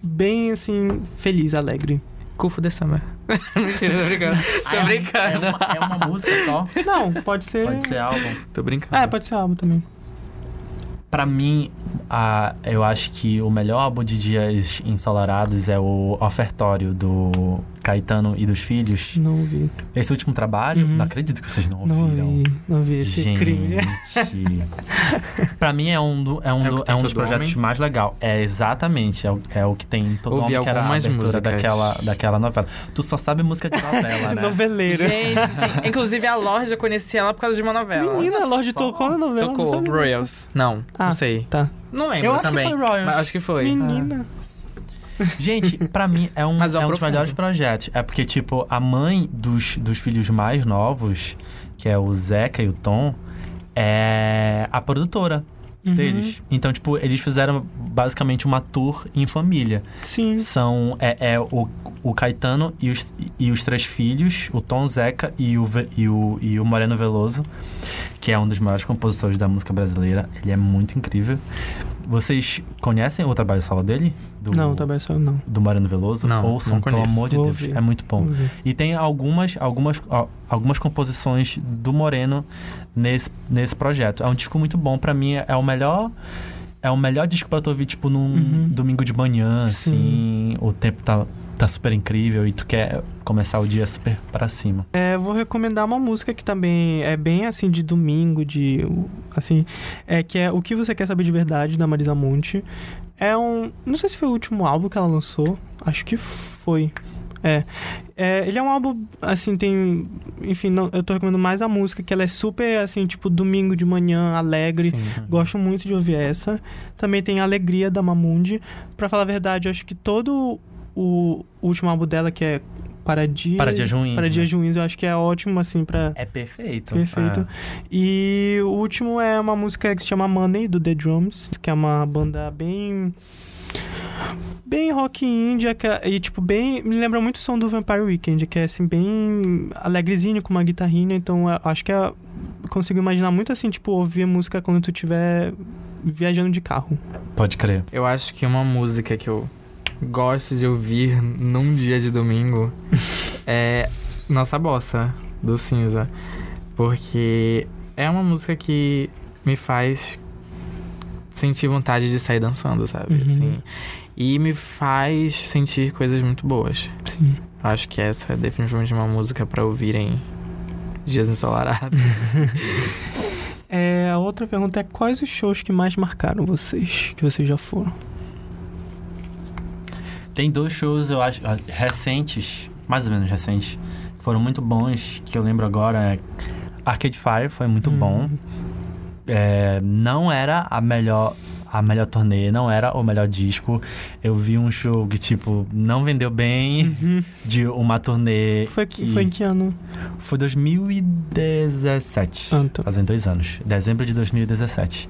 bem assim, feliz, alegre. Cufo de samba. Mentira, tô brincando. Ah, Tô é um- brincando. É uma, é uma música só? Não, pode ser. Pode ser álbum? Tô brincando. É, pode ser álbum também. Pra mim, a, eu acho que o melhor álbum de dias ensolarados é o Ofertório do Caetano e dos Filhos. Não ouvi. Esse último trabalho, Uhum. não acredito que vocês não Não ouviram. ouvi. Não ouvi esse Gente, crime. pra mim é um, do, é um, É do- que é um dos projetos homem? mais legal. É exatamente, é o, é o que tem todo Ouvi homem que era a abertura músicas. daquela, daquela novela. Tu só sabe música de novela, né? Noveleiro. Gente, sim. Inclusive a Lorde eu conheci ela por causa de uma novela. Menina, a Lorde tocou na novela. não Tocou sabia Royals. Não, Ah. não sei. Tá. Não lembro Eu acho que também. foi Royals. Mas acho que foi. Menina. Gente, pra mim é um, Mas é um é um dos melhores projetos. É porque, tipo, a mãe dos, dos filhos mais novos, que é o Zeca e o Tom, é a produtora Uhum. deles. Então, tipo, eles fizeram basicamente uma tour em família. Sim. São é, é o, o Caetano e os, e os três filhos, o Tom Zeca e o, e, o, e o Moreno Veloso, que é um dos maiores compositores da música brasileira. Ele é muito incrível. Vocês conhecem o trabalho solo dele? Do, Não, tá bem só não. Do Moreno Veloso? Não, Ouçam, não pelo amor de Vou Deus. ouvir. É muito bom. E tem algumas, algumas, algumas composições do Moreno nesse, nesse projeto. É um disco muito bom. Pra mim, é o melhor. É o melhor disco pra tu ouvir, tipo, num Uhum. domingo de manhã, Sim. assim. O tempo tá, tá super incrível e tu quer começar o dia super pra cima. É, vou recomendar uma música que também é bem assim de domingo, de assim, é que é O que você quer saber de verdade da Marisa Monte. É um, não sei se foi o último álbum que ela lançou, acho que foi. É. É, ele é um álbum, assim, tem. Enfim, não- eu tô recomendando mais a música, que ela é super, assim, tipo, domingo de manhã, alegre. Sim. Gosto muito de ouvir essa. Também tem Alegria da Mamundi. Pra falar a verdade, acho que todo o último álbum dela, que é Para Dias, Para Dias Ruins, Para né? Ruins, eu acho que é ótimo, assim, pra. É perfeito. Perfeito. E o último é uma música que se chama Money, do The Drums, que é uma banda bem. Bem rock índia, que é- e tipo, bem. Me lembra muito o som do Vampire Weekend, que é assim, bem alegrezinho, com uma guitarrinha, então eu acho que é. Consigo imaginar muito assim, tipo, ouvir música quando tu estiver viajando de carro. É, pode crer. Eu acho que uma música que eu gosto de ouvir num dia de domingo é Nossa Bossa, do Cinza. Porque é uma música que me faz sentir vontade de sair dançando, sabe? Uhum. Assim, e me faz sentir coisas muito boas. Sim. Acho que essa é definitivamente uma música pra ouvir em dias ensolarados. É, a outra pergunta é quais os shows que mais marcaram vocês, que vocês já foram? Tem dois shows, eu acho, ah, recentes, mais ou menos recentes, que foram muito bons, que eu lembro agora. É Arcade Fire foi muito Hum. bom. É, não era a melhor a melhor turnê, não era o melhor disco. Eu vi um show que, tipo, não vendeu bem de uma turnê Foi, que... foi em que ano? Foi 2017. Ah, tá. Fazem dois anos. Dezembro de 2017.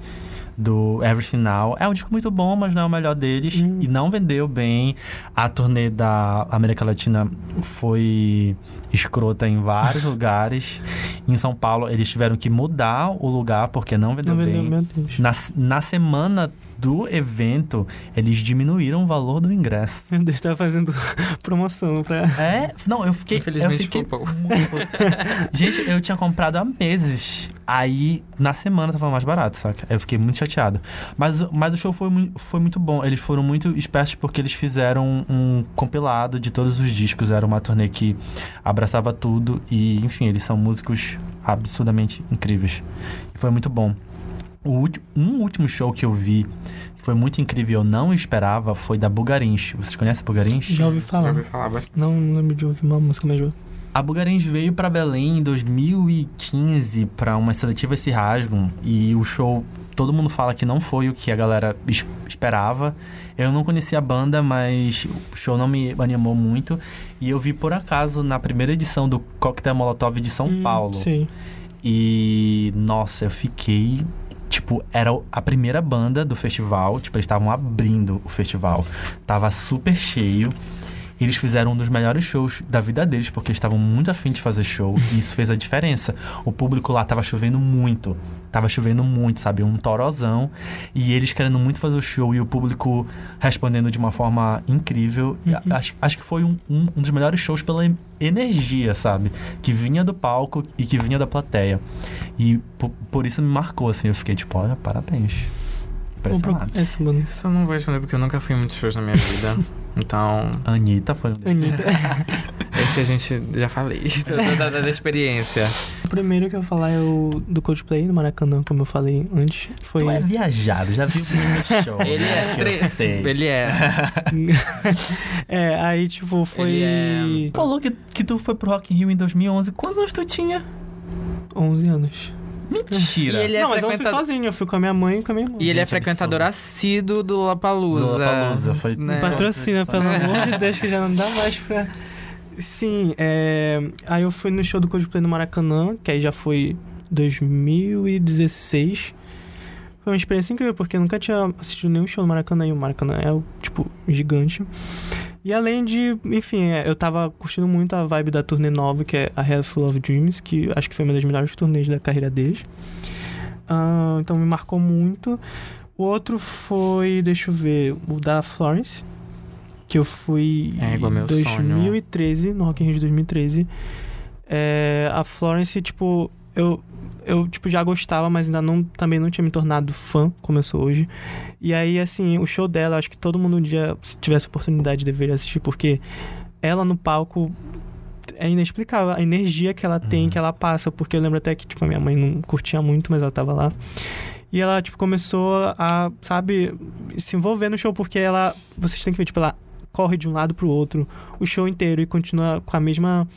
Do Everything Now. É um disco muito bom, mas não é o melhor deles. Hum. E não vendeu bem. A turnê da América Latina foi escrota em vários lugares. Em São Paulo, eles tiveram que mudar o lugar porque não vendeu Não bem. vendeu. Na, na semana do evento, eles diminuíram o valor do ingresso. Meu Deus, tá fazendo promoção pra. É, não, eu fiquei. Eu Infelizmente fiquei ficou pouco. muito- Gente, eu tinha comprado há meses. Aí, na semana, tava mais barato, saca? Eu fiquei muito chateado. Mas, o- mas o show foi, foi muito bom. Eles foram muito espertos porque eles fizeram um compilado de todos os discos. Era uma turnê que abraçava tudo. E, enfim, eles são músicos absurdamente incríveis. E foi muito bom. O ulti- um último show que eu vi, que foi muito incrível, eu não esperava, foi da Bugarins. Vocês conhecem a Bugarins? Já ouvi Já falar. ouvi falar bastante. Não, não lembro de ouvir uma música, eu- A Bugarins veio pra Belém em 2015 pra umas seletivas se rasgam e o show todo mundo fala que não foi o que a galera es- esperava. Eu não conhecia a banda, mas o show não me animou muito e eu vi por acaso na primeira edição do Coquetel Molotov de São Hum, Paulo. Sim. E nossa, eu fiquei Tipo, era a primeira banda do festival. Tipo, eles estavam abrindo o festival. Tava super cheio. Eles fizeram um dos melhores shows da vida deles, porque eles estavam muito afim de fazer show. E isso fez a diferença. O público lá tava chovendo muito. Tava chovendo muito, sabe? Um torozão. E eles querendo muito fazer o show e o público respondendo de uma forma incrível. E Uhum. Acho, acho que foi um, um, um dos melhores shows pela energia, sabe? Que vinha do palco e que vinha da plateia. E por, por isso me marcou, assim. Eu fiquei tipo, olha, parabéns. Impressionado. Isso eu não vou responder porque eu nunca fui em muitos shows na minha vida. Então, Anitta foi um deles. Anitta. esse a gente já falei. Da, da- da experiência. o primeiro que eu vou falar é o do Coldplay, no Maracanã, como eu falei antes. Foi. Tu é viajado, já viu o show. Ele né? é. Que eu tre- sei. Ele é. é, aí, tipo, foi. Ele Falou que, que tu foi pro Rock in Rio em 2011. Quantos anos tu tinha? 11 anos. Mentira. E ele é não, mas eu não fui sozinho, eu fui com a minha mãe e com a minha irmã. E ele é Gente, frequentador absurdo. assíduo do Lollapalooza. Lollapalooza, foi- né? Patrocina, pelo amor de Deus, que já não dá mais pra. Sim, é... aí eu fui no show do Coldplay no Maracanã, que aí já foi 2016. Foi uma experiência incrível, porque eu nunca tinha assistido nenhum show no Maracanã, e o Maracanã é, tipo, gigante. E além de, enfim, é, eu tava curtindo muito a vibe da turnê nova, que é a Hell Full of Dreams, que acho que foi uma das melhores turnês da carreira deles. Ah, então me marcou muito. O outro foi, deixa eu ver, o da Florence, que eu fui É, em 2013, no Rock in Rio de 2013. É, a Florence, tipo, eu, eu tipo, já gostava, mas ainda não, também não tinha me tornado fã, como eu sou hoje. E aí, assim, o show dela, acho que todo mundo um dia, se tivesse oportunidade, deveria assistir, porque ela no palco é inexplicável a energia que ela tem, Uhum. que ela passa, porque eu lembro até que, tipo, a minha mãe não curtia muito, mas ela tava lá. E ela, tipo, começou a, sabe, se envolver no show, porque ela, vocês têm que ver, tipo, ela corre de um lado pro outro o show inteiro e continua com a mesma.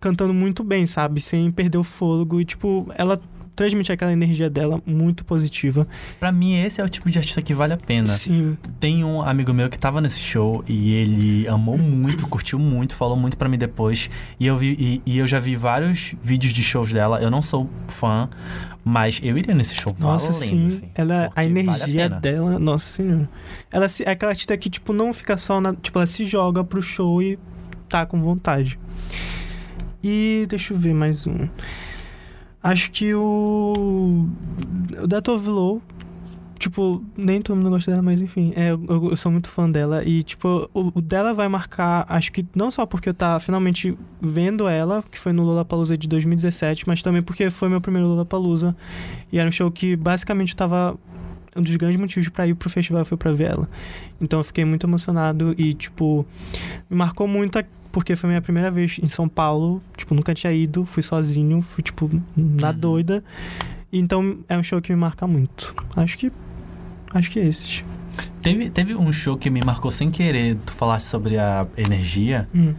Cantando muito bem, sabe? Sem perder o fôlego. E, tipo, ela transmite aquela energia dela muito positiva. Pra mim, esse é o tipo de artista que vale a pena. Sim. Tem um amigo meu que tava nesse show e ele amou muito, curtiu muito, falou muito pra mim depois. E eu, vi, e, e eu já vi vários vídeos de shows dela. Eu não sou fã, mas eu iria nesse show Nossa, valendo, sim. assim, ela, a vale energia pena. dela, nossa senhora. Ela se, é aquela artista que, tipo, não fica só na. Tipo, ela se joga pro show e tá com vontade. E deixa eu ver mais um. Acho que o. O da Tove Lo. Tipo, nem todo mundo gosta dela, mas enfim, é, eu, eu sou muito fã dela. E, tipo, o, o dela vai marcar, acho que não só porque eu tá finalmente vendo ela, que foi no Lollapalooza de 2017, mas também porque foi meu primeiro Lollapalooza. E era um show que basicamente tava. Um dos grandes motivos pra ir pro festival foi pra ver ela. Então eu fiquei muito emocionado e, tipo, me marcou muito porque foi minha primeira vez em São Paulo. Tipo, nunca tinha ido, fui sozinho, fui, tipo, na Uhum. doida. Então é um show que me marca muito. Acho que. Acho que é esses. Teve, teve um show que me marcou sem querer. Tu falaste sobre a energia. Hum.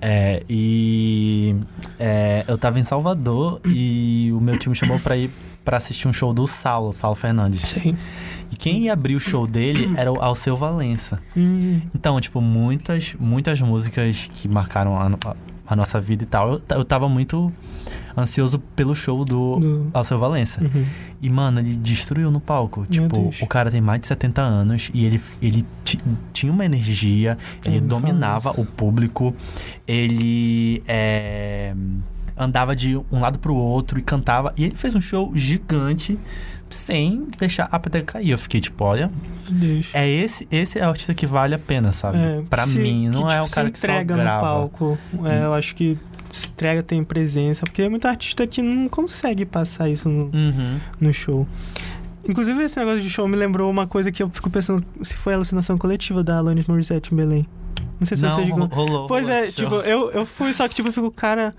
É, e é, eu tava em Salvador e o meu time chamou pra ir pra assistir um show do Saulo, Saulo Fernandes. Sei. E quem ia abrir o show dele era o Alceu Valença. Então, tipo, muitas, muitas músicas que marcaram a, a- nossa vida e tal. Eu, eu tava muito ansioso pelo show do, Do- Alceu Valença. Uhum. E, mano, ele destruiu no palco. Meu tipo, Deus. o cara tem mais de 70 anos e ele, ele ti- tinha uma energia, ele dominava o público, ele é, andava de um lado pro outro e cantava. E ele fez um show gigante sem deixar a peteca cair. Eu fiquei tipo, olha, Deus. é esse, esse é o artista que vale a pena, sabe? É, pra se- mim, não que, é tipo, o cara se que só grava. palco. É, eu acho que se entrega, tem presença. Porque é muito artista que não consegue passar isso no, Uhum. no show. Inclusive, esse negócio de show me lembrou uma coisa que eu fico pensando se foi a alucinação coletiva da Alanis Morissette em Belém. Não sei se Não, vocês rolou. Pois rolou é, tipo, show. eu, eu fui, só que tipo, eu fico, cara.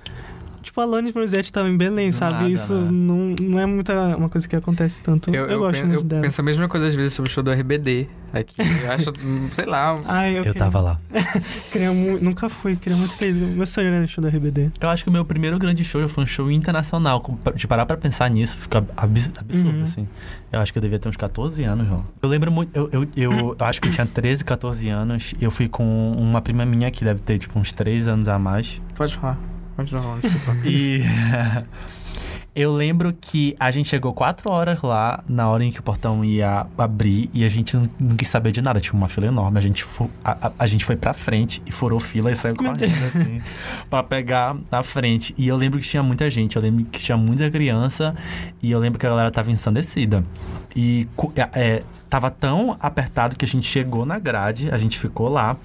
Tipo, a Alanis Morissette tava em Belém, sabe? nada, Isso né? não, não é muita uma coisa que acontece tanto. Eu, Eu, eu, gosto pen- muito eu dela. penso a mesma coisa às vezes sobre o show do RBD aqui. Eu acho, sei lá. Ai, eu, Eu queria- tava lá. queria mu- nunca fui, queria muito ter ido. Meu sonho era no show do RBD. Eu acho que o meu primeiro grande show foi um show internacional. De parar pra pensar nisso, fica abs- absurdo, Uhum. assim. Eu acho que eu devia ter uns 14 anos, João. Eu lembro muito. Eu, eu, eu, eu acho que eu tinha 13, 14 anos. Eu fui com uma prima minha que deve ter, tipo, uns 3 anos a mais. Pode falar. Falar, desculpa. E. Eu lembro que a gente chegou quatro horas lá, na hora em que o portão ia abrir, e a gente não, não quis saber de nada. Tinha uma fila enorme. A gente, a, a- a gente foi pra frente e furou fila e saiu correndo, assim, pra pegar na frente. E eu lembro que tinha muita gente, eu lembro que tinha muita criança, e eu lembro que a galera tava ensandecida. E é, é, tava tão apertado que a gente chegou na grade, a gente ficou lá.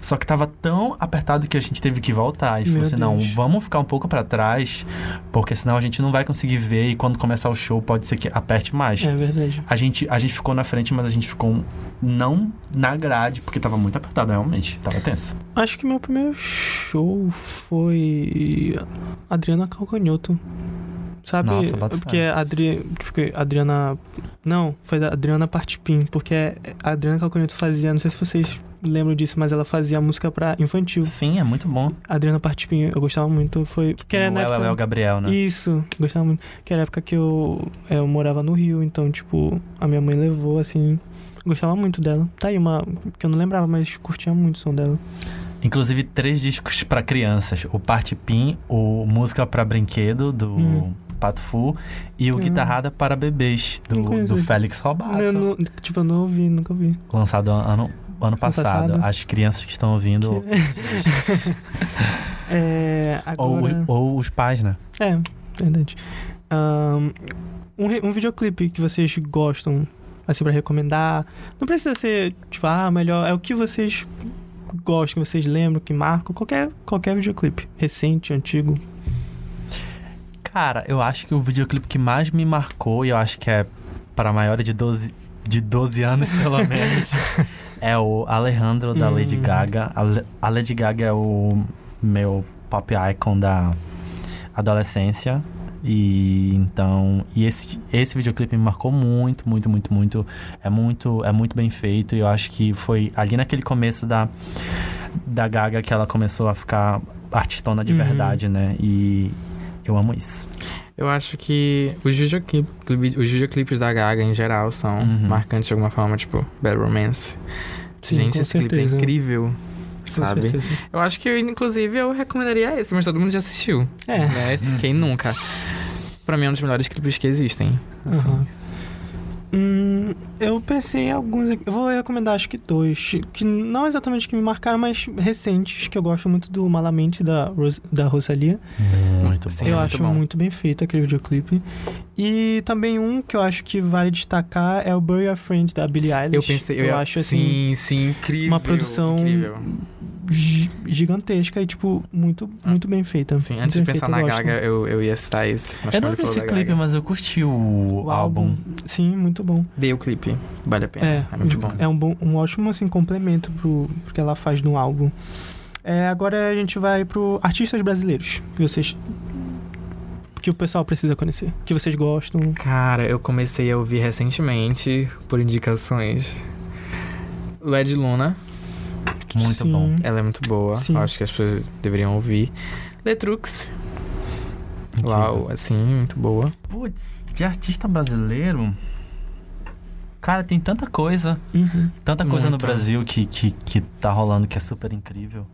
Só que tava tão apertado que a gente teve que voltar. E falou assim: não, vamos ficar um pouco pra trás, porque senão a gente não vai conseguir ver. E quando começar o show, pode ser que aperte mais. É verdade. A gente, a gente ficou na frente, mas a gente ficou não na grade, porque tava muito apertado, realmente. Tava tenso. Acho que meu primeiro show foi Adriana Calcanhoto. Sabe? Nossa, porque a Adri... porque Adriana. Não, foi a Adriana Partipim, porque a Adriana Calcanhoto fazia, não sei se vocês lembram disso, mas ela fazia música pra infantil. Sim, é muito bom. A Adriana Partipim, eu gostava muito, foi. Que era o na El, época... El Gabriel, né? Isso, gostava muito. Que era a época que eu, é, eu morava no Rio, então, tipo, a minha mãe levou, assim. Gostava muito dela. Tá aí uma. que eu não lembrava, mas curtia muito o som dela. Inclusive, três discos pra crianças. O Parte Pim, o Música pra Brinquedo, do Hum. Pato Fu, e o Hum. Guitarrada para Bebês, do, do. Félix Robato. Eu não- tipo, eu não ouvi, nunca ouvi. Lançado ano, ano passado. passado. As crianças que estão ouvindo. ouçam. É. ou, os, Agora. ou os pais, né? É, verdade. Um, um videoclipe que vocês gostam, assim, pra recomendar. Não precisa ser, tipo, ah, melhor. É o que vocês gostam, que vocês lembram, que marcam. Qualquer, qualquer videoclipe. Recente, antigo. Cara, eu acho que o videoclipe que mais me marcou, e eu acho que é para maiores de 12, de 12 anos, pelo menos, é o Alejandro da Hum. Lady Gaga. A A Lady Gaga é o meu pop icon da adolescência. E então, e esse, esse videoclipe me marcou muito, muito, muito, muito. É muito, é muito bem feito. E eu acho que foi ali naquele começo da, da Gaga que ela começou a ficar artistona de Uhum. verdade, né? E eu amo isso. Eu acho que os, videoclip, os videoclipes da Gaga em geral são Uhum. marcantes de alguma forma, tipo Bad Romance. Sim, Gente, esse clipe é certeza. incrível, Com sabe? certeza. Eu acho que, inclusive, eu recomendaria esse, mas todo mundo já assistiu. É. Né? Quem nunca? Pra mim é um dos melhores clipes que existem. assim. Aham. Hum, eu pensei em alguns aqui. Eu vou recomendar acho que dois. Que não exatamente que me marcaram, mas recentes, que eu gosto muito do Malamente da, Ros da Rosalia. Muito Sim, bom. eu é acho muito bom. muito bem feito aquele videoclipe. E também um que eu acho que vale destacar é o Bury Your Friend da Billie Eilish. Eu pensei, eu, eu acho assim Sim, sim, incrível. uma produção Incrível. Gi- gigantesca e tipo muito muito bem feita. Sim, antes de pensar feita, na eu. Gaga, eu, eu ia citar esse. Mas Eu não vi esse clipe, Gaga, mas eu curti o, O álbum. Sim, muito bom. Dei o clipe. Vale a pena. É, É, muito bom. é um, bom, um ótimo assim, complemento pro, pro que ela faz no álbum. É, agora a gente vai pro artistas brasileiros que vocês que o pessoal precisa conhecer, que vocês gostam. Cara, eu comecei a ouvir recentemente, por indicações. Led Luna, Muito Sim. bom. ela é muito boa. Sim. Acho que as pessoas deveriam ouvir. Letrux, Incrível. uau, assim, muito boa. Putz, de artista brasileiro. Cara, tem tanta coisa. Uhum. Tanta coisa no Muito. Brasil que, que, que tá rolando que é super incrível.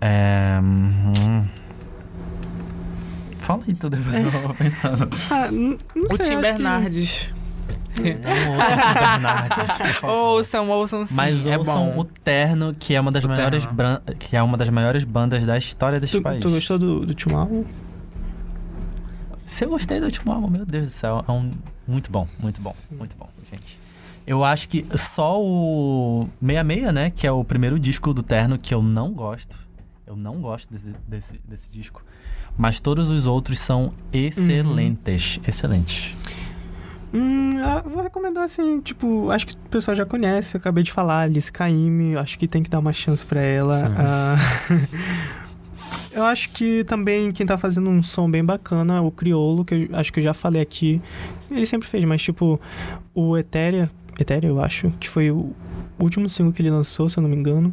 É. hum. Fala aí tudo, eu vou pensando. Ah, não O sei, Tim Bernardes. Não ouçam Bernardes. Ouçam, ouçam sim, Mas é ouçam bom. o Terno, que é uma das O maiores bran- que é uma das maiores bandas da história Que... deste Tu, país. tu gostou do, do último álbum? Se eu gostei do último álbum, meu Deus do céu, é um muito bom, muito bom, muito bom, gente. Eu acho que só o 66, né, que é o primeiro disco do Terno que eu não gosto. Eu não gosto desse, desse, desse disco. Mas todos os outros são excelentes, excelentes. Hum, vou recomendar assim, tipo, acho que o pessoal já conhece, eu acabei de falar, Alice Caymmi, acho que tem que dar uma chance pra ela. Ah, eu acho que também quem tá fazendo um som bem bacana, o Criolo, que eu acho que eu já falei aqui, ele sempre fez, mas tipo, o Etérea, Etérea eu acho, que foi o último single que ele lançou, se eu não me engano,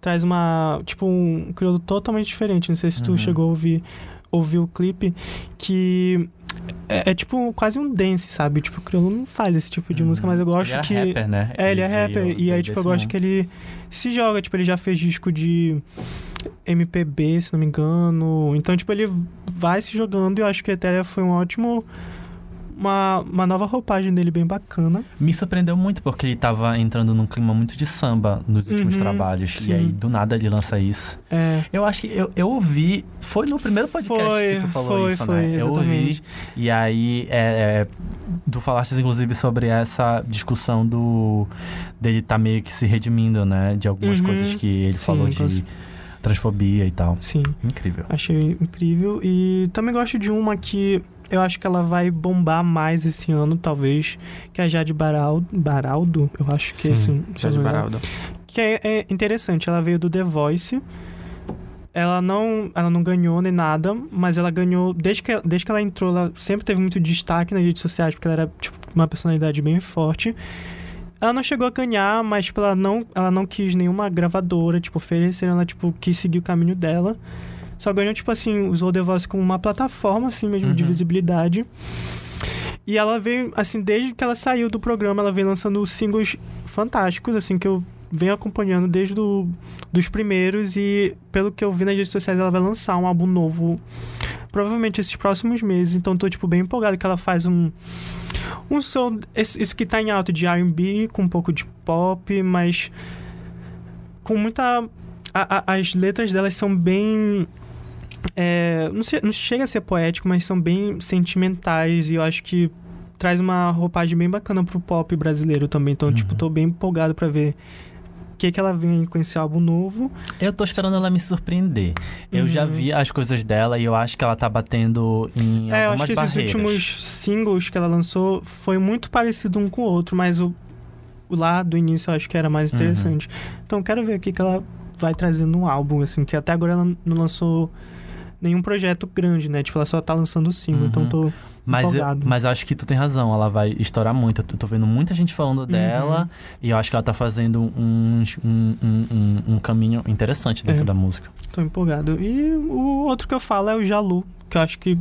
traz uma, tipo, um Criolo totalmente diferente, não sei se tu Uhum. chegou a ouvir, ouvir o clipe, que é, é tipo quase um dance, sabe? Tipo, o Criolo não faz esse tipo de Uhum. música, mas eu gosto ele que. É rapper, né? É, ele é veio- rapper. E aí, tipo, eu gosto mundo. que ele se joga. Tipo, ele já fez disco de MPB, se não me engano. Então, tipo, ele vai se jogando e eu acho que Etérea foi um ótimo. Uma, uma nova roupagem dele bem bacana. Me surpreendeu muito porque ele tava entrando num clima muito de samba nos últimos Uhum, trabalhos. sim. E aí, do nada, ele lança isso. É. Eu acho que eu, eu ouvi. Foi no primeiro podcast Foi, que tu falou foi, isso, foi, né? Eu ouvi. E aí, é, é, tu falaste inclusive sobre essa discussão do. dele tá meio que se redimindo, né? De algumas Uhum. coisas que ele Sim, falou de transfobia e tal. Sim. Incrível. Achei incrível. E também gosto de uma que eu acho que ela vai bombar mais esse ano, talvez, que é a Jade Baraldo. Baraldo, eu acho que é. Sim, se já eu de não me engano. Baraldo. Que é, é interessante, ela veio do The Voice. ela não, ela não ganhou nem nada, mas ela ganhou, desde que, desde que ela entrou, ela sempre teve muito destaque nas redes sociais, porque ela era, tipo, uma personalidade bem forte. Ela não chegou a ganhar, mas, tipo, ela não, ela não quis nenhuma gravadora, tipo, oferecer, ela, tipo, quis seguir o caminho dela. Só ganhou, tipo assim, usou o The Voice como uma plataforma, assim, mesmo, de Uhum. visibilidade. E ela veio, assim, desde que ela saiu do programa, ela vem lançando singles fantásticos, assim, que eu venho acompanhando desde do, dos primeiros. E pelo que eu vi nas redes sociais, ela vai lançar um álbum novo, provavelmente esses próximos meses. Então tô, tipo, bem empolgado que ela faz um. Um som. Isso que tá em alto de RB, com um pouco de pop, mas. Com muita. a- a- as letras delas são bem. É, não, se- não chega a ser poético, mas são bem sentimentais e eu acho que traz uma roupagem bem bacana pro pop brasileiro também. Então, Uhum. tipo, tô bem empolgado pra ver o que, que ela vem com esse álbum novo. Eu tô esperando ela me surpreender. Eu já Uhum. vi as coisas dela e eu acho que ela tá batendo em é, eu algumas acho que esses barreiras. últimos singles que ela lançou foi muito parecido um com o outro, mas o, o lá do início eu acho que era mais Uhum. interessante. Então, quero ver o que, que ela vai trazer no álbum, assim, que até agora ela não lançou nenhum projeto grande, né? Tipo, ela só tá lançando o single, Uhum. então tô Mas, eu, empolgado. mas eu acho que tu tem razão, ela vai estourar muito. Eu tô- vendo muita gente falando Uhum. dela e eu acho que ela tá fazendo um, um, um, um- caminho interessante dentro É. da música. Tô empolgado. E o outro que eu falo é o Jalu, que eu acho que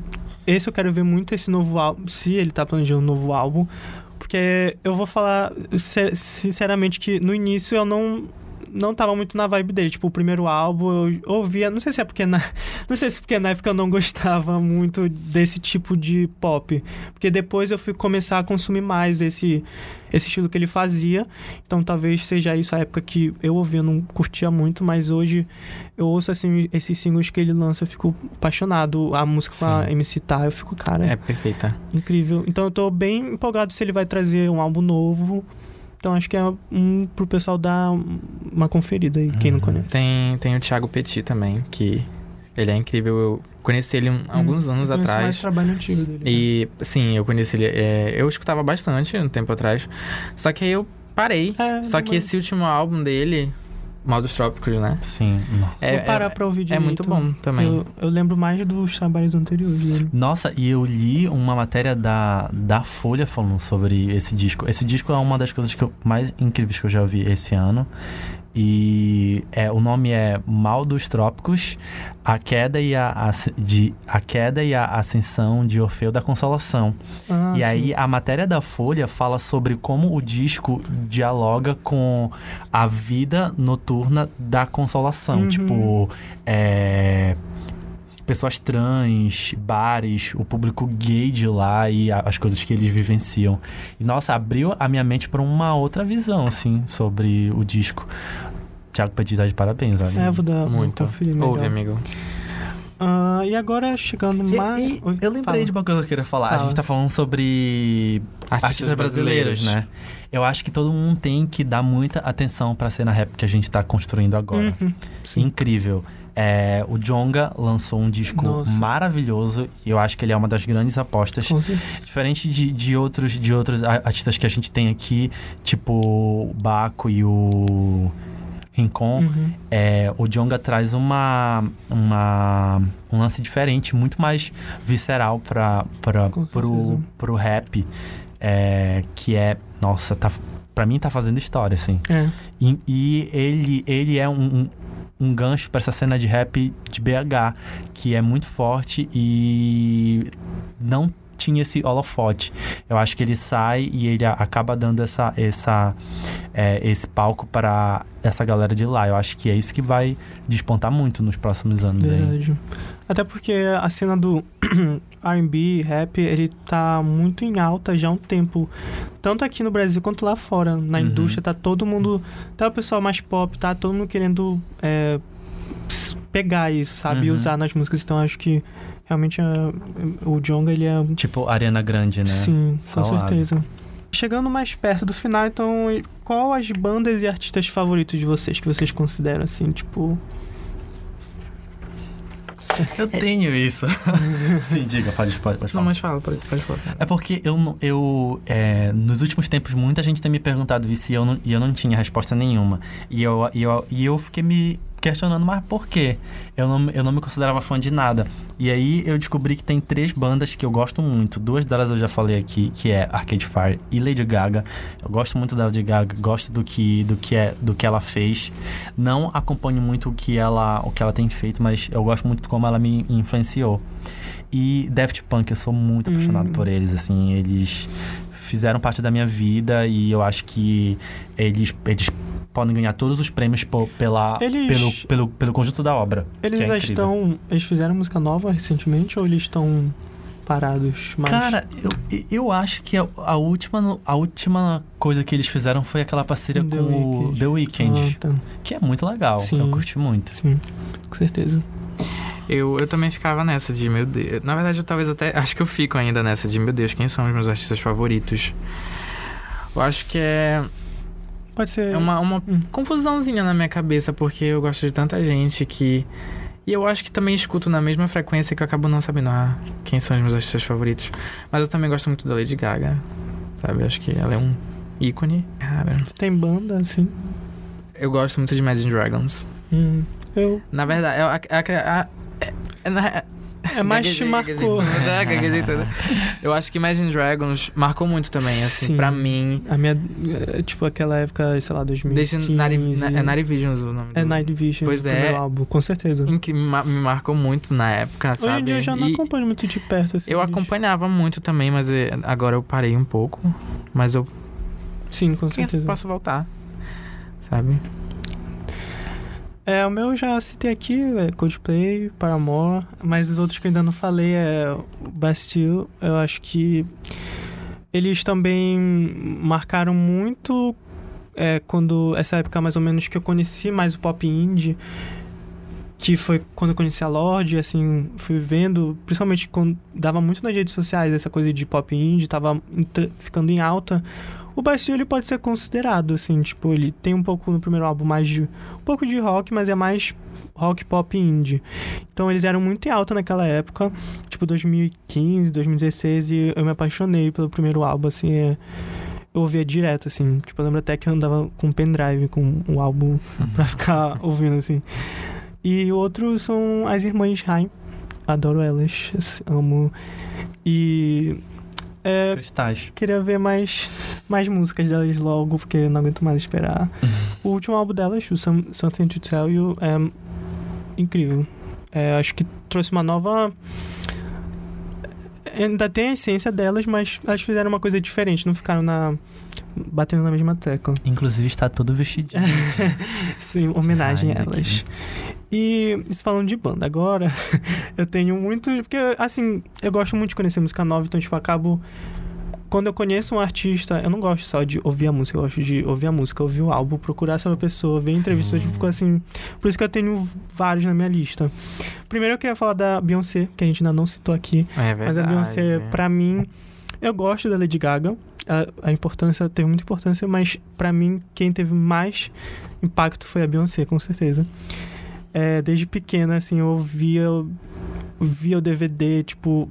esse eu quero ver muito esse novo álbum, se ele tá planejando um novo álbum, porque eu vou falar sinceramente que no início eu não não tava muito na vibe dele, tipo, o primeiro álbum eu ouvia, não sei se é porque na, não sei se é porque na época eu não gostava muito desse tipo de pop, porque depois eu fui começar a consumir mais esse esse estilo que ele fazia. Então talvez seja isso a época que eu ouvia, não curtia muito, mas hoje eu ouço assim esses singles que ele lança, eu fico apaixonado. A música com a. MC Tá, eu fico, cara, É perfeita. incrível. Então eu tô bem empolgado se ele vai trazer um álbum novo. Então acho que é um pro pessoal dar uma conferida aí, quem não Uhum. conhece. Tem, tem o Thiago Petit também, que ele é incrível. Eu conheci ele um- alguns Hum, anos conheço mais atrás. trabalho antigo dele. E, sim, eu conheci ele. é, eu escutava bastante um tempo atrás. Só que aí eu parei. É, Só que esse último álbum dele, Mal dos Trópicos, né? Sim. nossa. É, Vou parar é, pra ouvir é direito. muito bom também. Eu, eu lembro mais dos trabalhos anteriores dele. Nossa, e eu li uma matéria da, da Folha falando sobre esse disco. Esse disco é uma das coisas que eu- mais incríveis que eu já vi esse ano. E é, o nome é Mal dos Trópicos, a queda e a, as- de, a queda e a ascensão de Orfeu da Consolação. Ah, e sim. aí a matéria da Folha fala sobre como o disco dialoga com a vida noturna da Consolação. Uhum. Tipo, é, pessoas trans, bares, o público gay de lá e a- as coisas que eles vivenciam. E nossa, abriu a minha mente para uma outra visão, assim, sobre o disco. Tiago Petit tá de parabéns, olha. É, vou dar vou Muito. Ouve, amigo. Ah, e agora chegando E- mais. e Oi, eu lembrei fala. de uma coisa que eu queria falar. A Fala. gente tá falando sobre artistas, brasileiros, né? Eu acho que todo mundo tem que dar muita atenção pra cena rap que a gente tá construindo agora. Uhum, sim. É, o Jonga lançou um disco Nossa. maravilhoso e eu acho que ele é uma das grandes apostas. Diferente de, de outros de outros artistas que a gente tem aqui, tipo o Baco e o Rincon, Uhum. é, o Jonga traz uma, uma um lance diferente, muito mais visceral para pro, pro rap, é, que é, nossa, tá para mim tá fazendo história assim. É. E, e ele, ele é um, um, um gancho para essa cena de rap de BH, que é muito forte e não tinha esse holofote. Eu acho que ele sai e ele acaba dando essa, essa, é, esse palco para essa galera de lá. Eu acho que é isso que vai despontar muito nos próximos anos aí. Até porque a cena do R&B, rap, ele tá muito em alta já há um tempo. Tanto aqui no Brasil quanto lá fora. Na Uhum. indústria tá todo mundo... Até o pessoal mais pop, tá todo mundo querendo é, pegar isso, sabe? E Uhum. usar nas músicas. Então acho que realmente é, o Jonga, ele é... Tipo Ariana Grande, né? Sim, com Salado. certeza. Chegando mais perto do final, então, qual as bandas e artistas favoritos de vocês que vocês consideram assim, tipo, Eu tenho isso. Sim, diga, pode, pode, pode falar. Não, mas fala, pode, pode falar. É porque eu, não- eu é, nos últimos tempos, muita gente tem me perguntado isso e eu não, e eu não tinha resposta nenhuma. E eu, e eu, e eu fiquei me questionando, mas por quê? Eu não, eu não me considerava fã de nada. E aí eu descobri que tem três bandas que eu gosto muito. Duas delas eu já falei aqui, que é Arcade Fire e Lady Gaga. Eu gosto muito da Lady Gaga, gosto do que, do que, é, do que ela fez. Não acompanho muito o que ela, o que ela tem feito, mas eu gosto muito de como ela me influenciou. E Daft Punk, eu sou muito apaixonado Hum. por eles, assim, eles fizeram parte da minha vida e eu acho que eles, eles podem ganhar todos os prêmios po- pela, Eles- pelo, pelo, pelo conjunto da obra. Eles que é já incrível. estão. Eles fizeram música nova recentemente ou eles estão parados? Mais... Cara, eu, eu acho que a, a última, a última coisa que eles fizeram foi aquela parceria The com o Weeknd. The Weeknd, Ah, tá. que é muito legal. Sim. Eu curti muito. Sim, com certeza. Eu, eu também ficava nessa de, meu Deus. Na verdade, eu talvez até. Acho que eu fico ainda nessa de, meu Deus, quem são os meus artistas favoritos? Eu acho que é, Pode ser. é uma, uma Hum. confusãozinha na minha cabeça, porque eu gosto de tanta gente que. E eu acho que também escuto na mesma frequência que eu acabo não sabendo ah, quem são os meus artistas favoritos. Mas eu também gosto muito da Lady Gaga, sabe? Acho que ela é um ícone. Cara, Tem banda, assim. eu gosto muito de Imagine Dragons. Hum, eu. Na verdade, é, a, a, a, é, é, na- É mais te marcou. Eu acho que Imagine Dragons marcou muito também, assim, Sim. pra mim. A minha. é, Tipo, aquela época, sei lá, 2015. Desde Night, na- é Night Visions o nome É Night Vision, Pois é. álbum, com certeza. em que me, ma- me marcou muito na época, sabe? Hoje em dia eu já não E acompanho muito de perto, assim. Eu acompanhava muito também, mas eh, agora eu parei um pouco. Mas eu Sim, com quem certeza. posso voltar, sabe? É, o meu eu já citei aqui, é Coldplay, Paramore, mas os outros que eu ainda não falei é Bastille, eu acho que eles também marcaram muito é, quando essa época mais ou menos que eu conheci mais o pop indie, que foi quando eu conheci a Lorde, assim, fui vendo, principalmente quando dava muito nas redes sociais essa coisa de pop indie, tava ficando em alta. O Bastille ele pode ser considerado, assim, tipo, ele tem um pouco no primeiro álbum mais de um pouco de rock, mas é mais rock pop indie. Então eles eram muito em alta naquela época, tipo 2015, 2016, e eu me apaixonei pelo primeiro álbum, assim, é... eu ouvia direto, assim, tipo, eu lembro até que eu andava com pendrive com o álbum pra ficar ouvindo, assim. E o outro são as irmãs Haim, adoro elas, amo. E... É, Cristais. queria ver mais, mais músicas delas logo, porque eu não aguento mais esperar. o último álbum delas, o Some- Something to Tell You, é incrível. É, acho que trouxe uma nova. Ainda tem a essência delas, mas elas fizeram uma coisa diferente, não ficaram na. batendo na mesma tecla. Inclusive está todo vestidinho. Sim, homenagem a Raiz aqui. E isso falando de banda, agora eu tenho muito. Porque, assim, eu gosto muito de conhecer música nova, então, tipo, acabo. Quando eu conheço um artista, eu não gosto só de ouvir a música, eu gosto de ouvir a música, ouvir o álbum, procurar sobre a pessoa, ver entrevistas, Sim. ficou assim. Por isso que eu tenho vários na minha lista. Primeiro eu queria falar da Beyoncé, que a gente ainda não citou aqui. É. Mas a Beyoncé, pra mim, eu gosto da Lady Gaga. A, a importância, teve muita importância, mas pra mim, quem teve mais impacto foi a Beyoncé, com certeza. É, desde pequena, assim, eu ouvia, via o DVD, tipo,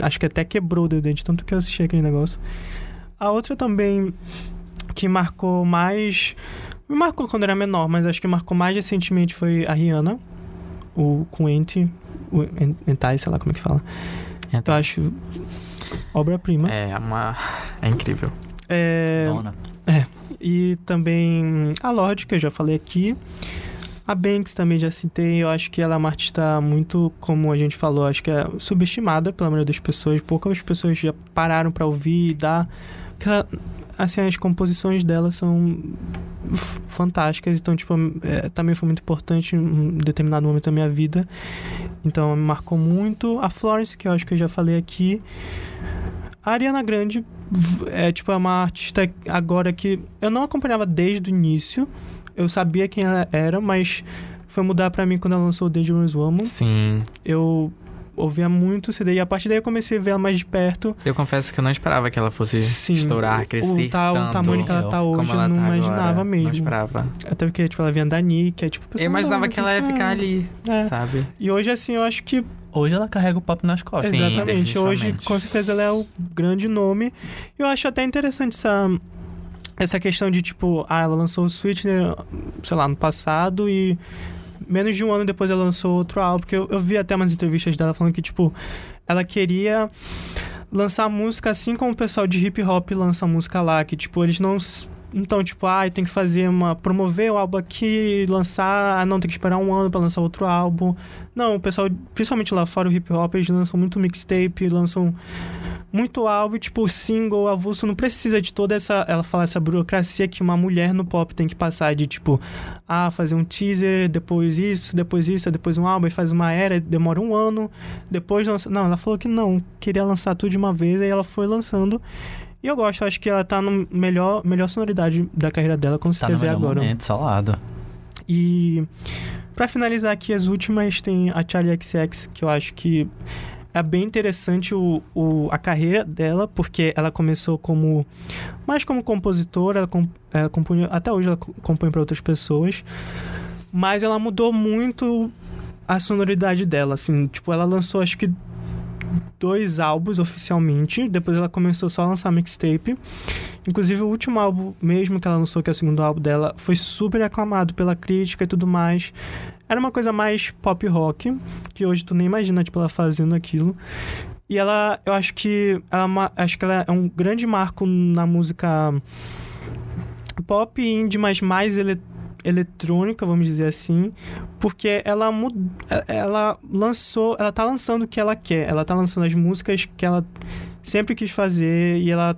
acho que até quebrou o DVD, de tanto que eu assisti aquele negócio. A outra também que marcou mais. Me marcou quando era menor, mas acho que marcou mais recentemente foi a Rihanna, o com Enti, o En- Entai, sei lá como é que fala. Eu acho obra-prima. É uma. É incrível. É, Dona. e também a Lorde, que eu já falei aqui. A Banks também já citei. Eu acho que ela é uma artista muito, como a gente falou, acho que é subestimada pela maioria das pessoas. Poucas pessoas já pararam pra ouvir e dar. ela- assim, as composições dela são fantásticas. Então, tipo, é, também foi muito importante em um determinado momento da minha vida. Então, me marcou muito. A Florence, que eu acho que eu já falei aqui. A Ariana Grande é tipo é uma artista agora que eu não acompanhava desde o início. Eu sabia quem ela era, mas foi mudar pra mim quando ela lançou o Dangerous Woman. Sim. Eu ouvia muito o CD e a partir daí eu comecei a ver ela mais de perto. Eu confesso que eu não esperava que ela fosse Sim, estourar, crescer o, ta- tanto. o tamanho que ela tá hoje, ela eu não tá imaginava agora. mesmo. Não esperava. Até porque, tipo, ela vinha da Nick, é tipo... Eu imaginava que ela ia ficar ali, É. sabe? E hoje, assim, eu acho que Hoje ela carrega o pop nas costas. Sim, Exatamente. Hoje, com certeza, ela é o grande nome. Eu acho até interessante essa, essa questão de, tipo, ah, ela lançou o Switch, né, sei lá, no passado e menos de um ano depois ela lançou outro álbum, porque eu, eu vi até umas entrevistas dela falando que, tipo, ela queria lançar música assim como o pessoal de hip hop lança música lá, que, tipo, eles não então, tipo, ah, tem que fazer uma. promover o álbum aqui, lançar. Ah, não, tem que esperar um ano para lançar outro álbum. Não, o pessoal, principalmente lá fora o hip hop, eles lançam muito mixtape, lançam muito álbum, tipo, single, avulso, não precisa de toda essa, ela fala, essa burocracia que uma mulher no pop tem que passar de, tipo, ah, fazer um teaser, depois isso, depois isso, depois um álbum, e faz uma era, demora um ano, depois lança... Não, ela falou que não, queria lançar tudo de uma vez, aí ela foi lançando. E eu gosto, acho que ela tá no melhor, melhor sonoridade da carreira dela, com certeza tá no é agora. Momento, salado. E para finalizar aqui as últimas tem a Charlie XX, que eu acho que é bem interessante o, o, a carreira dela, porque ela começou como mais como compositora, ela, comp, ela compõe, até hoje ela compõe para outras pessoas, mas ela mudou muito a sonoridade dela, assim, tipo, ela lançou acho que dois álbuns oficialmente. Depois ela começou só a lançar mixtape. Inclusive, o último álbum mesmo que ela lançou, que é o segundo álbum dela, foi super aclamado pela crítica e tudo mais. Era uma coisa mais pop rock, que hoje tu nem imagina, tipo, ela fazendo aquilo. E ela, eu acho que ela, é acho que ela é um grande marco na música pop indie, mas mais eletrônica eletrônica, vamos dizer assim, porque ela ela lançou, ela tá lançando o que ela quer, ela tá lançando as músicas que ela sempre quis fazer e ela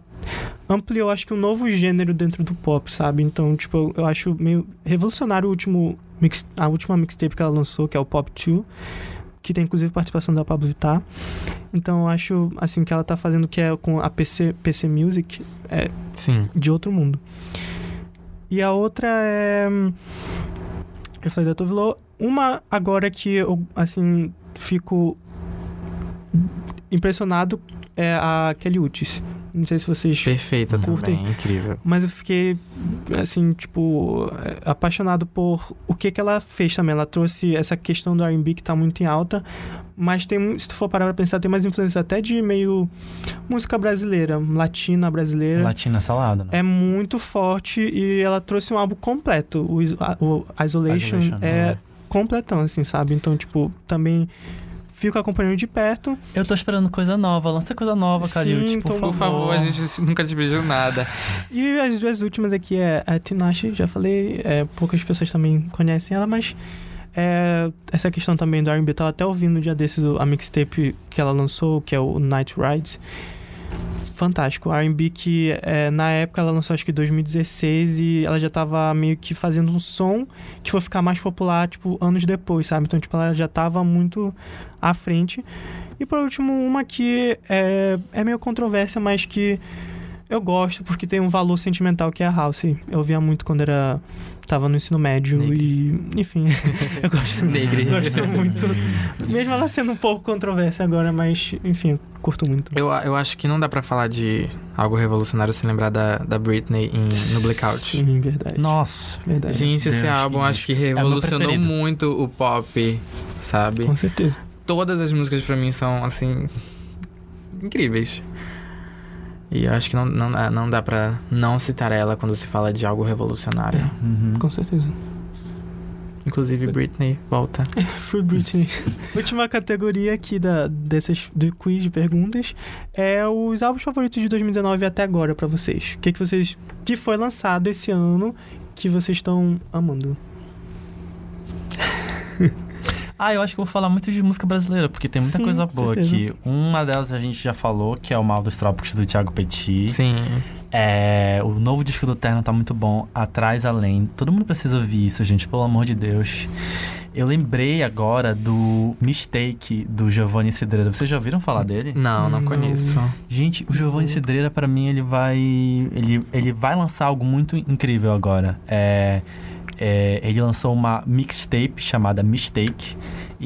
ampliou, acho que um novo gênero dentro do pop, sabe? Então, tipo, eu acho meio revolucionário o último mix, a última mixtape que ela lançou, que é o Pop 2, que tem inclusive participação da Pablo Vittar. Então, eu acho assim que ela tá fazendo que é com a PC PC Music é Sim. de outro mundo. E a outra é. Eu falei da Tovilô. Uma agora que eu, assim, fico impressionado é a Kelly Uchis. Não sei se vocês Perfeita curtem, também, incrível. Mas eu fiquei, assim, tipo, apaixonado por o que, que ela fez também. Ela trouxe essa questão do R&B que tá muito em alta, mas tem, se tu for parar pra pensar, tem mais influência até de meio música brasileira, latina brasileira. Latina salada, né? É muito forte e ela trouxe um álbum completo. O, o Isolation, Isolation é, é completão, assim, sabe? Então, tipo, também fico acompanhando de perto. Eu tô esperando coisa nova, lança coisa nova, Calil, tipo, por, por favor. a gente nunca te pediu nada. E as duas últimas aqui é a Tinashe, já falei, é, poucas pessoas também conhecem ela, mas é, essa questão também do R&B, tava até ouvindo um dia desses a mixtape que ela lançou, que é o Night Rides fantástico. R&B que é, na época ela lançou acho que 2016 e ela já tava meio que fazendo um som que foi ficar mais popular, tipo, anos depois, sabe? Então, tipo, ela já tava muito à frente. E por último, uma que é, é meio controvérsia, mas que eu gosto porque tem um valor sentimental que é a House. Eu via muito quando era tava no ensino médio Negre. e enfim, eu gosto, Negre. gosto muito. Mesmo ela sendo um pouco controvérsia agora, mas enfim, curto muito. Eu, eu acho que não dá para falar de algo revolucionário sem lembrar da, da Britney em, no Blackout. Sim, verdade. Nossa, verdade. Gente, esse Deus álbum que acho que é revolucionou é muito o pop, sabe? Com certeza. Todas as músicas para mim são assim incríveis. E eu acho que não, não, não dá pra não citar ela quando se fala de algo revolucionário. É, uhum. Com certeza. Inclusive Britney, volta. É, Free Britney. Última categoria aqui da, dessas, do quiz de perguntas é os álbuns favoritos de 2019 até agora para vocês. O que, que vocês. que foi lançado esse ano que vocês estão amando? Ah, eu acho que eu vou falar muito de música brasileira, porque tem muita Sim, coisa boa certeza. aqui. Uma delas a gente já falou, que é o Mal dos Trópicos do Thiago Petit. Sim. É, o novo disco do Terno tá muito bom. Atrás Além. Todo mundo precisa ouvir isso, gente, pelo amor de Deus. Eu lembrei agora do Mistake do Giovanni Cidreira. Vocês já ouviram falar dele? Não, não, não. conheço. Gente, o Giovanni Cidreira para mim ele vai ele, ele vai lançar algo muito incrível agora. É é, ele lançou uma mixtape chamada Mistake.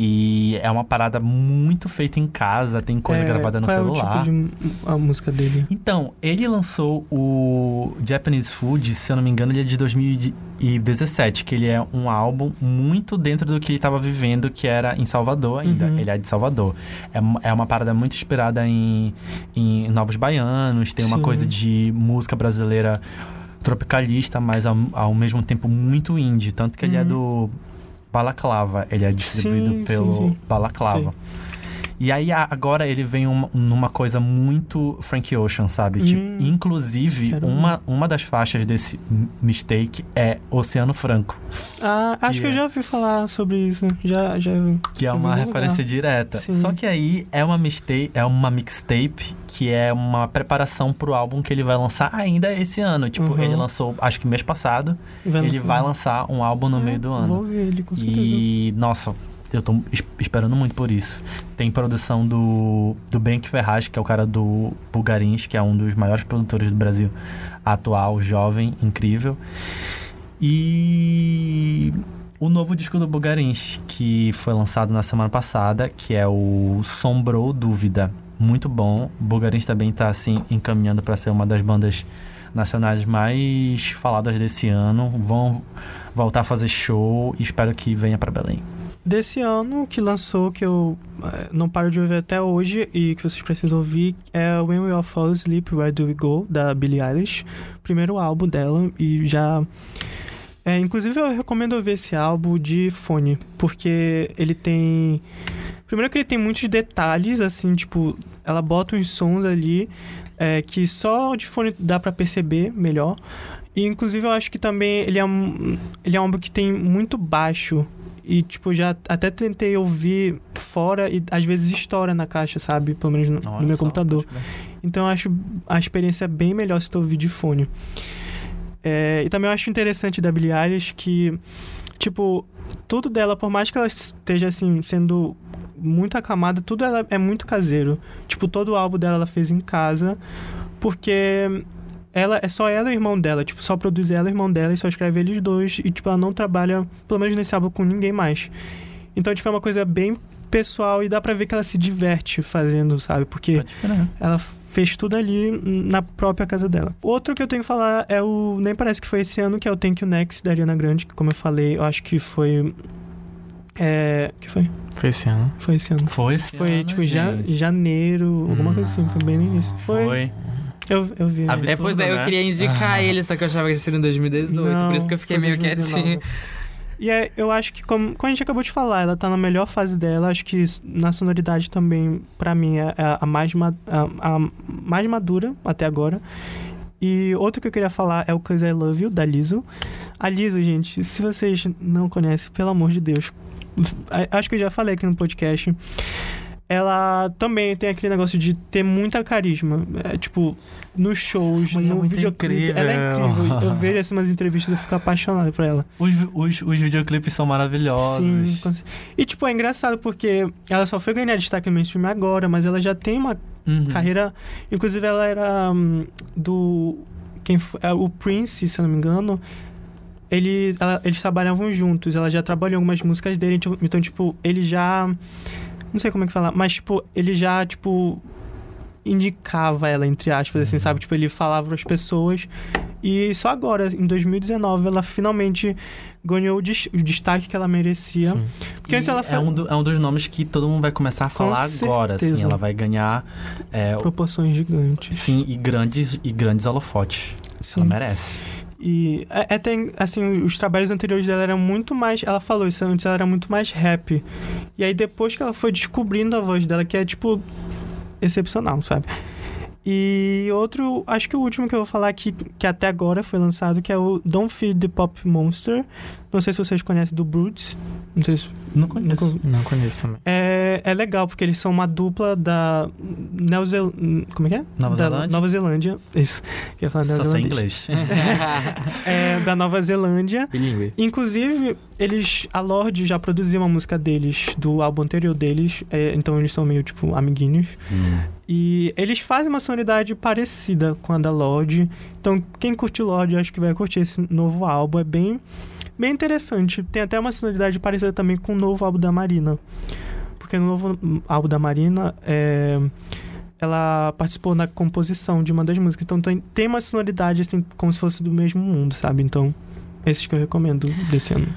E é uma parada muito feita em casa, tem coisa é, gravada no qual celular. É o tipo de a música dele? Então, ele lançou o Japanese Food, se eu não me engano, ele é de 2017, que ele é um álbum muito dentro do que ele estava vivendo, que era em Salvador ainda. Uhum. Ele é de Salvador. É, é uma parada muito inspirada em, em Novos Baianos, tem Sim. uma coisa de música brasileira tropicalista, mas ao, ao mesmo tempo muito indie. Tanto que uhum. ele é uhum. do Balaclava. Ele é distribuído Sim, pelo sim, sim. Balaclava. E aí agora ele vem uma- numa coisa muito Frank Ocean, sabe? Tipo, Hum. inclusive, Quero uma, uma das faixas desse mistake é Oceano Franco, Ah, acho Que que eu é- já ouvi falar sobre isso. Já, já. que é uma referência lugar. direta. Sim. Só que aí é uma mixtape, é uma mixtape que é uma preparação pro álbum que ele vai lançar ainda esse ano. Tipo, Uhum. ele lançou, acho que mês passado, ele vai lançar um álbum no É, meio do ano. Vou ver ele, com certeza. E, nossa, eu tô es- esperando muito por isso. Tem produção do, do Benk Ferraz, que é o cara do Bulgarins, que é um dos maiores produtores do Brasil atual, jovem, incrível. E o novo disco do Bulgarins, que foi lançado na semana passada, que é o Sombrou Dúvida. Muito bom. Bulgarins também tá, assim, encaminhando para ser uma das bandas nacionais mais faladas desse ano. Vão voltar a fazer show e espero que venha para Belém. Desse ano que lançou, que eu eh, não paro de ouvir até hoje e que vocês precisam ouvir, é When We All Fall Asleep, Where Do We Go, da Billie Eilish. Primeiro álbum dela e já... É, inclusive eu recomendo ouvir esse álbum de fone, porque ele tem... Primeiro que ele tem muitos detalhes, assim, tipo... Ela bota uns sons ali é, que só de fone dá pra perceber melhor. E inclusive eu acho que também ele é um, ele é um álbum que tem muito baixo. E, tipo, já até tentei ouvir fora e às vezes estoura na caixa, sabe? Pelo menos no, no meu computador. Então eu acho a experiência bem melhor se tu ouvir de fone. É, e também eu acho interessante da Billie Eilish que, tipo, tudo dela, por mais que ela esteja, assim, sendo muito aclamada, tudo ela é muito caseiro. Tipo, todo o álbum dela ela fez em casa, porque ela é só ela e o irmão dela, tipo, só produz ela e o irmão dela e só escreve eles dois e tipo ela não trabalha, pelo menos nesse álbum com ninguém mais. Então, tipo, é uma coisa bem pessoal e dá pra ver que ela se diverte fazendo, sabe? Porque ela fez tudo ali na própria casa dela. Outro que eu tenho que falar é o. Nem parece que foi esse ano, que é o Thank You Next da Ariana Grande, que como eu falei, eu acho que foi. É. que foi? Foi esse ano. Foi esse ano. Foi esse Foi ano, tipo ja- janeiro, alguma coisa assim, foi bem no início. Foi. Foi. Eu, eu vi. né? Absurdo, É, pois é, eu né? queria indicar Ah. ele, só que eu achava que ia ser em 2018, Não, por isso que eu fiquei meio 2019. quietinho. E é, eu acho que, como, como a gente acabou de falar, ela tá na melhor fase dela. Acho que na sonoridade também, pra mim, é a, a mais, ma- a, a mais madura até agora. E outro que eu queria falar é o Cause I Love You, da Lizzo. A Lizzo, gente, se vocês não conhecem, pelo amor de Deus, acho que eu já falei aqui no podcast. Ela também tem aquele negócio de ter muita carisma. É, tipo, nos shows, é no muito videoclipe. Ela é incrível. Eu vejo assim, umas entrevistas e fico apaixonado por ela. Os, os, os videoclipes são maravilhosos. Sim. E, tipo, é engraçado porque ela só foi ganhar destaque no mainstream agora, mas ela já tem uma Uhum. carreira. Inclusive, ela era hum, do. Quem foi? é, O Prince, se eu não me engano. Ele, ela- eles trabalhavam juntos, ela já trabalhou algumas músicas dele, tipo, então, tipo, ele já. Não sei como é que falar, mas, tipo, ele já, tipo. Indicava ela, entre aspas, assim, sabe? Tipo, ele falava para as pessoas. E só agora, em 2019, ela finalmente ganhou o, des- o destaque que ela merecia. Sim. Porque antes E ela é, foi um do- é um dos nomes que todo mundo vai começar a Com falar agora, assim. Ela vai ganhar é, proporções gigantes. sim, e grandes, e grandes holofotes. Sim. Ela merece. E é, é, assim, os trabalhos anteriores dela eram muito mais. Ela falou isso antes, ela era muito mais rap. E aí depois que ela foi descobrindo a voz dela, que é tipo excepcional, sabe? E outro, acho que o último que eu vou falar aqui, que até agora foi lançado, que é o Don't Feed the Pop Monster. Não sei se vocês conhecem do Brutes. Não sei se. Não conheço. nunca- Não conheço também. É, é legal, porque eles são uma dupla da. Neozel... Como é que é? Nova da Zelândia? Nova Zelândia. Isso. Eu ia falar Só sei neozelandês. inglês. É, da Nova Zelândia. Bilingue. Inclusive, eles. A Lorde já produziu uma música deles, do álbum anterior deles. é, então eles são meio, tipo, amiguinhos. Hum. E eles fazem uma sonoridade parecida com a da Lorde. Então, quem curte Lorde, acho que vai curtir esse novo álbum. É bem, bem interessante. Tem até uma sonoridade parecida também com o novo álbum da Marina. Porque no novo álbum da Marina, é, ela participou na composição de uma das músicas. Então tem, tem uma sonoridade assim, como se fosse do mesmo mundo, sabe? Então, esses que eu recomendo desse ano.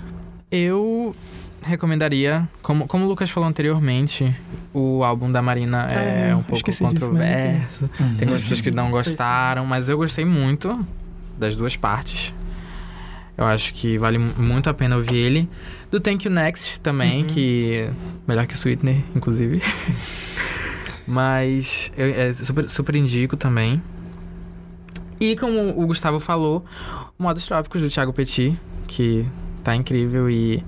Eu recomendaria, como, como o Lucas falou anteriormente, o álbum da Marina é, É, um pouco esqueci disso, controverso. Tem algumas pessoas que não gostaram, mas eu gostei muito das duas partes. Eu acho que vale muito a pena ouvir ele. Do Thank You Next também, Uhum. que. Melhor que o Sweetener, inclusive. Mas eu é, super, super indico também. E como o Gustavo falou, o Modos Trópicos do Thiago Petit, que tá incrível e.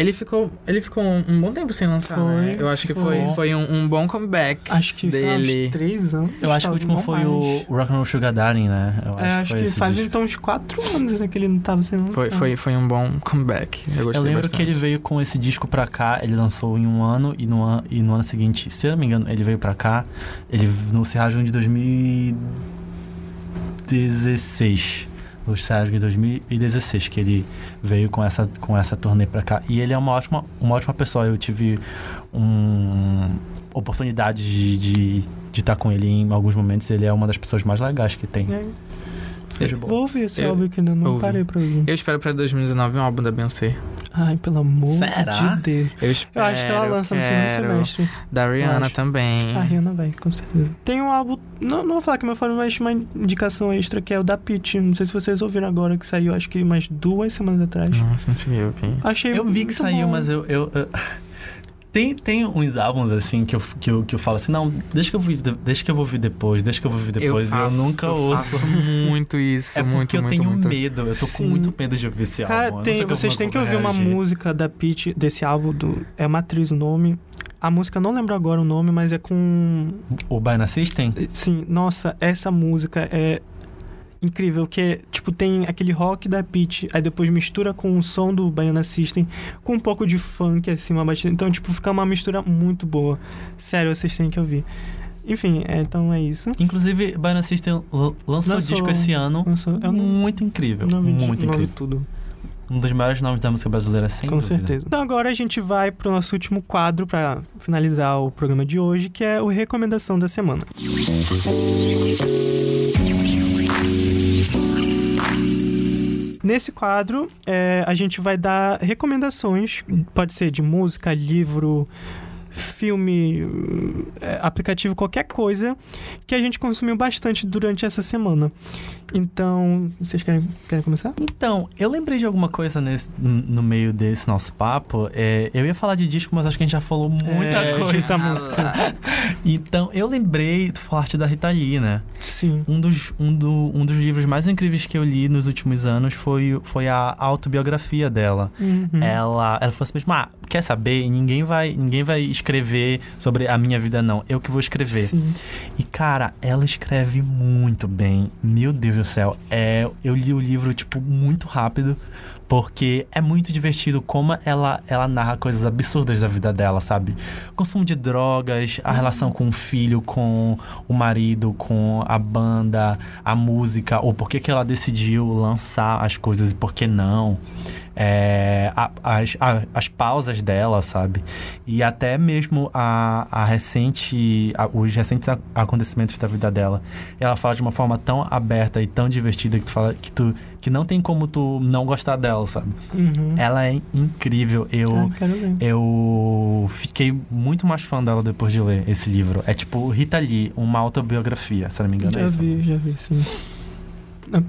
Ele ficou, ele ficou um, um bom tempo sem lançar, Foi, né? Eu acho que foi, foi um, um bom comeback Acho que lá, dele. uns três anos. Eu acho que o último foi não o mais. Rock and Roll Sugar Darling, né? Eu É, acho que esse faz disco. então uns quatro anos né, que ele não tava sendo lançado. Foi, foi, foi um bom comeback. Eu gostei Eu lembro bastante. que ele veio com esse disco pra cá, ele lançou em um ano e no, an e no ano seguinte, se eu não me engano, ele veio pra cá, ele no Serrajão de 2016. No Serrajão de 2016, que ele veio com essa, com essa turnê pra cá. E ele é uma ótima, uma ótima pessoa. Eu tive um, oportunidade de de, de estar com ele em alguns momentos. Ele é uma das pessoas mais legais que tem. É. Seja bom. Vou ouvir esse Eu- álbum que ainda não ouvi. parei pra ouvir. Eu espero pra 2019 um álbum da Beyoncé. Ai, pelo amor Será? de Deus. Eu espero. Eu acho que ela lança no segundo semestre. Da Rihanna também. A Rihanna vai, com certeza. Tem um álbum, não, não vou falar que é meu favorito, mas uma indicação extra que é o da Pitty. Não sei se vocês ouviram agora, que saiu acho que umas duas semanas atrás. Nossa, não cheguei a ouvir. Achei Eu vi que saiu, bom. mas eu. eu- eu- Tem, tem uns álbuns assim que eu, que, eu, que eu falo assim, não, deixa que eu, vou, ouvir de- deixa que eu vou ouvir depois, deixa que eu vou ouvir depois. e eu faço- nunca eu ouço. faço muito isso. É porque muito, eu muito, tenho muito. medo, eu tô com Sim. muito medo de ouvir esse Cara, álbum. eu tem, vocês eu têm que ouvir uma reagir. música da Pitty, desse álbum, do, é Matriz o nome. A música, eu não lembro agora o nome, mas é com O Baiana System? Sim, nossa, essa música é incrível, que é, tipo, tem aquele rock da Peach, aí depois mistura com o som do Baiana System, com um pouco de funk, assim, uma batida. Então, tipo, fica uma mistura muito boa. Sério, vocês têm que ouvir. Enfim, é, então é isso. Inclusive, Baiana System lançou Lançou- disco esse ano. Lançou- não, Muito incrível. não vi, muito incrível. tudo, Um dos maiores nomes da música brasileira, sem com dúvida. certeza. Então agora a gente vai pro nosso último quadro para finalizar o programa de hoje, que é o Recomendação da Semana. Nesse quadro, é, a gente vai dar recomendações, pode ser de música, livro, filme, é, aplicativo, qualquer coisa que a gente consumiu bastante durante essa semana. Então, vocês querem, querem começar? Então, eu lembrei de alguma coisa nesse, no no meio desse nosso papo. É, eu ia falar de disco, mas acho que a gente já falou muita É, coisa. tá música. Então, eu lembrei, tu falaste da Rita Lee, né? Sim. Um dos, um, do, um dos livros mais incríveis que eu li nos últimos anos foi, foi a autobiografia dela. Uhum. Ela, ela falou assim mesmo, ah, quer saber? Ninguém vai, ninguém vai escrever sobre a minha vida, não. Eu que vou escrever. Sim. E, cara, ela escreve muito bem. Meu Deus do céu. É, eu li o livro, tipo, muito rápido. Porque é muito divertido como ela, ela narra coisas absurdas da vida dela, sabe? Consumo de drogas, a relação com o filho, com o marido, com a banda, a música, ou por que, que ela decidiu lançar as coisas e por que não. É, a- as, a- as pausas dela, sabe? E até mesmo a, a recente, a- os recentes acontecimentos da vida dela. Ela fala de uma forma tão aberta e tão divertida que tu fala que tu que não tem como tu não gostar dela, sabe? Uhum. Ela é incrível. Eu Ah, eu fiquei muito mais fã dela depois de ler esse livro. É tipo Rita Lee, uma autobiografia, se não me engano. é Já isso. vi, já vi, sim. Não.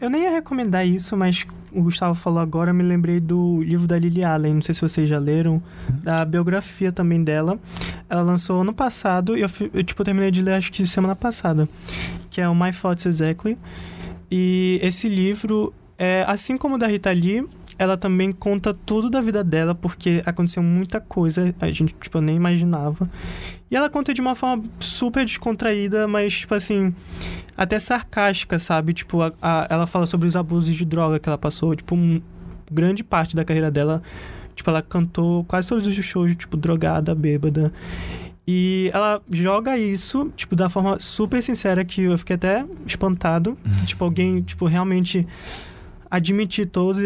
Eu nem ia recomendar isso, mas o Gustavo falou agora, eu me lembrei do livro da Lily Allen, não sei se vocês já leram, da biografia também dela. Ela lançou ano passado e eu, eu, tipo, terminei de ler acho que semana passada, que é o My Thoughts Exactly. E esse livro, é, assim como o da Rita Lee, ela também conta tudo da vida dela, porque aconteceu muita coisa, a gente, tipo, nem imaginava. E ela conta de uma forma super descontraída, mas, tipo assim, até sarcástica, sabe? Tipo, a- a- ela fala sobre os abusos de droga que ela passou, tipo, um, grande parte da carreira dela, tipo, ela cantou quase todos os shows, tipo, drogada, bêbada. E ela joga isso, tipo, da forma super sincera que eu fiquei até espantado. tipo, alguém, tipo, realmente admitir todas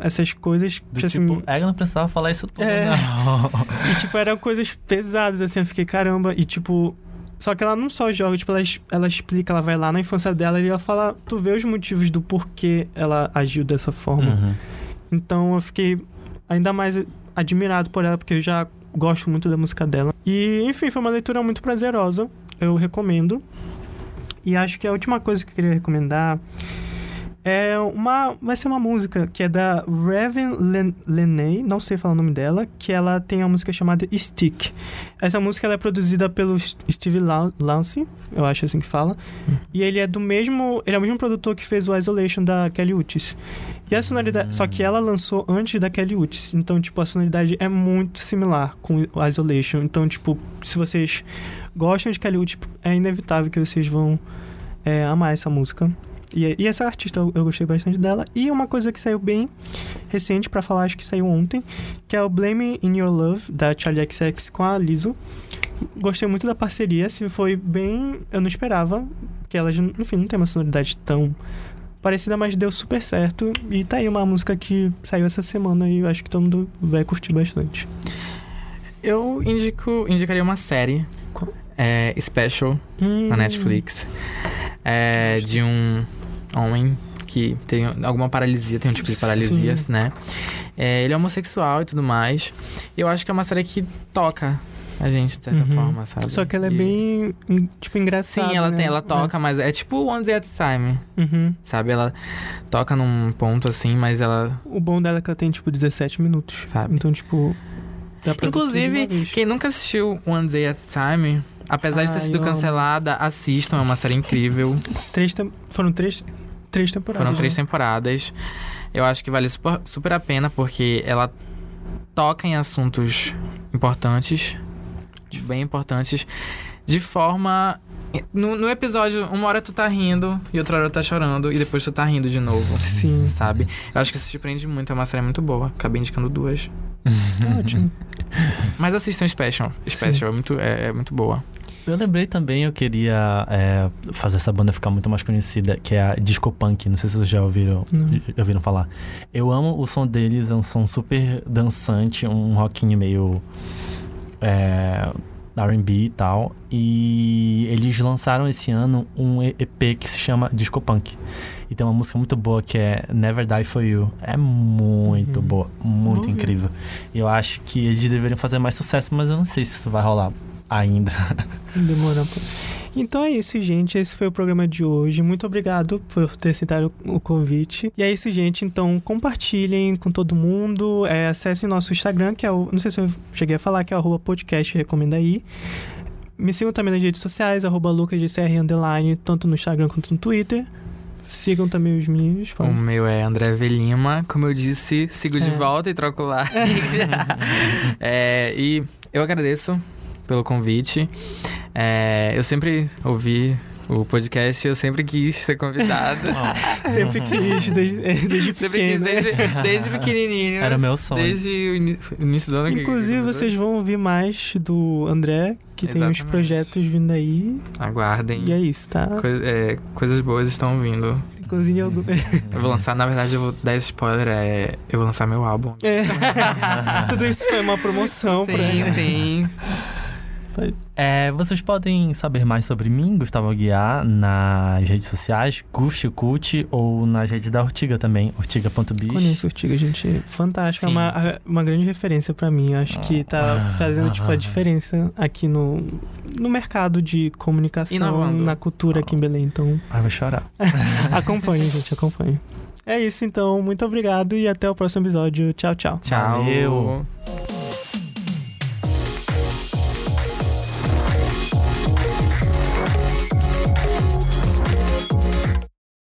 essas coisas. Do que, assim, tipo, ela não precisava falar isso tudo, É. não. e, tipo, eram coisas pesadas, assim, eu fiquei, caramba. E, tipo, só que ela não só joga, tipo, ela, ela explica, ela vai lá na infância dela e ela fala, tu vê os motivos do porquê ela agiu dessa forma. Uhum. Então eu fiquei ainda mais admirado por ela, porque eu já gosto muito da música dela. E, enfim, foi uma leitura muito prazerosa. Eu recomendo. E acho que a última coisa que eu queria recomendar É uma. Vai ser uma música que é da Raven Len Leney, não sei falar o nome dela, que ela tem uma música chamada Stick. Essa música ela é produzida pelo Steve Lance, eu acho assim que fala. Hum. E ele é do mesmo. Ele é o mesmo produtor que fez o Isolation da Kelly Uchis. E a sonoridade. Só que ela lançou antes da Kelly Uchis. Então, tipo, a sonoridade é muito similar com o Isolation. Então, tipo, se vocês gostam de Kelly Uchis, é inevitável que vocês vão é, amar essa música. E, e, essa artista eu, eu, gostei bastante dela. E uma coisa que saiu bem recente para falar, acho que saiu ontem, que é o Blame in Your Love, da Charlie XX com a Lizzo. Gostei muito da parceria, se foi bem. Eu não esperava, que elas, enfim, não tem uma sonoridade tão parecida, mas deu super certo. E tá aí uma música que saiu essa semana e eu acho que todo mundo vai curtir bastante. Eu indico, indicaria uma série. É, Special, hum. na Netflix. É, de um homem que tem alguma paralisia, tem um tipo de paralisia, Sim. né? É, ele é homossexual e tudo mais. E eu acho que é uma série que toca a gente, de certa uhum. forma, sabe? Só que ela é bem, tipo, engraçada. Sim, ela né? tem, ela toca, é. mas é tipo One Day at a Time. Uhum. Sabe? Ela toca num ponto assim, mas ela. O bom dela é que ela tem, tipo, 17 minutos. Sabe? Então, tipo. Inclusive, quem nunca assistiu One Day at a Time, apesar de ter sido cancelada, assistam, é uma série incrível. três. Foram três, três temporadas. Foram três né? temporadas. Eu acho que vale super, super a pena, porque ela toca em assuntos importantes, bem importantes, de forma. No, no, episódio, uma hora tu tá rindo e outra hora tu tá chorando e depois tu tá rindo de novo. Sim. Sabe? Eu acho que isso te prende muito, é uma série muito boa. Acabei indicando duas. Ótimo. Mas assistam Special. Special é muito, é, é, muito boa. Eu lembrei também, eu queria é, fazer essa banda ficar muito mais conhecida, que é a Disco Punk. Não sei se vocês já ouviram, já ouviram falar. Eu amo o som deles, é um som super dançante, um rockinho meio. É, R&B e tal. E eles lançaram esse ano um EP que se chama Disco Punk. E tem uma música muito boa que é Never Die For You. É muito uhum. boa, muito Vou incrível. Eu acho que eles deveriam fazer mais sucesso, mas eu não sei se isso vai rolar ainda. Demora um pouco. Então é isso, gente. Esse foi o programa de hoje. Muito obrigado por ter aceitado o convite. E é isso, gente. Então compartilhem com todo mundo. É, acessem nosso Instagram, que é o. Não sei se eu cheguei a falar, que é o podcast Recomenda aí. Me sigam também nas redes sociais, arroba lucasgcr, underline, tanto no Instagram quanto no Twitter. Sigam também os meus. O meu é André Velima. Como eu disse, sigo é. de volta e troco lá. é, e eu agradeço pelo convite. É, eu sempre ouvi o podcast, eu sempre quis ser convidado. Oh. sempre quis, desde, desde pequeno. Sempre quis, desde, desde pequenininho. Era meu sonho. Desde o início do ano. Inclusive, vocês vão ouvir mais do André, que Exatamente. tem uns projetos vindo aí. Aguardem. E é isso, tá? É, coisas boas estão vindo. Cozinha algum... Eu vou lançar, na verdade, eu vou dar esse spoiler, é, eu vou lançar meu álbum. É. Tudo isso foi uma promoção sim, pra Sim, sim. É, vocês podem saber mais sobre mim, Gustavo Aguiar, nas redes sociais, Gusti ou nas redes da Ortiga também, ortiga.biz. Conheço Ortiga, gente. Fantástico. É uma, uma grande referência para mim. Acho que tá fazendo, tipo, a diferença aqui no, no mercado de comunicação, na cultura aqui em Belém. Então. Ai, vai chorar. acompanhe, gente, acompanhe. É isso, então. Muito obrigado e até o próximo episódio. Tchau, tchau. Tchau. Valeu.